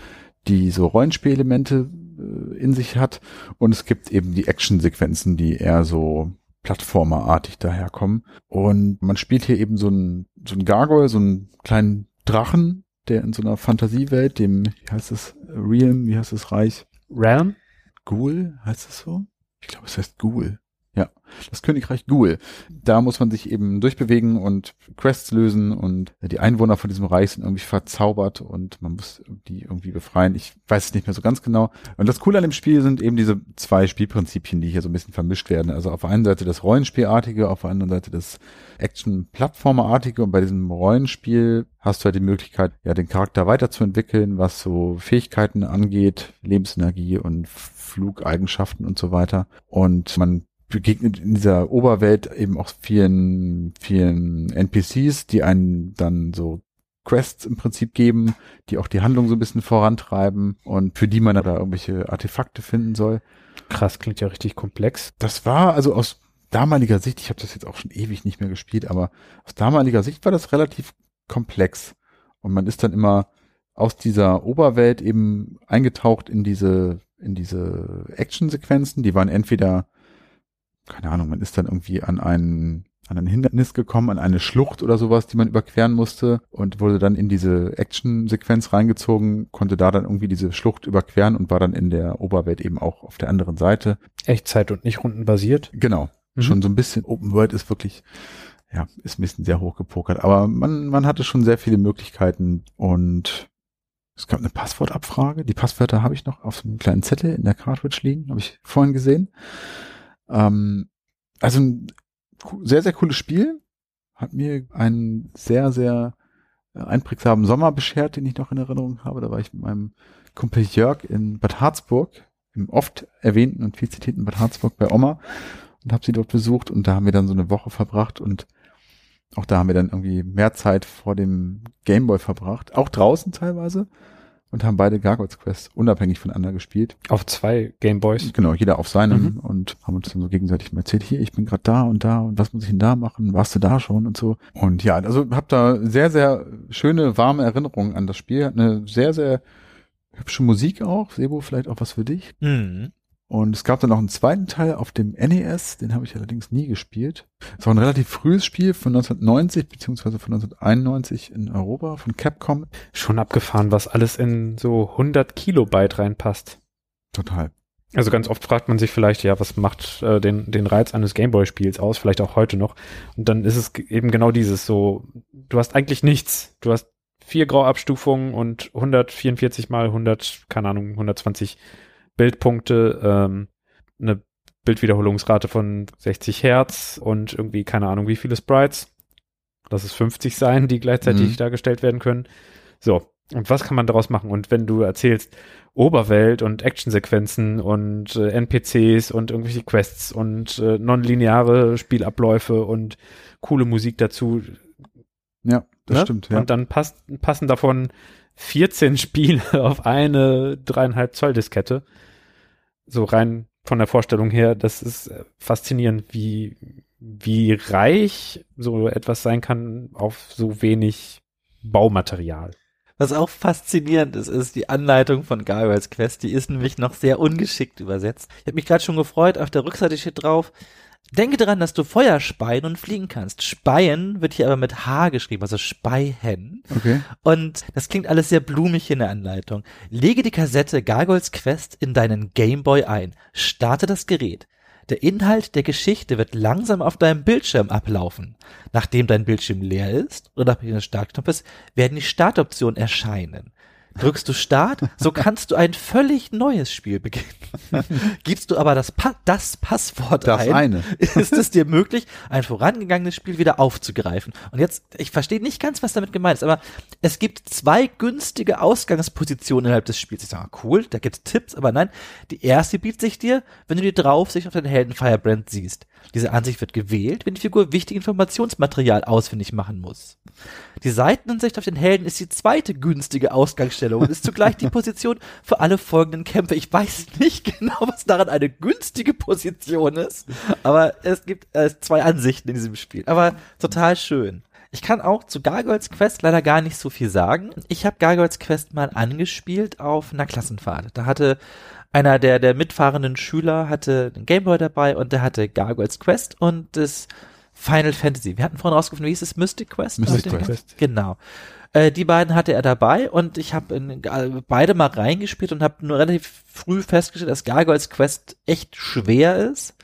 Speaker 1: die so Rollenspielelemente äh, in sich hat. Und es gibt eben die Actionsequenzen, die eher so Plattformerartig daherkommen. Und man spielt hier eben so ein, so ein Gargoyle, so einen kleinen Drachen, der in so einer Fantasiewelt, dem, wie heißt es, Realm, wie heißt es, Reich?
Speaker 2: Realm?
Speaker 1: Ghoul, heißt es so? Ich glaube, es heißt Ghoul. Ja, das Königreich Ghoul. Da muss man sich eben durchbewegen und Quests lösen und die Einwohner von diesem Reich sind irgendwie verzaubert und man muss die irgendwie befreien. Ich weiß es nicht mehr so ganz genau. Und das Coole an dem Spiel sind eben diese zwei Spielprinzipien, die hier so ein bisschen vermischt werden. Also auf der einen Seite das Rollenspielartige, auf der anderen Seite das Action-Plattformerartige und bei diesem Rollenspiel hast du halt die Möglichkeit, ja, den Charakter weiterzuentwickeln, was so Fähigkeiten angeht, Lebensenergie und Flugeigenschaften und so weiter. Und man begegnet in dieser Oberwelt eben auch vielen, vielen NPCs, die einen dann so Quests im Prinzip geben, die auch die Handlung so ein bisschen vorantreiben und für die man da irgendwelche Artefakte finden soll.
Speaker 2: Krass, klingt ja richtig komplex.
Speaker 1: Das war also aus damaliger Sicht, ich habe das jetzt auch schon ewig nicht mehr gespielt, aber aus damaliger Sicht war das relativ komplex. Und man ist dann immer aus dieser Oberwelt eben eingetaucht in diese, in diese Actionsequenzen. Die waren entweder, keine Ahnung, man ist dann irgendwie an einen, an ein Hindernis gekommen, an eine Schlucht oder sowas, die man überqueren musste und wurde dann in diese Action-Sequenz reingezogen, konnte da dann irgendwie diese Schlucht überqueren und war dann in der Oberwelt eben auch auf der anderen Seite.
Speaker 2: Echtzeit und nicht rundenbasiert.
Speaker 1: Genau.
Speaker 2: Mhm.
Speaker 1: Schon so ein bisschen Open World ist wirklich, ja, ist ein bisschen sehr hochgepokert. Aber man, man hatte schon sehr viele Möglichkeiten und es gab eine Passwortabfrage. Die Passwörter habe ich noch auf so einem kleinen Zettel in der Cartridge liegen, habe ich vorhin gesehen. Ähm, also ein sehr, sehr cooles Spiel. Hat mir einen sehr, sehr äh, einprägsamen Sommer beschert, den ich noch in Erinnerung habe. Da war ich mit meinem Kumpel Jörg in Bad Harzburg, im oft erwähnten und viel zitierten Bad Harzburg bei Oma und habe sie dort besucht und da haben wir dann so eine Woche verbracht und auch da haben wir dann irgendwie mehr Zeit vor dem Gameboy verbracht, auch draußen teilweise und haben beide Gargoyles Quest unabhängig voneinander gespielt.
Speaker 2: Auf zwei Gameboys.
Speaker 1: Genau, jeder auf seinem
Speaker 2: Mhm.
Speaker 1: und haben uns dann so gegenseitig mal erzählt, hier, ich bin gerade da und da und was muss ich denn da machen? Warst du da schon und so? Und ja, also hab da sehr, sehr schöne, warme Erinnerungen an das Spiel. Hat eine sehr, sehr hübsche Musik auch. Sebo, vielleicht auch was für dich.
Speaker 3: Mhm.
Speaker 1: Und es gab dann noch einen zweiten Teil auf dem NES, den habe ich allerdings nie gespielt. Es war ein relativ frühes Spiel von 1990 beziehungsweise von 1991 in Europa von Capcom.
Speaker 2: Schon abgefahren, was alles in so 100 Kilobyte reinpasst.
Speaker 1: Total.
Speaker 2: Also ganz oft fragt man sich vielleicht, ja, was macht äh, den, den Reiz eines Gameboy-Spiels aus, vielleicht auch heute noch. Und dann ist es eben genau dieses so, du hast eigentlich nichts. Du hast vier Grauabstufungen und 144 mal 100, keine Ahnung, 120 Bildpunkte, ähm, eine Bildwiederholungsrate von 60 Hertz und irgendwie, keine Ahnung, wie viele Sprites. Lass es 50 sein, die gleichzeitig
Speaker 1: Mhm.
Speaker 2: dargestellt werden können. So. Und was kann man daraus machen? Und wenn du erzählst, Oberwelt und Actionsequenzen und äh, NPCs und irgendwelche Quests und äh, nonlineare Spielabläufe und coole Musik dazu.
Speaker 1: Ja, das
Speaker 2: ne?
Speaker 1: stimmt. Ja.
Speaker 2: Und dann passt, passen davon 14 Spiele auf eine dreieinhalb Zoll Diskette. So rein von der Vorstellung her, das ist äh, faszinierend, wie, wie reich so etwas sein kann auf so wenig Baumaterial.
Speaker 3: Was auch faszinierend ist, ist die Anleitung von Gargoyles Quest. Die ist nämlich noch sehr ungeschickt übersetzt. Ich habe mich gerade schon gefreut, auf der Rückseite steht drauf, denke daran, dass du Feuer speien und fliegen kannst. Speien wird hier aber mit H geschrieben, also Speihen.
Speaker 1: Okay.
Speaker 3: Und das klingt alles sehr blumig in der Anleitung. Lege die Kassette Gargoyles Quest in deinen Gameboy ein. Starte das Gerät. Der Inhalt der Geschichte wird langsam auf deinem Bildschirm ablaufen. Nachdem dein Bildschirm leer ist oder nach des Startknopfes, werden die Startoptionen erscheinen. Drückst du Start, so kannst du ein völlig neues Spiel beginnen. Gibst du aber das, pa das Passwort
Speaker 1: Das
Speaker 3: ein,
Speaker 1: eine.
Speaker 3: ist es dir möglich, ein vorangegangenes Spiel wieder aufzugreifen. Und jetzt, ich verstehe nicht ganz, was damit gemeint ist, aber es gibt zwei günstige Ausgangspositionen innerhalb des Spiels. Ich sage, ah, cool, da gibt's Tipps, aber nein, die erste bietet sich dir, wenn du die Draufsicht auf deinen Helden Firebrand siehst. Diese Ansicht wird gewählt, wenn die Figur wichtig Informationsmaterial ausfindig machen muss. Die Seitenansicht auf den Helden ist die zweite günstige Ausgangsstellung und ist zugleich die Position für alle folgenden Kämpfe. Ich weiß nicht genau, was daran eine günstige Position ist, aber es gibt äh, zwei Ansichten in diesem Spiel. Aber total schön. Ich kann auch zu Gargoyles Quest leider gar nicht so viel sagen. Ich habe Gargoyles Quest mal angespielt auf einer Klassenfahrt. Da hatte einer der, der mitfahrenden Schüler hatte den Gameboy dabei und der hatte Gargoyles Quest und das Final Fantasy. Wir hatten vorhin rausgefunden, wie hieß es? Mystic Quest?
Speaker 1: Mystic
Speaker 3: dem-
Speaker 1: Quest.
Speaker 3: Genau. Äh, die beiden hatte er dabei und ich habe äh, beide mal reingespielt und habe nur relativ früh festgestellt, dass Gargoyles Quest echt schwer ist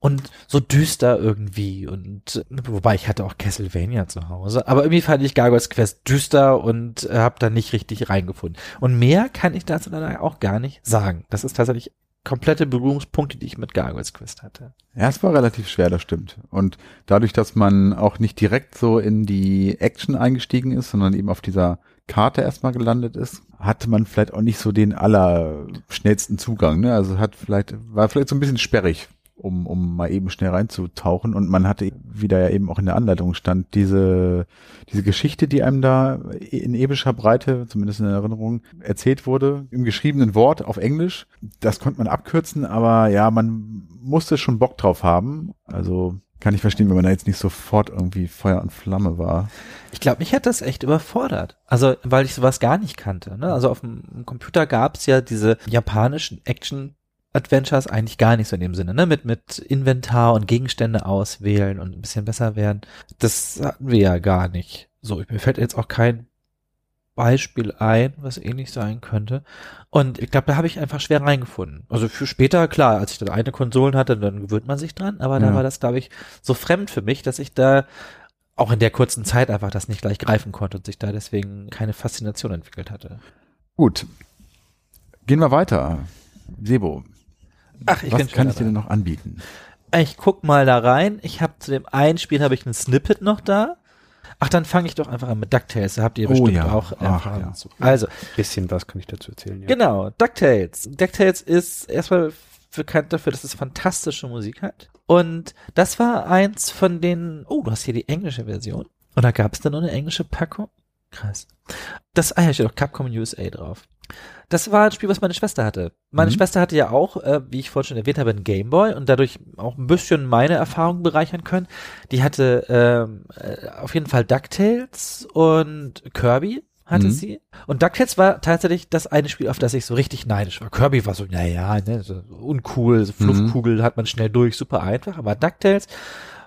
Speaker 3: und so düster irgendwie und wobei ich hatte auch Castlevania zu Hause, aber irgendwie fand ich Gargoyles Quest düster und äh, habe da nicht richtig reingefunden. Und mehr kann ich dazu leider auch gar nicht sagen. Das ist tatsächlich komplette Berührungspunkte, die ich mit Gargoyles Quest hatte.
Speaker 1: Ja, es war relativ schwer, das stimmt. Und dadurch, dass man auch nicht direkt so in die Action eingestiegen ist, sondern eben auf dieser Karte erstmal gelandet ist, hatte man vielleicht auch nicht so den allerschnellsten Zugang. Ne? Also hat vielleicht, war vielleicht so ein bisschen sperrig, um, um mal eben schnell reinzutauchen. Und man hatte, wie da ja eben auch in der Anleitung stand, diese, diese Geschichte, die einem da in epischer Breite, zumindest in Erinnerung, erzählt wurde, im geschriebenen Wort auf Englisch. Das konnte man abkürzen, aber ja, man musste schon Bock drauf haben. Also kann ich verstehen, wenn man da jetzt nicht sofort irgendwie Feuer und Flamme war.
Speaker 3: Ich glaube, mich hat das echt überfordert. Also, weil ich sowas gar nicht kannte. Ne? Also auf dem Computer gab's ja diese japanischen Action Adventures eigentlich gar nicht so in dem Sinne, ne? Mit, mit Inventar und Gegenstände auswählen und ein bisschen besser werden. Das hatten wir ja gar nicht. So, mir fällt jetzt auch kein Beispiel ein, was ähnlich sein könnte. Und ich glaube, da habe ich einfach schwer reingefunden. Also für später, klar, als ich dann eine Konsolen hatte, dann gewöhnt man sich dran, aber da
Speaker 1: Ja.
Speaker 3: war das, glaube ich, so fremd für mich, dass ich da auch in der kurzen Zeit einfach das nicht gleich greifen konnte und sich da deswegen keine Faszination entwickelt hatte.
Speaker 1: Gut. Gehen wir weiter. Sebo,
Speaker 3: Ach, ich
Speaker 1: was kann ich dir denn noch anbieten?
Speaker 3: Ich guck mal da rein. Ich habe zu dem einen Spiel habe ich ein Snippet noch da. Ach, dann fange ich doch einfach an mit DuckTales. Da habt ihr
Speaker 1: Oh
Speaker 3: bestimmt
Speaker 1: ja.
Speaker 3: auch
Speaker 1: Ach
Speaker 3: Erfahrung
Speaker 1: ja.
Speaker 3: zu. Also,
Speaker 2: Bisschen was kann ich dazu erzählen. Ja.
Speaker 3: Genau, DuckTales. DuckTales ist erstmal bekannt dafür, dass es fantastische Musik hat. Und das war eins von den, oh, du hast hier die englische Version. Und da gab es dann noch eine englische Packung. Krass. Das, ah ja, steht auch Capcom USA drauf. Das war ein Spiel, was meine Schwester hatte. Meine
Speaker 1: Mhm.
Speaker 3: Schwester hatte ja auch, äh, wie ich vorhin schon erwähnt habe, einen Gameboy und dadurch auch ein bisschen meine Erfahrungen bereichern können. Die hatte ähm, äh, auf jeden Fall DuckTales und Kirby hatte
Speaker 1: Mhm.
Speaker 3: sie. Und DuckTales war tatsächlich das eine Spiel, auf das ich so richtig neidisch war. Kirby war so, naja, ne, so uncool, so Fluffkugel hat man schnell durch, super einfach. Aber DuckTales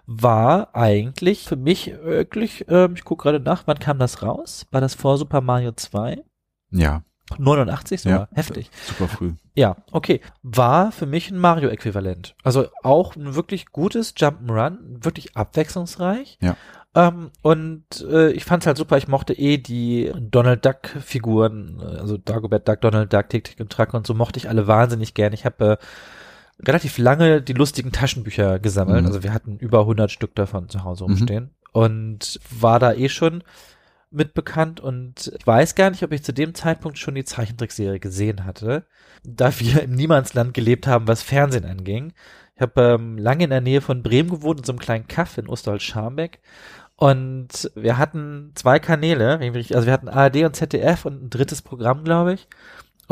Speaker 3: war eigentlich für mich wirklich, ähm, ich gucke gerade nach, wann kam das raus? War das vor Super Mario 2?
Speaker 1: Ja,
Speaker 3: 89 sogar,
Speaker 1: Ja.
Speaker 3: heftig.
Speaker 1: super früh.
Speaker 3: Ja, okay. War für mich ein Mario-Äquivalent. Also auch ein wirklich gutes Jump'n'Run, wirklich abwechslungsreich.
Speaker 1: Ja.
Speaker 3: Ähm, und äh, ich fand's halt super, ich mochte eh die Donald Duck-Figuren, äh, also Dagobert Duck, Donald Duck, Tick, Tick und Track und so mochte ich alle wahnsinnig gern. Ich habe äh, relativ lange die lustigen Taschenbücher gesammelt.
Speaker 1: Mhm.
Speaker 3: Also wir hatten über 100 Stück davon zu Hause
Speaker 1: Mhm.
Speaker 3: rumstehen. Und war da eh schon mit bekannt und ich weiß gar nicht, ob ich zu dem Zeitpunkt schon die Zeichentrickserie gesehen hatte, da wir im Niemandsland gelebt haben, was Fernsehen anging. Ich habe ähm, lange in der Nähe von Bremen gewohnt, in so einem kleinen Kaff in Osterholz-Scharmbeck. Und wir hatten zwei Kanäle, also wir hatten ARD und ZDF und ein drittes Programm, glaube ich.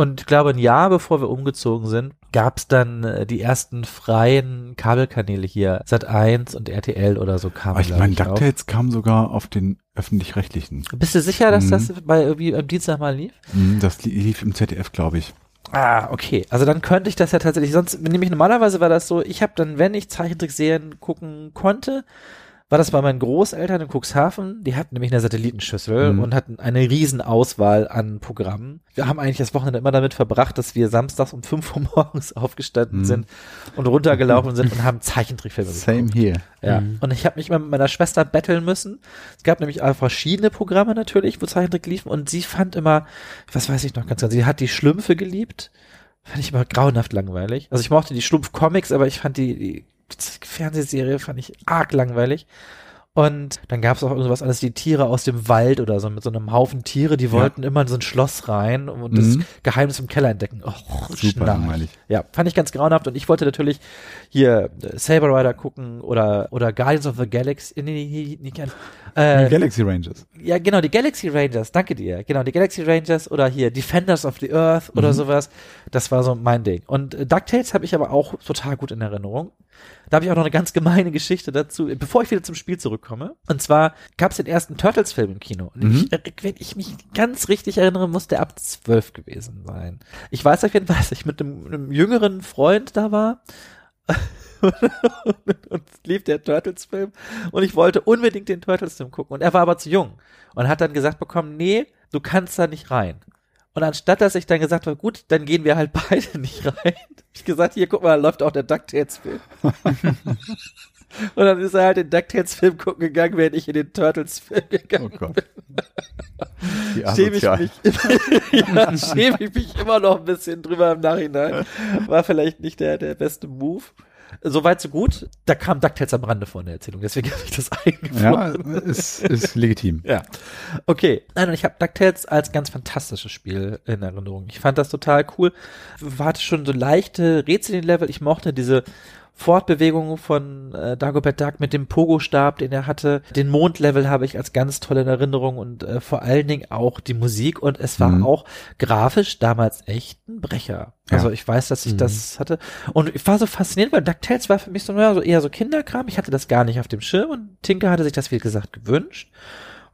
Speaker 3: Und ich glaube, ein Jahr bevor wir umgezogen sind, gab es dann äh, die ersten freien Kabelkanäle hier. Sat1 und RTL oder so kamen.
Speaker 1: Aber ich meine. DuckTales kam sogar auf den öffentlich-rechtlichen.
Speaker 3: Bist du sicher, dass
Speaker 1: Mhm.
Speaker 3: das bei irgendwie am Dienstag mal lief?
Speaker 1: Mhm, Das li- lief im ZDF, glaube ich.
Speaker 3: Ah, okay. Also dann könnte ich das ja tatsächlich, sonst, nämlich normalerweise war das so, ich habe dann, wenn ich Zeichentrickserien gucken konnte, war das bei meinen Großeltern in Cuxhaven, die hatten nämlich eine Satellitenschüssel
Speaker 1: Mhm.
Speaker 3: und hatten eine riesen Auswahl an Programmen. Wir haben eigentlich das Wochenende immer damit verbracht, dass wir samstags um 5 Uhr morgens aufgestanden
Speaker 1: Mhm.
Speaker 3: sind und runtergelaufen sind und haben Zeichentrickfilme
Speaker 1: Same
Speaker 3: geguckt.
Speaker 1: here.
Speaker 3: Ja.
Speaker 2: Mhm.
Speaker 3: Und ich habe mich mal mit meiner Schwester betteln müssen. Es gab nämlich auch verschiedene Programme natürlich, wo Zeichentrick liefen und sie fand immer, was weiß ich noch ganz genau, sie hat die Schlümpfe geliebt. Fand ich immer grauenhaft langweilig. Also ich mochte die Schlumpf-Comics, aber ich fand die, die Fernsehserie fand ich arg langweilig. Und dann gab es auch irgendwas alles, die Tiere aus dem Wald oder so, mit so einem Haufen Tiere, die
Speaker 1: Ja.
Speaker 3: wollten immer in so ein Schloss rein und das
Speaker 1: Mhm.
Speaker 3: Geheimnis im Keller entdecken. Oh,
Speaker 1: Super
Speaker 3: schnarch.
Speaker 1: langweilig.
Speaker 3: Ja, fand ich ganz grauenhaft und ich wollte natürlich hier äh, Saber Rider gucken oder oder Guardians of the Galaxy, nee, nee, nee, nicht ganz. Äh,
Speaker 1: Galaxy Rangers.
Speaker 3: ja, genau, die Galaxy Rangers, danke dir. Genau, die Galaxy Rangers oder hier Defenders of the Earth oder
Speaker 1: Mhm.
Speaker 3: sowas. Das war so mein Ding. Und äh, DuckTales habe ich aber auch total gut in Erinnerung. Da habe ich auch noch eine ganz gemeine Geschichte dazu, bevor ich wieder zum Spiel zurückkomme. Und zwar gab es den ersten Turtles-Film im Kino. Und
Speaker 1: Mhm.
Speaker 3: ich, äh, wenn ich mich ganz richtig erinnere, muss der ab zwölf gewesen sein. Ich weiß auf jeden Fall, dass ich mit einem, einem jüngeren Freund da war. und lief der Turtles-Film und ich wollte unbedingt den Turtles-Film gucken und er war aber zu jung und hat dann gesagt bekommen, nee, du kannst da nicht rein. Und anstatt dass ich dann gesagt habe, gut, dann gehen wir halt beide nicht rein, hab ich gesagt, hier, guck mal, läuft auch der DuckTales-Film. und dann ist er halt den DuckTales-Film gucken gegangen, während ich in den Turtles-Film gegangen
Speaker 1: Oh Gott. Wie
Speaker 3: schäme ich, mich, ja, schäme ich mich immer noch ein bisschen drüber im Nachhinein. War vielleicht nicht der, der beste Move. Soweit so gut. Da kam DuckTales am Rande vor in der Erzählung, deswegen habe ich das
Speaker 1: Ja,
Speaker 3: eingefunden.
Speaker 1: ist, ist legitim.
Speaker 3: Ja. Okay. Nein, und ich habe DuckTales als ganz fantastisches Spiel in Erinnerung. Ich fand das total cool. Hatte schon so leichte Rätsel in den Level. Ich mochte diese Fortbewegung von äh, Dagobert Duck mit dem Pogo-Stab, den er hatte. Den Mondlevel habe ich als ganz toll in Erinnerung und äh, vor allen Dingen auch die Musik und es war
Speaker 1: Mhm.
Speaker 3: auch grafisch damals echt ein Brecher.
Speaker 1: Ja.
Speaker 3: Also ich weiß, dass ich
Speaker 2: Mhm.
Speaker 3: das hatte und ich war so fasziniert, weil DuckTales war für mich so, ja, so eher so Kinderkram. Ich hatte das gar nicht auf dem Schirm und Tinker hatte sich das, wie gesagt, gewünscht.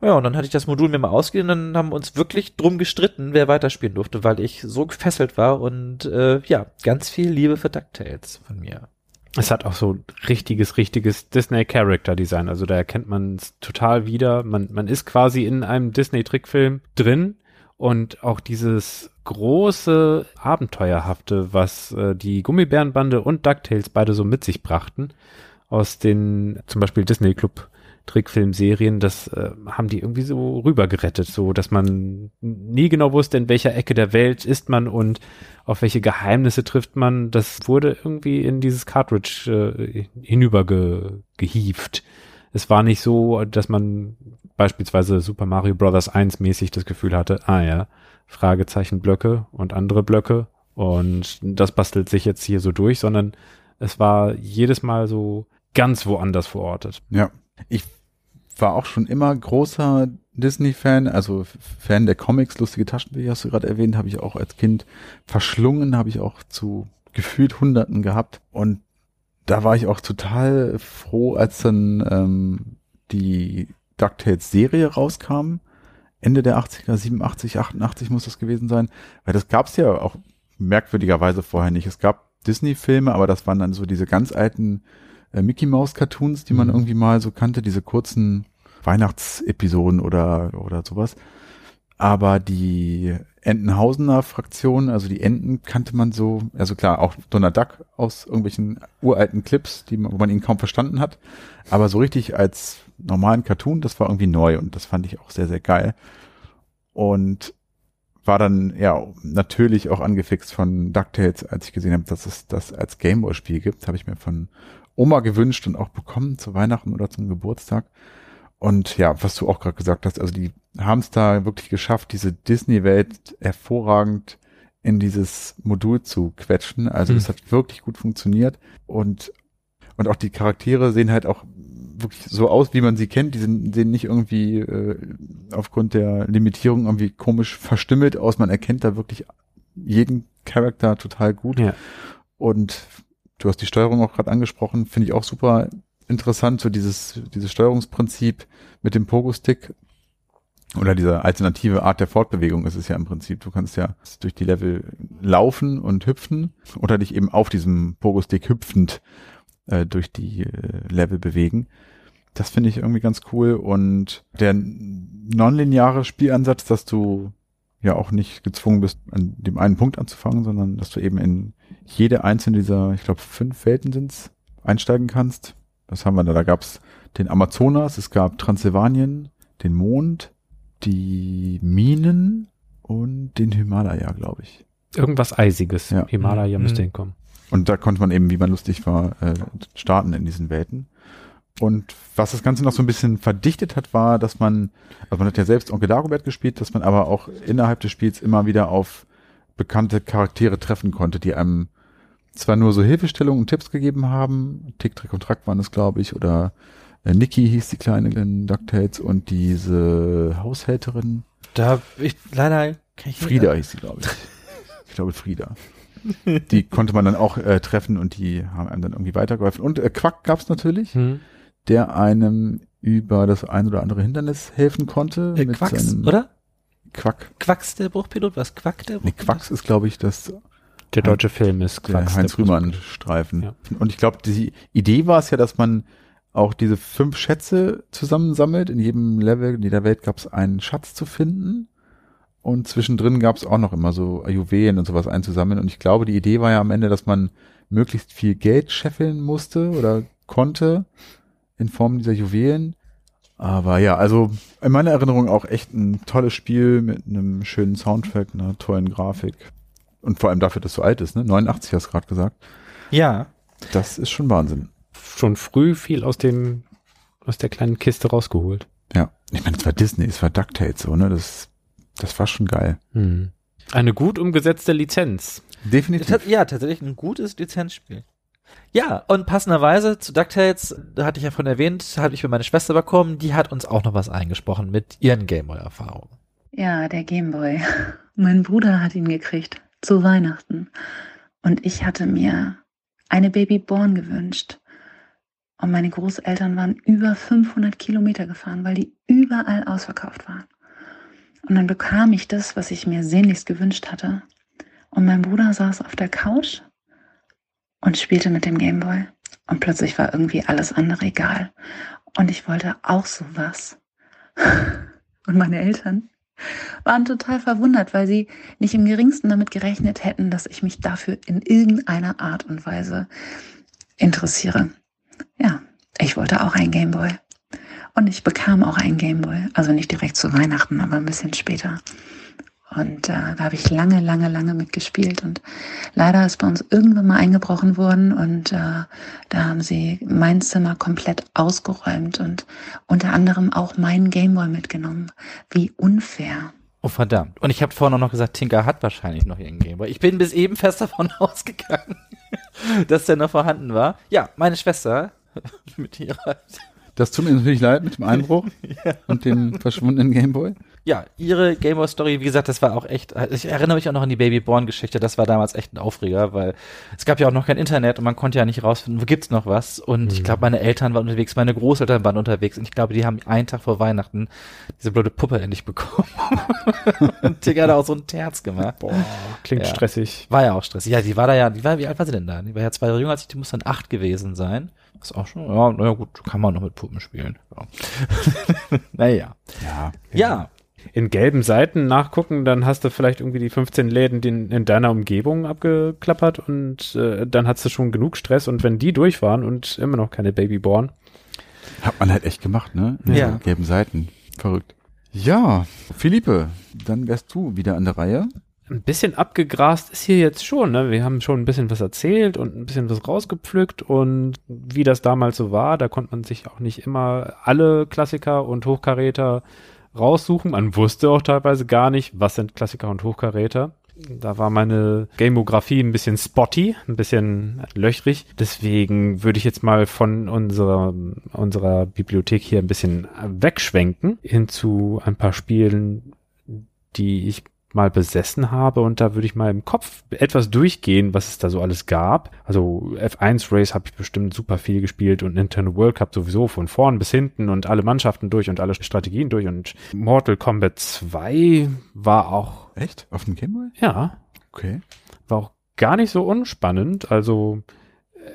Speaker 3: Ja, und dann hatte ich das Modul mir mal ausgeliehen und dann haben wir uns wirklich drum gestritten, wer weiterspielen durfte, weil ich so gefesselt war und äh, ja, ganz viel Liebe für DuckTales von mir.
Speaker 2: Es hat auch so richtiges, richtiges Disney-Character-Design. Also da erkennt man es total wieder. Man, man ist quasi in einem Disney-Trickfilm drin. Und auch dieses große Abenteuerhafte, was äh, die Gummibärenbande und DuckTales beide so mit sich brachten, aus den zum Beispiel Disney Club Trickfilmserien, das äh, haben die irgendwie so rübergerettet, so dass man nie genau wusste, in welcher Ecke der Welt ist man und auf welche Geheimnisse trifft man. Das wurde irgendwie in dieses Cartridge äh, hinübergehieft. Es war nicht so, dass man beispielsweise Super Mario Bros. 1 mäßig das Gefühl hatte, ah ja, Fragezeichen Blöcke und andere Blöcke und das bastelt sich jetzt hier so durch, sondern es war jedes Mal so ganz woanders verortet.
Speaker 1: Ja. Ich war auch schon immer großer Disney-Fan, also Fan der Comics, lustige Taschenbücher hast du gerade erwähnt, habe ich auch als Kind verschlungen, habe ich auch zu gefühlt Hunderten gehabt und da war ich auch total froh, als dann ähm, die DuckTales-Serie rauskam. Ende der 80er, 87, 88 muss das gewesen sein, weil das gab es ja auch merkwürdigerweise vorher nicht. Es gab Disney-Filme, aber das waren dann so diese ganz alten äh, Mickey Mouse Cartoons, die man mhm. irgendwie mal so kannte, diese kurzen Weihnachtsepisoden oder, oder sowas. Aber die Entenhausener Fraktion, also die Enten kannte man so, also klar, auch Donald Duck aus irgendwelchen uralten Clips, die man, wo man ihn kaum verstanden hat. Aber so richtig als normalen Cartoon, das war irgendwie neu und das fand ich auch sehr, sehr geil. Und war dann ja natürlich auch angefixt von DuckTales, als ich gesehen habe, dass es das als Gameboy-Spiel gibt, habe ich mir von Oma gewünscht und auch bekommen zu Weihnachten oder zum Geburtstag. Und ja, was du auch gerade gesagt hast, also die haben es da wirklich geschafft, diese Disney-Welt hervorragend in dieses Modul zu quetschen. Also es mhm. hat wirklich gut funktioniert und und auch die Charaktere sehen halt auch wirklich so aus, wie man sie kennt. Die sind, sehen nicht irgendwie äh, aufgrund der Limitierung irgendwie komisch verstümmelt aus. Man erkennt da wirklich jeden Charakter total gut. Ja. Und du hast die Steuerung auch gerade angesprochen, finde ich auch super interessant, so dieses, dieses Steuerungsprinzip mit dem Pogo-Stick oder diese alternative Art der Fortbewegung ist es ja im Prinzip. Du kannst ja durch die Level laufen und hüpfen oder dich eben auf diesem Pogo-Stick hüpfend äh, durch die äh, Level bewegen. Das finde ich irgendwie ganz cool und der nonlineare Spielansatz, dass du ja auch nicht gezwungen bist, an dem einen Punkt anzufangen, sondern dass du eben in jede einzelne dieser, ich glaube, fünf Welten sind's, einsteigen kannst. Was haben wir da? Da gab's den Amazonas, es gab Transsilvanien, den Mond, die Minen und den Himalaya, glaube ich.
Speaker 2: Irgendwas Eisiges. Ja. Himalaya mhm. müsste hinkommen.
Speaker 1: Und da konnte man eben, wie man lustig war, äh, starten in diesen Welten. Und was das Ganze noch so ein bisschen verdichtet hat, war, dass man, also man hat ja selbst Onkel Dagobert gespielt, dass man aber auch innerhalb des Spiels immer wieder auf bekannte Charaktere treffen konnte, die einem zwar nur so Hilfestellungen und Tipps gegeben haben, Tick, Trick und Track waren es, glaube ich, oder äh, Nikki hieß die Kleine in DuckTales und diese Haushälterin.
Speaker 3: Da, ich, leider,
Speaker 1: kann ich Frieda hieß sie, glaube ich. ich glaube Frieda. Die konnte man dann auch äh, treffen und die haben einem dann irgendwie weitergeholfen. Und äh, Quack gab's natürlich. Hm der einem über das ein oder andere Hindernis helfen konnte.
Speaker 3: Äh, Quacks, oder?
Speaker 1: Quack.
Speaker 3: Quacks der Bruchpilot? Was? Quack der
Speaker 1: Bruchpilot? Nee, Quacks ist, glaube ich, das
Speaker 2: der deutsche Film ist
Speaker 1: Quacks. Der Heinz Rühmann Streifen. Ja. Und ich glaube, die Idee war es ja, dass man auch diese fünf Schätze zusammensammelt. In jedem Level, in jeder Welt gab es einen Schatz zu finden. Und zwischendrin gab es auch noch immer so Juwelen und sowas einzusammeln. Und ich glaube, die Idee war ja am Ende, dass man möglichst viel Geld scheffeln musste oder konnte in Form dieser Juwelen. Aber ja, also in meiner Erinnerung auch echt ein tolles Spiel mit einem schönen Soundtrack, einer tollen Grafik. Und vor allem dafür, dass es so alt ist, ne? 89 hast du gerade gesagt.
Speaker 3: Ja.
Speaker 1: Das ist schon Wahnsinn.
Speaker 2: Schon früh viel aus dem, aus der kleinen Kiste rausgeholt.
Speaker 1: Ja. Ich meine, es war Disney, es war DuckTales, so, ne? Das, das war schon geil.
Speaker 2: Hm. Eine gut umgesetzte Lizenz.
Speaker 1: Definitiv.
Speaker 3: Ja, tatsächlich ein gutes Lizenzspiel. Ja, und passenderweise zu DuckTales, da hatte ich ja von erwähnt, hatte ich für meine Schwester bekommen, die hat uns auch noch was eingesprochen mit ihren Gameboy-Erfahrungen.
Speaker 6: Ja, der Gameboy. Mein Bruder hat ihn gekriegt zu Weihnachten. Und ich hatte mir eine Baby Born gewünscht. Und meine Großeltern waren über 500 Kilometer gefahren, weil die überall ausverkauft waren. Und dann bekam ich das, was ich mir sehnlichst gewünscht hatte. Und mein Bruder saß auf der Couch und spielte mit dem Gameboy. Und plötzlich war irgendwie alles andere egal. Und ich wollte auch sowas. Und meine Eltern, waren total verwundert, weil sie nicht im geringsten damit gerechnet hätten, dass ich mich dafür in irgendeiner Art und Weise interessiere. Ja, ich wollte auch ein Gameboy. Und ich bekam auch ein Gameboy. Also nicht direkt zu Weihnachten, aber ein bisschen später. Und äh, da habe ich lange, lange, lange mitgespielt. Und leider ist bei uns irgendwann mal eingebrochen worden und äh, da haben sie mein Zimmer komplett ausgeräumt und unter anderem auch meinen Gameboy mitgenommen. Wie unfair.
Speaker 3: Oh verdammt. Und ich habe vorhin auch noch gesagt, Tinker hat wahrscheinlich noch ihren Gameboy. Ich bin bis eben fest davon ausgegangen, dass der noch vorhanden war. Ja, meine Schwester mit ihrer
Speaker 1: Das tut mir natürlich leid mit dem Einbruch
Speaker 3: ja.
Speaker 1: und dem verschwundenen Gameboy.
Speaker 3: Ja, ihre Gameboy-Story, wie gesagt, das war auch echt, ich erinnere mich auch noch an die Babyborn-Geschichte, das war damals echt ein Aufreger, weil es gab ja auch noch kein Internet und man konnte ja nicht rausfinden, wo gibt's noch was. Und ich glaube, meine Eltern waren unterwegs, meine Großeltern waren unterwegs und ich glaube, die haben einen Tag vor Weihnachten diese blöde Puppe endlich bekommen. und Tigger hat auch so ein Terz gemacht.
Speaker 2: Boah, klingt
Speaker 3: Ja.
Speaker 2: stressig.
Speaker 3: War ja auch stressig. Ja, die war da ja, die war, wie alt war sie denn da? Die war ja zwei Jahre jünger als ich, die muss dann acht gewesen sein. Das ist auch schon, ja, naja gut, kann man noch mit Puppen spielen. Ja. naja.
Speaker 1: Ja.
Speaker 3: Ja,
Speaker 2: In gelben Seiten nachgucken, dann hast du vielleicht irgendwie die 15 Läden die in, in deiner Umgebung abgeklappert und äh, dann hast du schon genug Stress und wenn die durch waren und immer noch keine Babyborn,
Speaker 1: Hat man halt echt gemacht, ne?
Speaker 3: Ja.
Speaker 1: Diese Gelben Seiten. Verrückt. Ja, Philippe, dann wärst du wieder an der Reihe.
Speaker 2: ein bisschen abgegrast ist hier jetzt schon. Ne? Wir haben schon ein bisschen was erzählt und ein bisschen was rausgepflückt und wie das damals so war, da konnte man sich auch nicht immer alle Klassiker und Hochkaräter raussuchen. Man wusste auch teilweise gar nicht, was sind Klassiker und Hochkaräter. Da war meine Gamografie ein bisschen spotty, ein bisschen löchrig. Deswegen würde ich jetzt mal von unserer, unserer Bibliothek hier ein bisschen wegschwenken hin zu ein paar Spielen, die ich mal besessen habe und da würde ich mal im Kopf etwas durchgehen, was es da so alles gab. Also F1 Race habe ich bestimmt super viel gespielt und Nintendo World Cup sowieso von vorn bis hinten und alle Mannschaften durch und alle Strategien durch und Mortal Kombat 2 war auch,
Speaker 1: Echt? Auf dem Gameboy?
Speaker 2: ja,
Speaker 1: Okay.
Speaker 2: war auch gar nicht so unspannend, also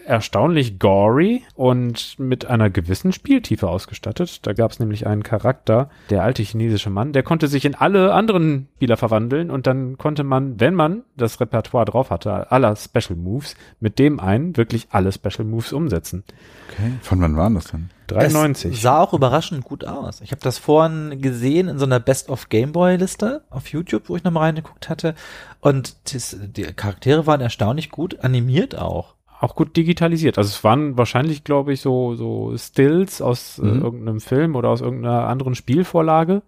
Speaker 2: erstaunlich gory und mit einer gewissen Spieltiefe ausgestattet. Da gab es nämlich einen Charakter, der alte chinesische Mann, der konnte sich in alle anderen Spieler verwandeln und dann konnte man, wenn man das Repertoire drauf hatte, aller Special Moves, mit dem einen wirklich alle Special Moves umsetzen.
Speaker 1: Okay. Von wann waren das denn?
Speaker 2: 93.
Speaker 3: Es sah auch überraschend gut aus. Ich habe das vorhin gesehen in so einer Best of Gameboy Liste auf YouTube, wo ich nochmal reingeguckt hatte. Und das, die Charaktere waren erstaunlich gut animiert auch.
Speaker 2: Auch gut digitalisiert. Also es waren wahrscheinlich, glaube ich, so, so Stills aus äh,
Speaker 1: Mhm.
Speaker 2: irgendeinem Film oder aus irgendeiner anderen Spielvorlage.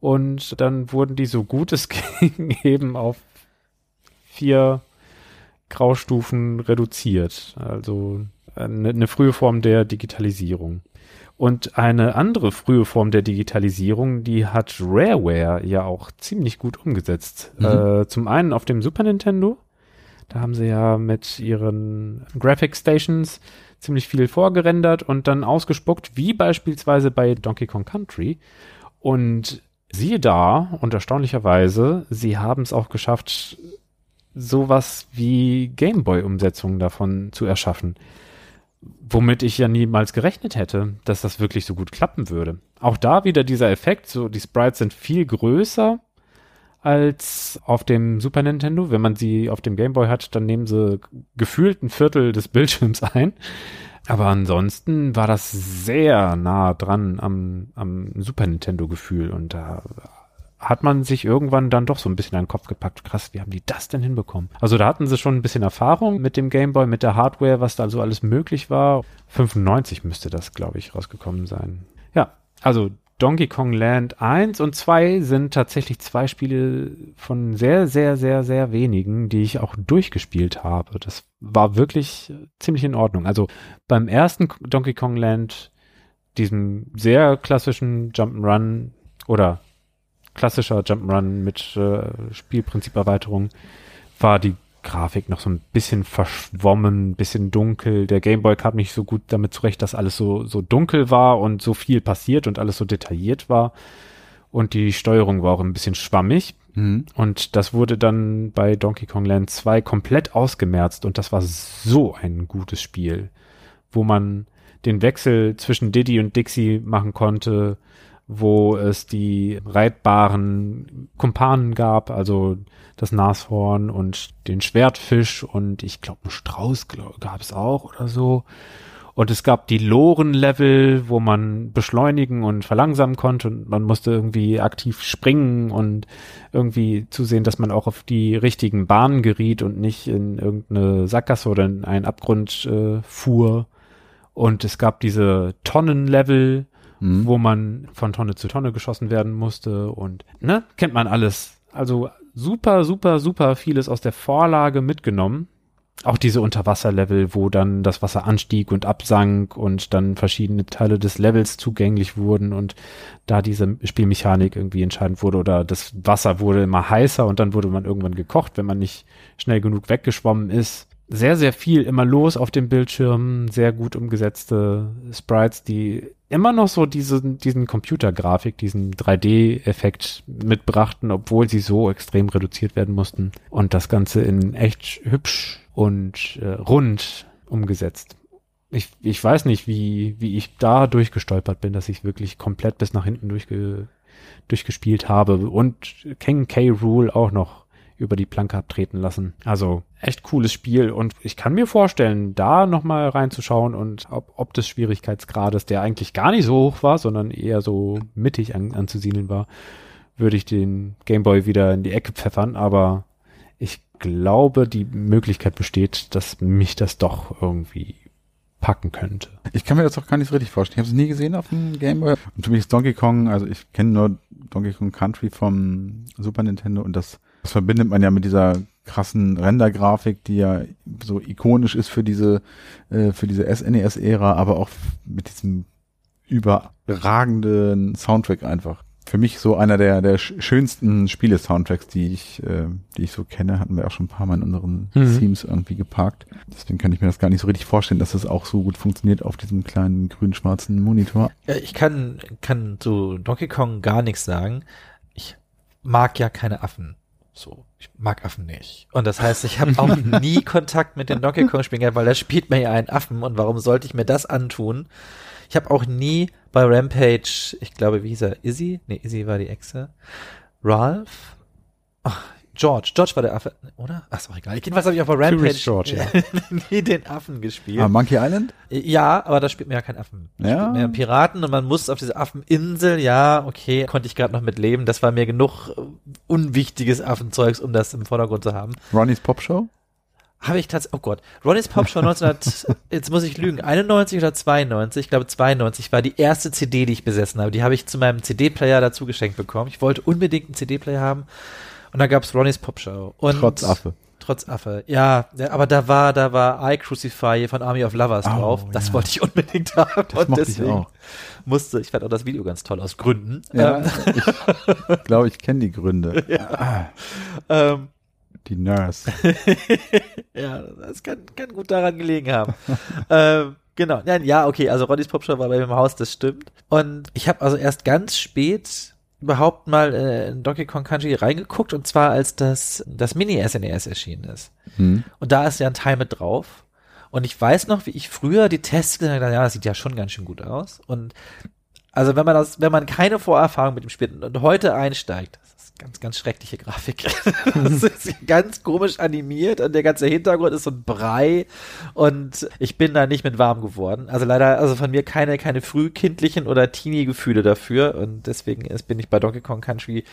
Speaker 2: Und dann wurden die so gut es ging eben auf vier Graustufen reduziert. Also eine, eine frühe Form der Digitalisierung. Und eine andere frühe Form der Digitalisierung, die hat Rareware ja auch ziemlich gut umgesetzt.
Speaker 1: Mhm.
Speaker 2: Äh, zum einen auf dem Super Nintendo. Da haben sie ja mit ihren Graphic Stations ziemlich viel vorgerendert und dann ausgespuckt, wie beispielsweise bei Donkey Kong Country. Und siehe da, und erstaunlicherweise, sie haben es auch geschafft, sowas wie Gameboy-Umsetzungen davon zu erschaffen. Womit ich ja niemals gerechnet hätte, dass das wirklich so gut klappen würde. Auch da wieder dieser Effekt, so die Sprites sind viel größer als auf dem Super Nintendo. Wenn man sie auf dem Game Boy hat, dann nehmen sie gefühlt ein Viertel des Bildschirms ein. Aber ansonsten war das sehr nah dran am, am Super Nintendo Gefühl und da hat man sich irgendwann dann doch so ein bisschen an den Kopf gepackt. Krass, wie haben die das denn hinbekommen? Also da hatten sie schon ein bisschen Erfahrung mit dem Game Boy, mit der Hardware, was da so alles möglich war. 95 müsste das, glaube ich, rausgekommen sein. Ja, also Donkey Kong Land 1 und 2 sind tatsächlich zwei Spiele von sehr, sehr, sehr, sehr wenigen, die ich auch durchgespielt habe. Das war wirklich ziemlich in Ordnung. Also beim ersten Donkey Kong Land, diesem sehr klassischen Jump'n'Run oder klassischer Jump'n'Run mit äh, Spielprinziperweiterung, war die Grafik noch so ein bisschen verschwommen, ein bisschen dunkel. Der Gameboy kam nicht so gut damit zurecht, dass alles so, so dunkel war und so viel passiert und alles so detailliert war. Und die Steuerung war auch ein bisschen schwammig.
Speaker 1: Mhm.
Speaker 2: Und das wurde dann bei Donkey Kong Land 2 komplett ausgemerzt und das war so ein gutes Spiel, wo man den Wechsel zwischen Diddy und Dixie machen konnte, wo es die reitbaren Kumpanen gab, also das Nashorn und den Schwertfisch und ich glaube, einen Strauß gab es auch oder so. Und es gab die Loren-Level, wo man beschleunigen und verlangsamen konnte und man musste irgendwie aktiv springen und irgendwie zusehen, dass man auch auf die richtigen Bahnen geriet und nicht in irgendeine Sackgasse oder in einen Abgrund äh, fuhr. Und es gab diese Tonnen-Level, mhm. wo man von Tonne zu Tonne geschossen werden musste und, ne, kennt man alles. Also super, super, super vieles aus der Vorlage mitgenommen auch diese Unterwasserlevel, wo dann das Wasser anstieg und absank und dann verschiedene Teile des Levels zugänglich wurden und da diese Spielmechanik irgendwie entscheidend wurde oder das Wasser wurde immer heißer und dann wurde man irgendwann gekocht, wenn man nicht schnell genug weggeschwommen ist. Sehr, sehr viel immer los auf dem Bildschirm, sehr gut umgesetzte Sprites, die immer noch so diese, diesen Computergrafik, diesen 3D-Effekt mitbrachten, obwohl sie so extrem reduziert werden mussten. Und das Ganze in echt hübsch und äh, rund umgesetzt. Ich, ich weiß nicht, wie, wie ich da durchgestolpert bin, dass ich wirklich komplett bis nach hinten durchge, durchgespielt habe und King K. Rule auch noch über die Planke abtreten lassen. Also echt cooles Spiel und ich kann mir vorstellen, da nochmal reinzuschauen und ob, ob des Schwierigkeitsgrades, der eigentlich gar nicht so hoch war, sondern eher so mittig an, anzusiedeln war, würde ich den Gameboy wieder in die Ecke pfeffern, aber ich glaube, die Möglichkeit besteht, dass mich das doch irgendwie packen könnte.
Speaker 1: Ich kann mir das doch gar nicht so richtig vorstellen. Ich habe es nie gesehen auf dem Game Boy. Und für mich ist Donkey Kong, also ich kenne nur Donkey Kong Country vom Super Nintendo und das, das verbindet man ja mit dieser krassen Rendergrafik, die ja so ikonisch ist für diese äh, für diese SNES-Ära, aber auch mit diesem überragenden Soundtrack einfach für mich so einer der, der schönsten Spiele-Soundtracks, die ich, äh, die ich so kenne, hatten wir auch schon ein paar Mal in unseren mhm. Themes irgendwie geparkt. Deswegen kann ich mir das gar nicht so richtig vorstellen, dass das auch so gut funktioniert auf diesem kleinen grün-schwarzen Monitor.
Speaker 3: Ich kann, kann zu Donkey Kong gar nichts sagen. Ich mag ja keine Affen. So, ich mag Affen nicht. Und das heißt, ich habe auch nie Kontakt mit den Donkey Kong Spielen gehabt, weil da spielt man ja einen Affen und warum sollte ich mir das antun? Ich habe auch nie bei Rampage, ich glaube, wie hieß er? Izzy? Nee, Izzy war die Exe. Ralph? Ach, George. George war der Affe, oder? Ach, ist auch egal. Jedenfalls habe ich auch bei Rampage
Speaker 2: George, ja.
Speaker 3: nie den Affen gespielt.
Speaker 1: Ah, Monkey Island?
Speaker 3: Ja, aber da spielt man ja keinen Affen. Da
Speaker 1: ja.
Speaker 3: spielt man ja Piraten und man muss auf diese Affeninsel, ja, okay, konnte ich gerade noch mit leben. Das war mir genug unwichtiges Affenzeugs, um das im Vordergrund zu haben.
Speaker 1: Ronnie's Pop Show?
Speaker 3: Habe ich tatsächlich, oh Gott, Ronnie's Pop Show 1900, jetzt muss ich lügen, 91 oder 92, ich glaube 92 war die erste CD, die ich besessen habe. Die habe ich zu meinem CD-Player dazu geschenkt bekommen. Ich wollte unbedingt einen CD-Player haben und da gab's Ronnie's Pop Show. Und
Speaker 1: trotz Affe.
Speaker 3: Trotz Affe, ja, aber da war, da war I Crucify von Army of Lovers oh, drauf. Das ja. wollte ich unbedingt haben
Speaker 1: das
Speaker 3: und deswegen
Speaker 1: ich auch.
Speaker 3: musste, ich fand auch das Video ganz toll aus Gründen.
Speaker 1: Ja, ähm. ich glaube, ich kenne die Gründe.
Speaker 3: Ja. Ah. Ähm,
Speaker 1: die Nurse.
Speaker 3: ja, das kann, kann gut daran gelegen haben. ähm, genau. Ja, ja, okay, also Ronnys Popshow war bei mir im Haus, das stimmt. Und ich habe also erst ganz spät überhaupt mal äh, in Donkey Kong Country reingeguckt und zwar als das, das Mini-SNES erschienen ist. Hm. Und da ist ja ein Teil mit drauf. Und ich weiß noch, wie ich früher die Tests gesagt habe, ja, das sieht ja schon ganz schön gut aus. Und also wenn man das, wenn man keine Vorerfahrung mit dem Spiel und heute einsteigt, ganz, ganz schreckliche Grafik. das ist ganz komisch animiert und der ganze Hintergrund ist so ein Brei und ich bin da nicht mit warm geworden. Also leider, also von mir keine, keine frühkindlichen oder Teenie-Gefühle dafür und deswegen ist, bin ich bei Donkey Kong Country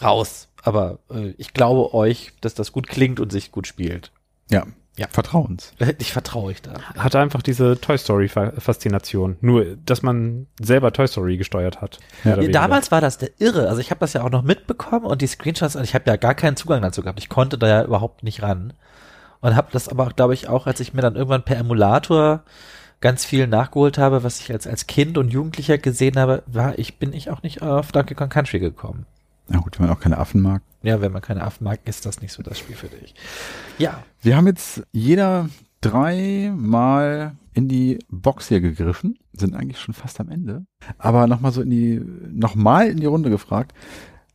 Speaker 3: raus. Aber äh, ich glaube euch, dass das gut klingt und sich gut spielt.
Speaker 1: Ja, ja. Vertrauens.
Speaker 3: Ich vertraue ich da.
Speaker 2: Hatte einfach diese Toy Story Faszination. Nur, dass man selber Toy Story gesteuert hat.
Speaker 3: Ja, damals war das der Irre. Also ich habe das ja auch noch mitbekommen und die Screenshots, ich habe ja gar keinen Zugang dazu gehabt. Ich konnte da ja überhaupt nicht ran. Und habe das aber, glaube ich, auch, als ich mir dann irgendwann per Emulator ganz viel nachgeholt habe, was ich als, als Kind und Jugendlicher gesehen habe, war ich, bin ich auch nicht auf Donkey Kong Country gekommen.
Speaker 1: Na gut, wenn man auch keine Affen mag.
Speaker 3: Ja, wenn man keine Affen mag, ist das nicht so das Spiel für dich. Ja.
Speaker 1: Wir haben jetzt jeder dreimal in die Box hier gegriffen, sind eigentlich schon fast am Ende. Aber nochmal so in die, nochmal in die Runde gefragt.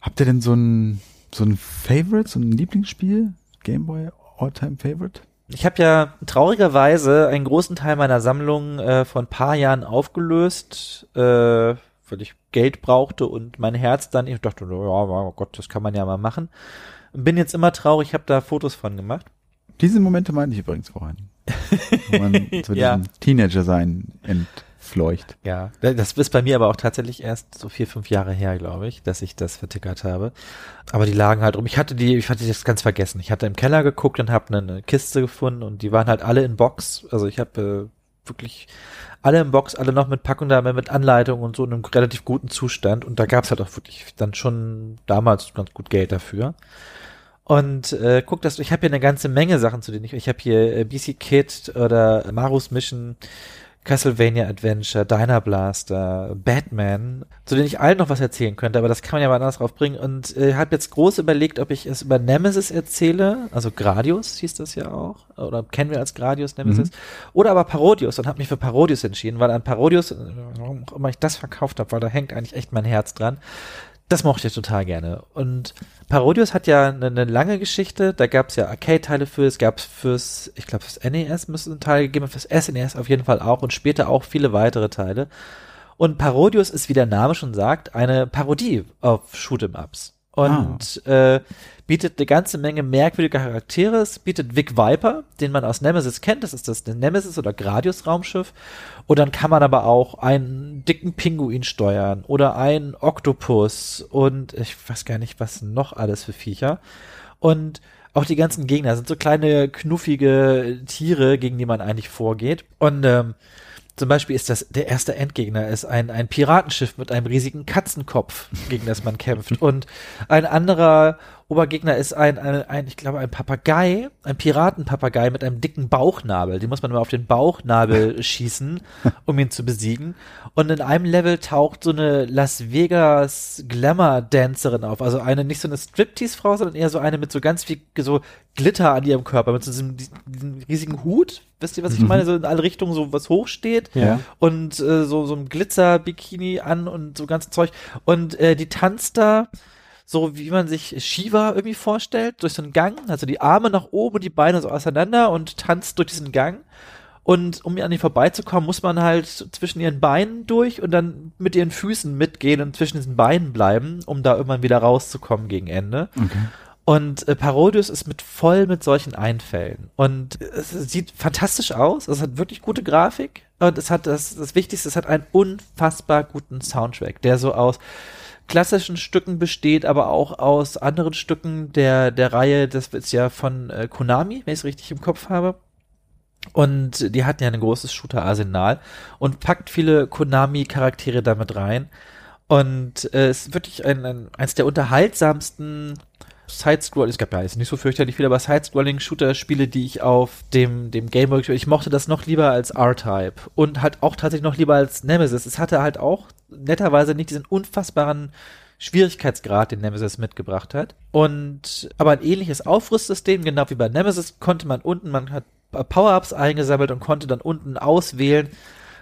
Speaker 1: Habt ihr denn so ein, so ein Favorite, so ein Lieblingsspiel? Gameboy All-Time Favorite?
Speaker 3: Ich habe ja traurigerweise einen großen Teil meiner Sammlung äh, vor ein paar Jahren aufgelöst, äh, weil ich Geld brauchte und mein Herz dann, ich dachte, ja, oh Gott, das kann man ja mal machen. Bin jetzt immer traurig, habe da Fotos von gemacht.
Speaker 1: Diese Momente meine ich übrigens vorhin. Wo man zu
Speaker 3: Ja.
Speaker 1: diesem Teenager-Sein entfleucht.
Speaker 3: Ja, das ist bei mir aber auch tatsächlich erst so vier, fünf Jahre her, glaube ich, dass ich das vertickert habe. Aber die lagen halt rum. Ich hatte die, ich hatte das ganz vergessen. Ich hatte im Keller geguckt und habe eine Kiste gefunden und die waren halt alle in Box. Also ich habe äh, wirklich alle in Box, alle noch mit Packung da, mit Anleitung und so in einem relativ guten Zustand. Und da gab's halt auch wirklich dann schon damals ganz gut Geld dafür. Und äh, guck, dass ich habe hier eine ganze Menge Sachen, zu denen ich ich habe hier äh, BC Kid oder Marus Mission, Castlevania Adventure, Diner Blaster, Batman, zu denen ich allen noch was erzählen könnte, aber das kann man ja mal anders draufbringen. Und äh, habe jetzt groß überlegt, ob ich es über Nemesis erzähle, also Gradius hieß das ja auch, oder kennen wir als Gradius Nemesis, oder aber Parodius und habe mich für Parodius entschieden, weil an Parodius, äh, warum auch immer ich das verkauft habe, weil da hängt eigentlich echt mein Herz dran. Das mochte ich total gerne. Und Parodius hat ja eine, eine lange Geschichte. Da gab es ja Arcade-Teile für, es gab fürs, ich glaube, fürs NES müsste es einen Teil gegeben, fürs SNES auf jeden Fall auch und später auch viele weitere Teile. Und Parodius ist, wie der Name schon sagt, eine Parodie auf Shoot'em Und äh, bietet eine ganze Menge merkwürdiger Charaktere. Es bietet Vic Viper, den man aus Nemesis kennt. Das ist das Nemesis oder Gradius Raumschiff. Und dann kann man aber auch einen dicken Pinguin steuern oder einen Oktopus und ich weiß gar nicht, was noch alles für Viecher. Und auch die ganzen Gegner sind so kleine, knuffige Tiere, gegen die man eigentlich vorgeht. Und ähm, zum Beispiel ist das, der erste Endgegner ist ein, ein Piratenschiff mit einem riesigen Katzenkopf, gegen das man kämpft. Und ein anderer Obergegner ist ein, ein, ein ich glaube, ein Papagei, ein Piratenpapagei mit einem dicken Bauchnabel. Den muss man immer auf den Bauchnabel schießen, um ihn zu besiegen. Und in einem Level taucht so eine Las Vegas Glamour-Dancerin auf. Also eine, nicht so eine Striptease-Frau, sondern eher so eine mit so ganz viel so Glitter an ihrem Körper, mit so diesem, diesem riesigen Hut. Wisst ihr, was ich meine? So in alle Richtungen so was hochsteht
Speaker 1: Ja.
Speaker 3: und äh, so so ein Glitzer-Bikini an und so ganz Zeug. Und äh, die tanzt da so, wie man sich Shiva irgendwie vorstellt, durch so einen Gang, also die Arme nach oben und die Beine so auseinander und tanzt durch diesen Gang. Und um an ihr vorbeizukommen, muss man halt zwischen ihren Beinen durch und dann mit ihren Füßen mitgehen und zwischen diesen Beinen bleiben, um da irgendwann wieder rauszukommen gegen Ende.
Speaker 1: Okay.
Speaker 3: Und äh, Parodius ist mit voll mit solchen Einfällen. Und es sieht fantastisch aus. Es hat wirklich gute Grafik. Und es hat das, das Wichtigste, es hat einen unfassbar guten Soundtrack, der so aus klassischen Stücken besteht, aber auch aus anderen Stücken der, der Reihe. Das ist ja von äh, Konami, wenn ich es richtig im Kopf habe. Und die hatten ja ein großes Shooter-Arsenal und packt viele Konami-Charaktere damit rein. Und äh, es ist wirklich ein, ein, eins der unterhaltsamsten Sidescroll, es gab ja jetzt nicht so fürchterlich viele, aber Sidescrolling-Shooter-Spiele, die ich auf dem, dem Game Boy ich mochte das noch lieber als R-Type und halt auch tatsächlich noch lieber als Nemesis. Es hatte halt auch netterweise nicht diesen unfassbaren Schwierigkeitsgrad, den Nemesis mitgebracht hat. Und aber ein ähnliches Aufrüstsystem, genau wie bei Nemesis, konnte man unten, man hat Power-Ups eingesammelt und konnte dann unten auswählen,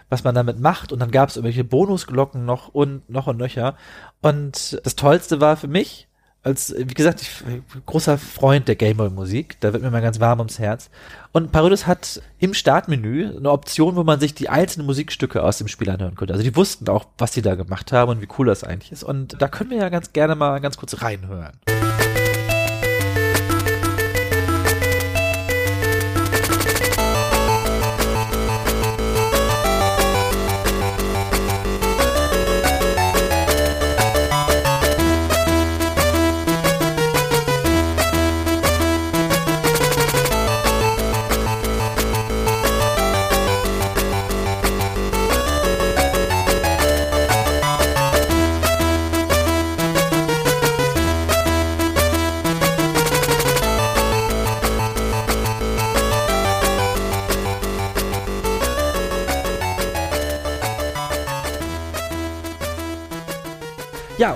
Speaker 3: was man damit macht. Und dann gab es irgendwelche Bonusglocken noch und noch und nöcher. Und das Tollste war für mich, als, wie gesagt, ich großer Freund der Gameboy-Musik, da wird mir mal ganz warm ums Herz. Und Parodius hat im Startmenü eine Option, wo man sich die einzelnen Musikstücke aus dem Spiel anhören konnte. Also die wussten auch, was die da gemacht haben und wie cool das eigentlich ist. Und da können wir ja ganz gerne mal ganz kurz reinhören. Ja,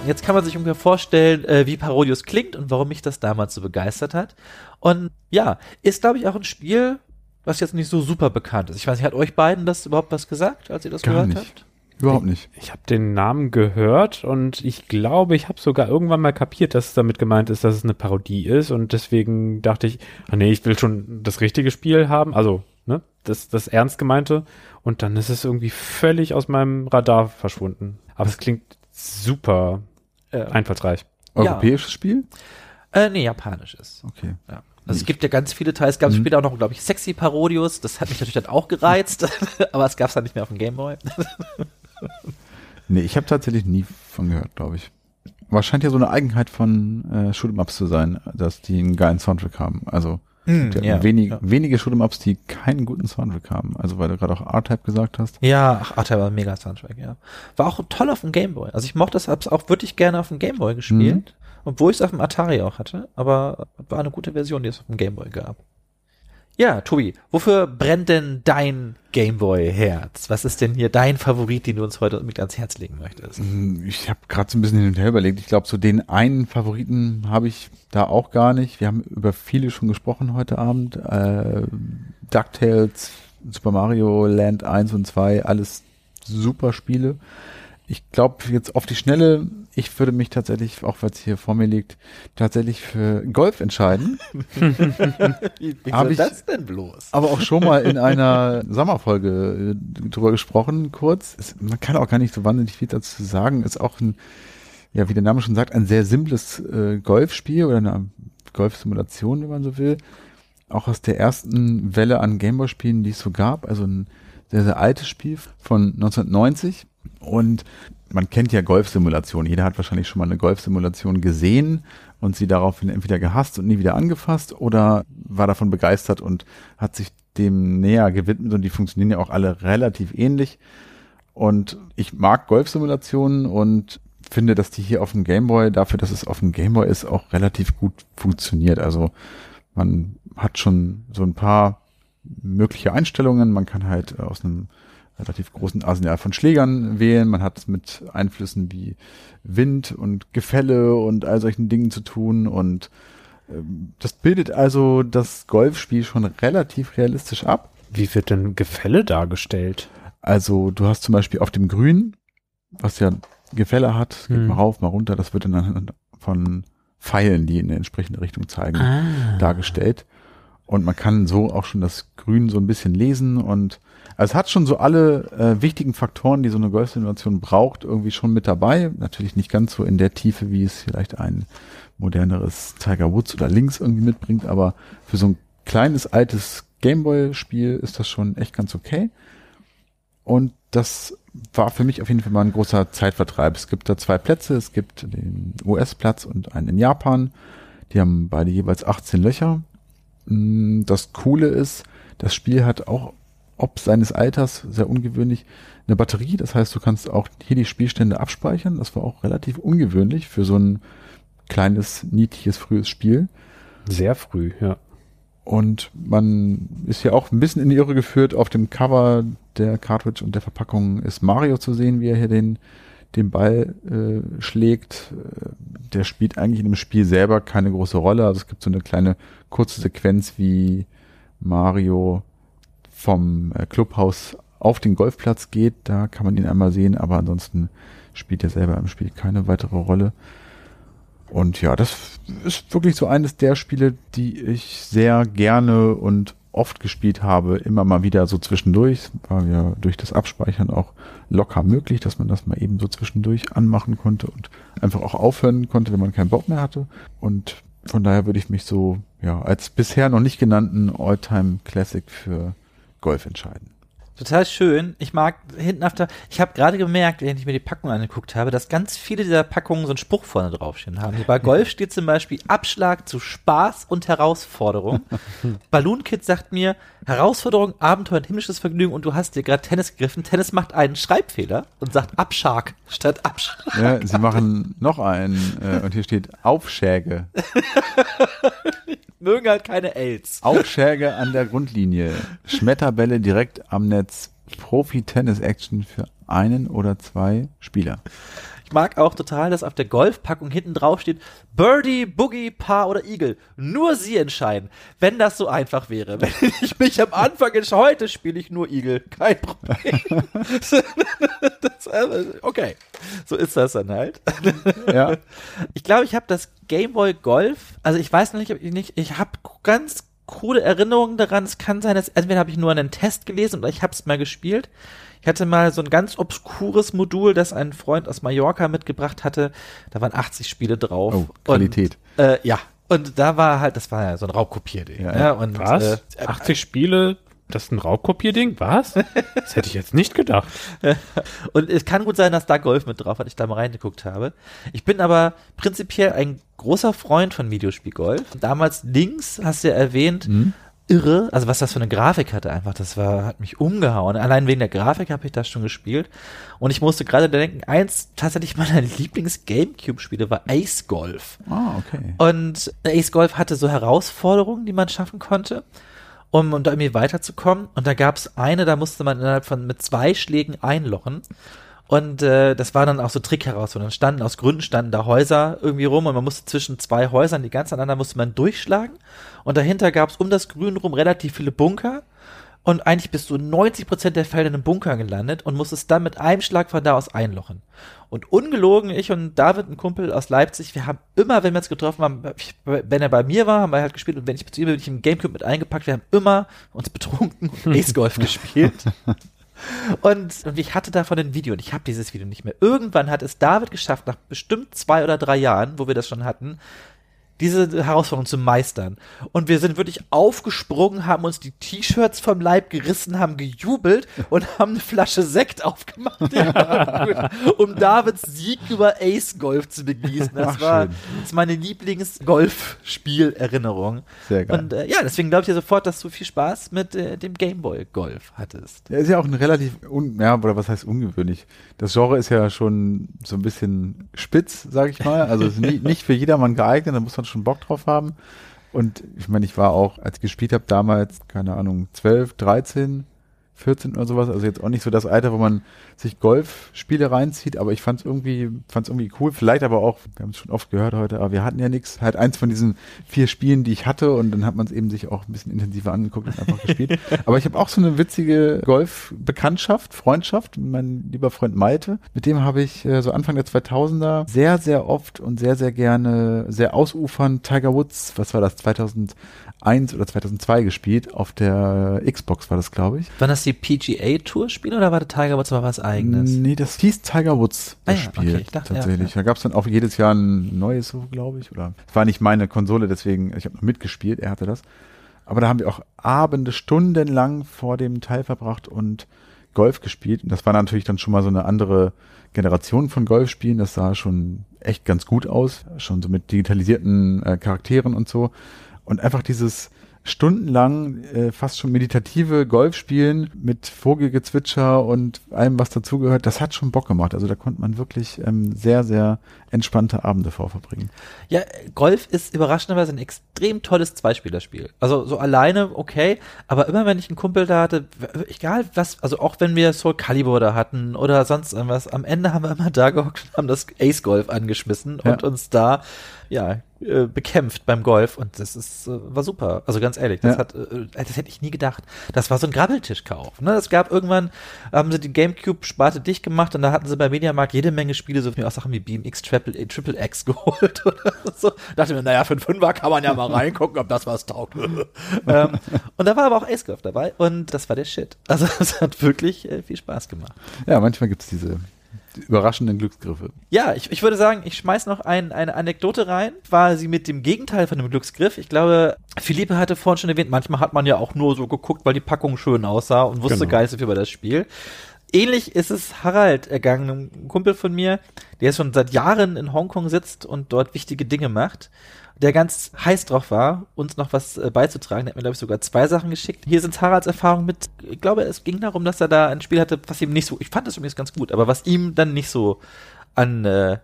Speaker 3: jetzt kann man sich ungefähr vorstellen, äh, wie Parodius klingt und warum mich das damals so begeistert hat. Und ja, ist, glaube ich, auch ein Spiel, was jetzt nicht so super bekannt ist. Ich weiß nicht, hat euch beiden das überhaupt was gesagt, als ihr das
Speaker 1: Gar
Speaker 3: gehört
Speaker 1: nicht.
Speaker 3: habt?
Speaker 1: Überhaupt nicht.
Speaker 2: Ich habe den Namen gehört und ich glaube, ich habe sogar irgendwann mal kapiert, dass es damit gemeint ist, dass es eine Parodie ist und deswegen dachte ich, ah nee, ich will schon das richtige Spiel haben, also ne? Das, das ernst gemeinte. Und dann ist es irgendwie völlig aus meinem Radar verschwunden. Aber es klingt super
Speaker 3: Äh,
Speaker 2: einfallsreich.
Speaker 1: Europäisches Spiel?
Speaker 3: äh, nee, japanisches.
Speaker 1: Okay.
Speaker 3: Ja. Also es gibt ja ganz viele Teile. Es gab
Speaker 1: Mhm.
Speaker 3: später auch noch, glaube ich, Sexy Parodius. Das hat mich natürlich dann auch gereizt. aber es gab es dann nicht mehr auf dem Gameboy.
Speaker 1: Nee, ich habe tatsächlich nie von gehört, glaube ich. Aber es scheint ja so eine Eigenheit von äh, Shoot'em Ups zu sein, dass die einen geilen Soundtrack haben. Also hatten
Speaker 3: ja,
Speaker 1: wenig,
Speaker 3: ja.
Speaker 1: wenige Shoot'em Ups, die keinen guten Soundtrack haben. Also weil du gerade auch R-Type gesagt hast.
Speaker 3: Ja, Arte war ein mega Soundtrack, ja. War auch toll auf dem Gameboy. Also ich mochte das, hab's auch wirklich gerne auf dem Gameboy gespielt. Obwohl ich es auf dem Atari auch hatte. Aber war eine gute Version, die es auf dem Gameboy gab. Ja, Tobi, wofür brennt denn dein Gameboy-Herz? Was ist denn hier dein Favorit, den du uns heute mit ans Herz legen möchtest?
Speaker 1: Hm, Ich habe gerade so ein bisschen hin und her überlegt. Ich glaube, so den einen Favoriten habe ich da auch gar nicht. Wir haben über viele schon gesprochen heute Abend. Äh, DuckTales, Super Mario Land 1 und 2, alles super Spiele. Ich glaube jetzt auf die Schnelle, ich würde mich tatsächlich, auch weil es hier vor mir liegt, tatsächlich für Golf entscheiden.
Speaker 3: Wie, soll
Speaker 1: ich-
Speaker 3: das denn bloß?
Speaker 1: aber auch schon mal in einer Sommerfolge äh, drüber gesprochen, kurz. Es, man kann auch gar nicht so wahnsinnig viel dazu sagen. Ist auch ein, ja, wie der Name schon sagt, ein sehr simples äh, Golfspiel oder eine Golfsimulation, wenn man so will. Auch aus der ersten Welle an Gameboy-Spielen, die es so gab. Also ein sehr, sehr altes Spiel von 1990. Und man kennt ja Golfsimulationen. Jeder hat wahrscheinlich schon mal eine Golfsimulation gesehen und sie daraufhin entweder gehasst und nie wieder angefasst oder war davon begeistert und hat sich dem näher gewidmet und die funktionieren ja auch alle relativ ähnlich. Und ich mag Golfsimulationen und finde, dass die hier auf dem Gameboy, dafür, dass es auf dem Gameboy ist, auch relativ gut funktioniert. Also man hat schon so ein paar mögliche Einstellungen. Man kann halt aus einem relativ großen Arsenal von Schlägern wählen. Man hat es mit Einflüssen wie Wind und Gefälle und all solchen Dingen zu tun. Und ähm, das bildet also das Golfspiel schon relativ realistisch ab.
Speaker 2: Wie wird denn Gefälle dargestellt?
Speaker 1: Also du hast zum Beispiel auf dem Grün, was ja Gefälle hat, geht
Speaker 2: Hm.
Speaker 1: mal rauf, mal runter, das wird dann von Pfeilen, die in eine entsprechende Richtung zeigen,
Speaker 2: Ah.
Speaker 1: dargestellt. Und man kann so auch schon das Grün so ein bisschen lesen und also es hat schon so alle äh, wichtigen Faktoren, die so eine Golfsimulation braucht, irgendwie schon mit dabei. Natürlich nicht ganz so in der Tiefe, wie es vielleicht ein moderneres Tiger Woods oder Links irgendwie mitbringt, aber für so ein kleines altes Gameboy-Spiel ist das schon echt ganz okay. Und das war für mich auf jeden Fall mal ein großer Zeitvertreib. Es gibt da zwei Plätze. Es gibt den US-Platz und einen in Japan. Die haben beide jeweils 18 Löcher. Mm, Das Coole ist, das Spiel hat auch, ob seines Alters, sehr ungewöhnlich, eine Batterie. Das heißt, du kannst auch hier die Spielstände abspeichern. Das war auch relativ ungewöhnlich für so ein kleines, niedliches, frühes Spiel.
Speaker 2: Sehr früh, ja.
Speaker 1: Und man ist ja auch ein bisschen in die Irre geführt. Auf dem Cover der Cartridge und der Verpackung ist Mario zu sehen, wie er hier den, den Ball äh, schlägt. Äh, Der spielt eigentlich in dem Spiel selber keine große Rolle. Also es gibt so eine kleine kurze Sequenz, wie Mario vom äh, Clubhaus auf den Golfplatz geht. Da kann man ihn einmal sehen, aber ansonsten spielt er selber im Spiel keine weitere Rolle. Und ja, das ist wirklich so eines der Spiele, die ich sehr gerne und oft gespielt habe, immer mal wieder so zwischendurch. War ja durch das Abspeichern auch locker möglich, dass man das mal eben so zwischendurch anmachen konnte und einfach auch aufhören konnte, wenn man keinen Bock mehr hatte. Und von daher würde ich mich so, ja, als bisher noch nicht genannten Alltime Classic für Golf entscheiden.
Speaker 3: Total schön. Ich mag hinten auf der, ich habe gerade gemerkt, während ich mir die Packung angeguckt habe, dass ganz viele dieser Packungen so einen Spruch vorne draufstehen haben. Bei Golf steht zum Beispiel Abschlag zu Spaß und Herausforderung. Balloon Kid sagt mir, Herausforderung, Abenteuer und himmlisches Vergnügen und du hast dir gerade Tennis gegriffen. Tennis macht einen Schreibfehler und sagt Abschlag statt Abschlag.
Speaker 1: Ja, sie machen noch einen, äh, und hier steht Aufschäge.
Speaker 3: Mögen halt keine Els.
Speaker 1: Aufschäge an der Grundlinie. Schmetterbälle direkt am Netz. Profi-Tennis-Action für einen oder zwei Spieler.
Speaker 3: Ich mag auch total, dass auf der Golfpackung hinten drauf steht Birdie, Boogie, Paar oder Eagle. Nur sie entscheiden. Wenn das so einfach wäre. Wenn ich mich am Anfang entscheide, heute spiele ich nur Eagle. Kein Problem. das, äh, okay. So ist das dann halt.
Speaker 1: Ja.
Speaker 3: Ich glaube, ich habe das Game Boy Golf, also ich weiß noch nicht, ob ich nicht, ich habe ganz krude Erinnerungen daran. Es kann sein, dass entweder habe ich nur einen Test gelesen oder ich habe es mal gespielt. Ich hatte mal so ein ganz obskures Modul, das ein Freund aus Mallorca mitgebracht hatte. Da waren 80 Spiele drauf.
Speaker 1: Oh, Qualität.
Speaker 3: Und, äh, ja. Und da war halt, das war ja so ein Raubkopierding.
Speaker 1: Ja,
Speaker 3: Ja,
Speaker 1: ja.
Speaker 3: Und,
Speaker 2: Was?
Speaker 3: Äh,
Speaker 2: 80 Spiele? Das ist ein Raubkopierding? Was? Das hätte ich jetzt nicht gedacht.
Speaker 3: Und es kann gut sein, dass da Golf mit drauf hat, ich da mal reingeguckt habe. Ich bin aber prinzipiell ein großer Freund von Videospielgolf. Damals links, hast du ja erwähnt,
Speaker 1: Mhm.
Speaker 3: Irre, also was das für eine Grafik hatte einfach, das war, hat mich umgehauen. Allein wegen der Grafik habe ich das schon gespielt. Und ich musste gerade denken, eins tatsächlich meiner Lieblings-Gamecube-Spiele war Ace Golf.
Speaker 1: Ah, okay.
Speaker 3: Und Ace Golf hatte so Herausforderungen, die man schaffen konnte, um, um da irgendwie weiterzukommen. Und da gab es eine, da musste man innerhalb von mit zwei Schlägen einlochen. Und äh, das war dann auch so Trick-Herausforderungen. Dann standen aus Gründen standen da Häuser irgendwie rum und man musste zwischen zwei Häusern, die ganz aneinander musste man durchschlagen. Und dahinter gab es um das Grün rum relativ viele Bunker. Und eigentlich bist du 90% der Fälle in einem Bunker gelandet und musstest dann mit einem Schlag von da aus einlochen. Und ungelogen, ich und David, ein Kumpel aus Leipzig, wir haben immer, wenn wir uns getroffen haben, wenn er bei mir war, haben wir halt gespielt und wenn ich zu ihm bin, bin ich im Gamecube mit eingepackt, wir haben immer uns betrunken und Ace Golf gespielt. Und, und ich hatte davon ein Video und ich habe dieses Video nicht mehr. Irgendwann hat es David geschafft, nach bestimmt zwei oder drei Jahren, wo wir das schon hatten, diese Herausforderung zu meistern. Und wir sind wirklich aufgesprungen, haben uns die T-Shirts vom Leib gerissen, haben gejubelt und haben eine Flasche Sekt aufgemacht, ja, um Davids Sieg über Ace Golf zu begießen. Das
Speaker 1: Ach,
Speaker 3: war
Speaker 1: schön.
Speaker 3: das ist meine Lieblings-Golfspielerinnerung.
Speaker 1: Sehr geil.
Speaker 3: Und äh, ja, deswegen glaube ich dir sofort, dass du viel Spaß mit äh, dem Gameboy Golf hattest.
Speaker 1: Ja, ist ja auch ein relativ, un, ja, oder was heißt ungewöhnlich. Das Genre ist ja schon so ein bisschen spitz, sag ich mal. Also nicht, nicht für jedermann geeignet, da muss man schon Bock drauf haben. Und ich meine, ich war auch, als ich gespielt habe, damals, keine Ahnung, 12, 13, 14 oder sowas. Also jetzt auch nicht so das Alter, wo man sich Golfspiele reinzieht, aber ich fand es irgendwie, fand's irgendwie cool. Vielleicht aber auch, wir haben es schon oft gehört heute, aber wir hatten ja nichts. Halt eins von diesen vier Spielen, die ich hatte und dann hat man es eben sich auch ein bisschen intensiver angeguckt und einfach gespielt. Aber ich habe auch so eine witzige Golf-Bekanntschaft, Freundschaft, mein lieber Freund Malte. Mit dem habe ich äh, so Anfang der 2000er sehr, sehr oft und sehr, sehr gerne, sehr ausufernd Tiger Woods, was war das, 2001 oder 2002 gespielt. Auf der Xbox war das, glaube ich.
Speaker 3: Waren das die PGA Tour Spiele oder war der Tiger Woods mal was eigenes?
Speaker 1: Nee, das hieß Tiger Woods
Speaker 3: Ah
Speaker 1: das
Speaker 3: ja,
Speaker 1: Spiel
Speaker 3: okay, dachte, ja,
Speaker 1: tatsächlich.
Speaker 3: ja.
Speaker 1: Da gab es dann auch jedes Jahr ein neues, so glaube ich. Oder es war nicht meine Konsole, deswegen ich habe noch mitgespielt. Er hatte das. Aber da haben wir auch Abende, stundenlang vor dem Teil verbracht und Golf gespielt. Und das war natürlich dann schon mal so eine andere Generation von Golfspielen. Das sah schon echt ganz gut aus, schon so mit digitalisierten äh, Charakteren und so. Und einfach dieses stundenlang äh, fast schon meditative Golfspielen mit Vogelgezwitscher und allem, was dazugehört, das hat schon Bock gemacht. Also da konnte man wirklich ähm, sehr, sehr entspannte Abende vorverbringen.
Speaker 3: Ja, Golf ist überraschenderweise ein extrem tolles Zweispielerspiel. Also so alleine okay, aber immer wenn ich einen Kumpel da hatte, egal was, also auch wenn wir Soul Calibur da hatten oder sonst irgendwas, am Ende haben wir immer da gehockt und haben das Ace Golf angeschmissen
Speaker 1: Ja.
Speaker 3: und uns da ja äh, bekämpft beim Golf und das ist äh, war super. Also ganz ehrlich, das
Speaker 1: Ja.
Speaker 3: hat äh, das hätte ich nie gedacht. Das war so ein Grabbeltischkauf. Ne? Es gab irgendwann haben sie die Gamecube Sparte dicht gemacht und da hatten sie bei Mediamarkt jede Menge Spiele, so mir auch Sachen wie BMX Triple, äh, Triple X geholt oder so. Dachte mir, naja, für einen Fünfer kann man ja mal reingucken, ob das was taugt. ähm, und da war aber auch Ace Golf dabei und das war der Shit. Also es hat wirklich äh, viel Spaß gemacht.
Speaker 1: Ja, manchmal gibt's diese überraschenden Glücksgriffe.
Speaker 3: Ja, ich, ich würde sagen, ich schmeiß noch ein, eine Anekdote rein. War sie mit dem Gegenteil von dem Glücksgriff. Ich glaube, Philippe hatte vorhin schon erwähnt, manchmal hat man ja auch nur so geguckt, weil die Packung schön aussah und wusste
Speaker 2: Genau.
Speaker 3: nicht so viel über das Spiel. Ähnlich ist es Harald ergangen, ein Kumpel von mir, der schon seit Jahren in Hongkong sitzt und dort wichtige Dinge macht. Der ganz heiß drauf war, uns noch was äh, beizutragen. Der hat mir, glaube ich, sogar zwei Sachen geschickt. Hier sind Haralds Erfahrungen mit, ich glaube, es ging darum, dass er da ein Spiel hatte, was ihm nicht so, ich fand das übrigens ganz gut, aber was ihm dann nicht so an äh,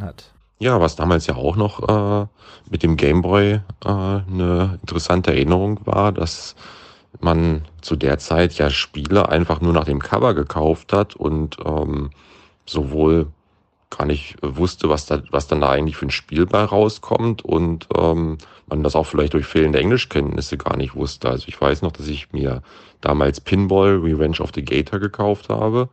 Speaker 3: hat.
Speaker 7: Ja, was damals ja auch noch äh, mit dem Gameboy äh, eine interessante Erinnerung war, dass man zu der Zeit ja Spiele einfach nur nach dem Cover gekauft hat und ähm, sowohl gar nicht wusste, was da, was dann da eigentlich für ein Spiel bei rauskommt und ähm, man das auch vielleicht durch fehlende Englischkenntnisse gar nicht wusste. Also ich weiß noch, dass ich mir damals Pinball Revenge of the Gator gekauft habe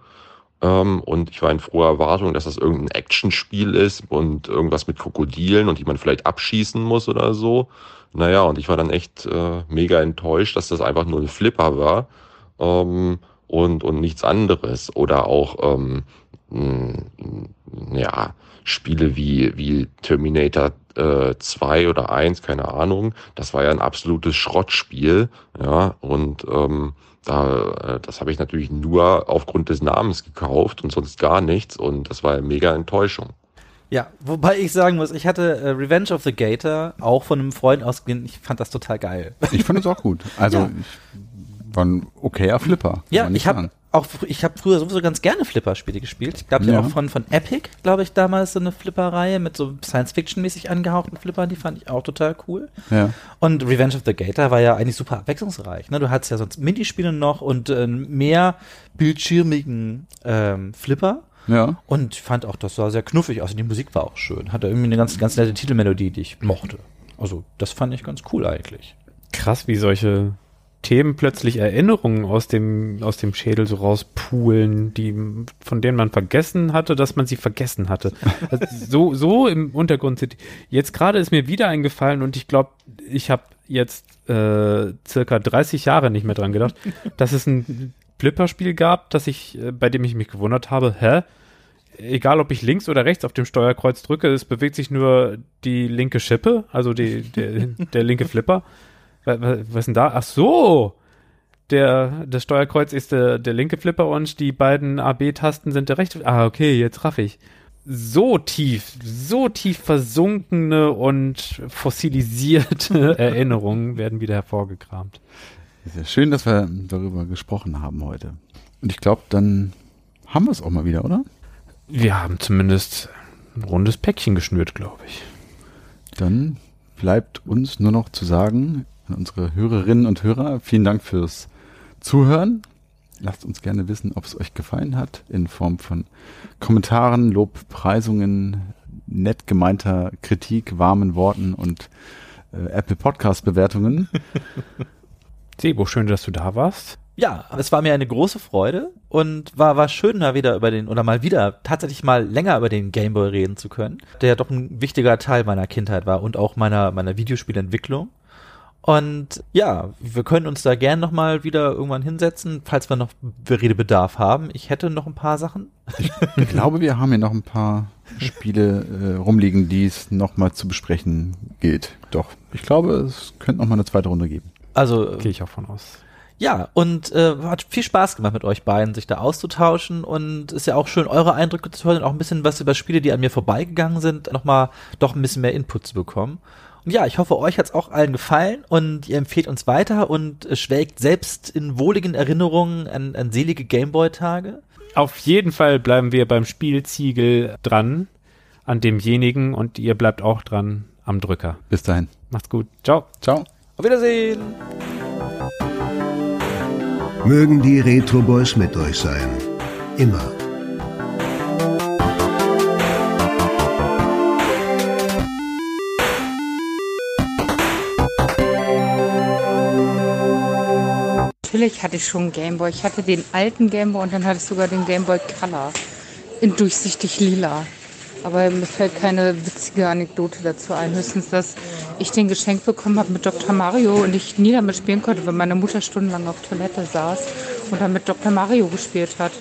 Speaker 7: Ähm, und ich war in froher Erwartung, dass das irgendein Actionspiel ist und irgendwas mit Krokodilen und die man vielleicht abschießen muss oder so. Naja, und ich war dann echt äh, mega enttäuscht, dass das einfach nur ein Flipper war ähm, und, und nichts anderes. Oder auch, ähm, mh, ja, Spiele wie, wie Terminator äh, 2 oder 1, keine Ahnung. Das war ja ein absolutes Schrottspiel. Ja, und ähm, da, äh, das habe ich natürlich nur aufgrund des Namens gekauft und sonst gar nichts. Und das war eine mega Enttäuschung.
Speaker 3: Ja, wobei ich sagen muss, ich hatte äh, Revenge of the Gator auch von einem Freund ausgeliehen. Ich fand das total geil.
Speaker 1: Ich fand es auch gut. Also
Speaker 3: Ja.
Speaker 1: ich, war ein okayer Flipper.
Speaker 3: Ja, ich habe auch ich habe früher sowieso ganz gerne Flipper-Spiele gespielt. Ich glaube ja.
Speaker 1: Ja.
Speaker 3: auch von von Epic, glaube ich, damals so eine Flipper-Reihe mit so Science-Fiction-mäßig angehauchten Flippern, die fand ich auch total cool.
Speaker 1: Ja.
Speaker 3: Und Revenge of the Gator war ja eigentlich super abwechslungsreich. Ne? Du hattest ja sonst Minispiele noch und äh, mehr bildschirmigen ähm, Flipper.
Speaker 1: Ja.
Speaker 3: Und ich fand auch, das sah sehr knuffig aus. Und die Musik war auch schön. Hatte irgendwie eine ganz, ganz nette Titelmelodie, die ich mochte. Also, das fand ich ganz cool eigentlich.
Speaker 2: Krass, wie solche Themen plötzlich Erinnerungen aus dem, aus dem Schädel so rauspulen, die, von denen man vergessen hatte, dass man sie vergessen hatte. Also so, so im Untergrund sind. Jetzt gerade ist mir wieder eingefallen und ich glaube, ich habe jetzt äh, circa 30 Jahre nicht mehr dran gedacht, dass es ein Flipperspiel gab, dass ich, äh, bei dem ich mich gewundert habe, hä? Egal, ob ich links oder rechts auf dem Steuerkreuz drücke, es bewegt sich nur die linke Schippe, also die, der, der linke Flipper. Was, was ist denn da? Ach so! Der, das Steuerkreuz ist der, der linke Flipper und die beiden AB-Tasten sind der rechte. Ah, okay, jetzt raff ich. So tief, so tief versunkene und fossilisierte Erinnerungen werden wieder hervorgekramt.
Speaker 1: Sehr schön, dass wir darüber gesprochen haben heute. Und ich glaube, dann haben wir es auch mal wieder, oder?
Speaker 2: Wir haben zumindest ein rundes Päckchen geschnürt, glaube ich.
Speaker 1: Dann bleibt uns nur noch zu sagen an unsere Hörerinnen und Hörer, vielen Dank fürs Zuhören. Lasst uns gerne wissen, ob es euch gefallen hat, in Form von Kommentaren, Lobpreisungen, nett gemeinter Kritik, warmen Worten und äh, Apple Podcast Bewertungen.
Speaker 2: Sebo, schön, dass du da warst.
Speaker 3: Ja, es war mir eine große Freude und war, war schön, da wieder über den, oder mal wieder, tatsächlich mal länger über den Gameboy reden zu können, der doch ein wichtiger Teil meiner Kindheit war und auch meiner, meiner Videospielentwicklung. Und ja, wir können uns da gern nochmal wieder irgendwann hinsetzen, falls wir noch Redebedarf haben. Ich hätte noch ein paar Sachen.
Speaker 1: Ich glaube, wir haben hier noch ein paar Spiele äh, rumliegen, die es nochmal zu besprechen gilt. Doch, ich glaube, es könnte noch mal eine zweite Runde geben.
Speaker 3: Also
Speaker 2: Gehe ich auch von aus.
Speaker 3: Ja, und äh, hat viel Spaß gemacht mit euch beiden, sich da auszutauschen und ist ja auch schön, eure Eindrücke zu hören und auch ein bisschen was über Spiele, die an mir vorbeigegangen sind, nochmal doch ein bisschen mehr Input zu bekommen. Und ja, ich hoffe, euch hat's auch allen gefallen und ihr empfehlt uns weiter und äh, schwelgt selbst in wohligen Erinnerungen an, an selige Gameboy-Tage.
Speaker 2: Auf jeden Fall bleiben wir beim Spielziegel dran, an demjenigen und ihr bleibt auch dran am Drücker.
Speaker 1: Bis dahin.
Speaker 2: Macht's gut. Ciao.
Speaker 1: Ciao.
Speaker 3: Auf Wiedersehen!
Speaker 8: Mögen die Retro Boys mit euch sein. Immer.
Speaker 9: Natürlich hatte ich schon einen Gameboy. Ich hatte den alten Gameboy und dann hatte ich sogar den Gameboy Color in durchsichtig lila. Aber mir fällt keine witzige Anekdote dazu ein. Höchstens, dass ich den geschenkt bekommen habe mit Dr. Mario und ich nie damit spielen konnte, weil meine Mutter stundenlang auf Toilette saß und dann mit Dr. Mario gespielt hat.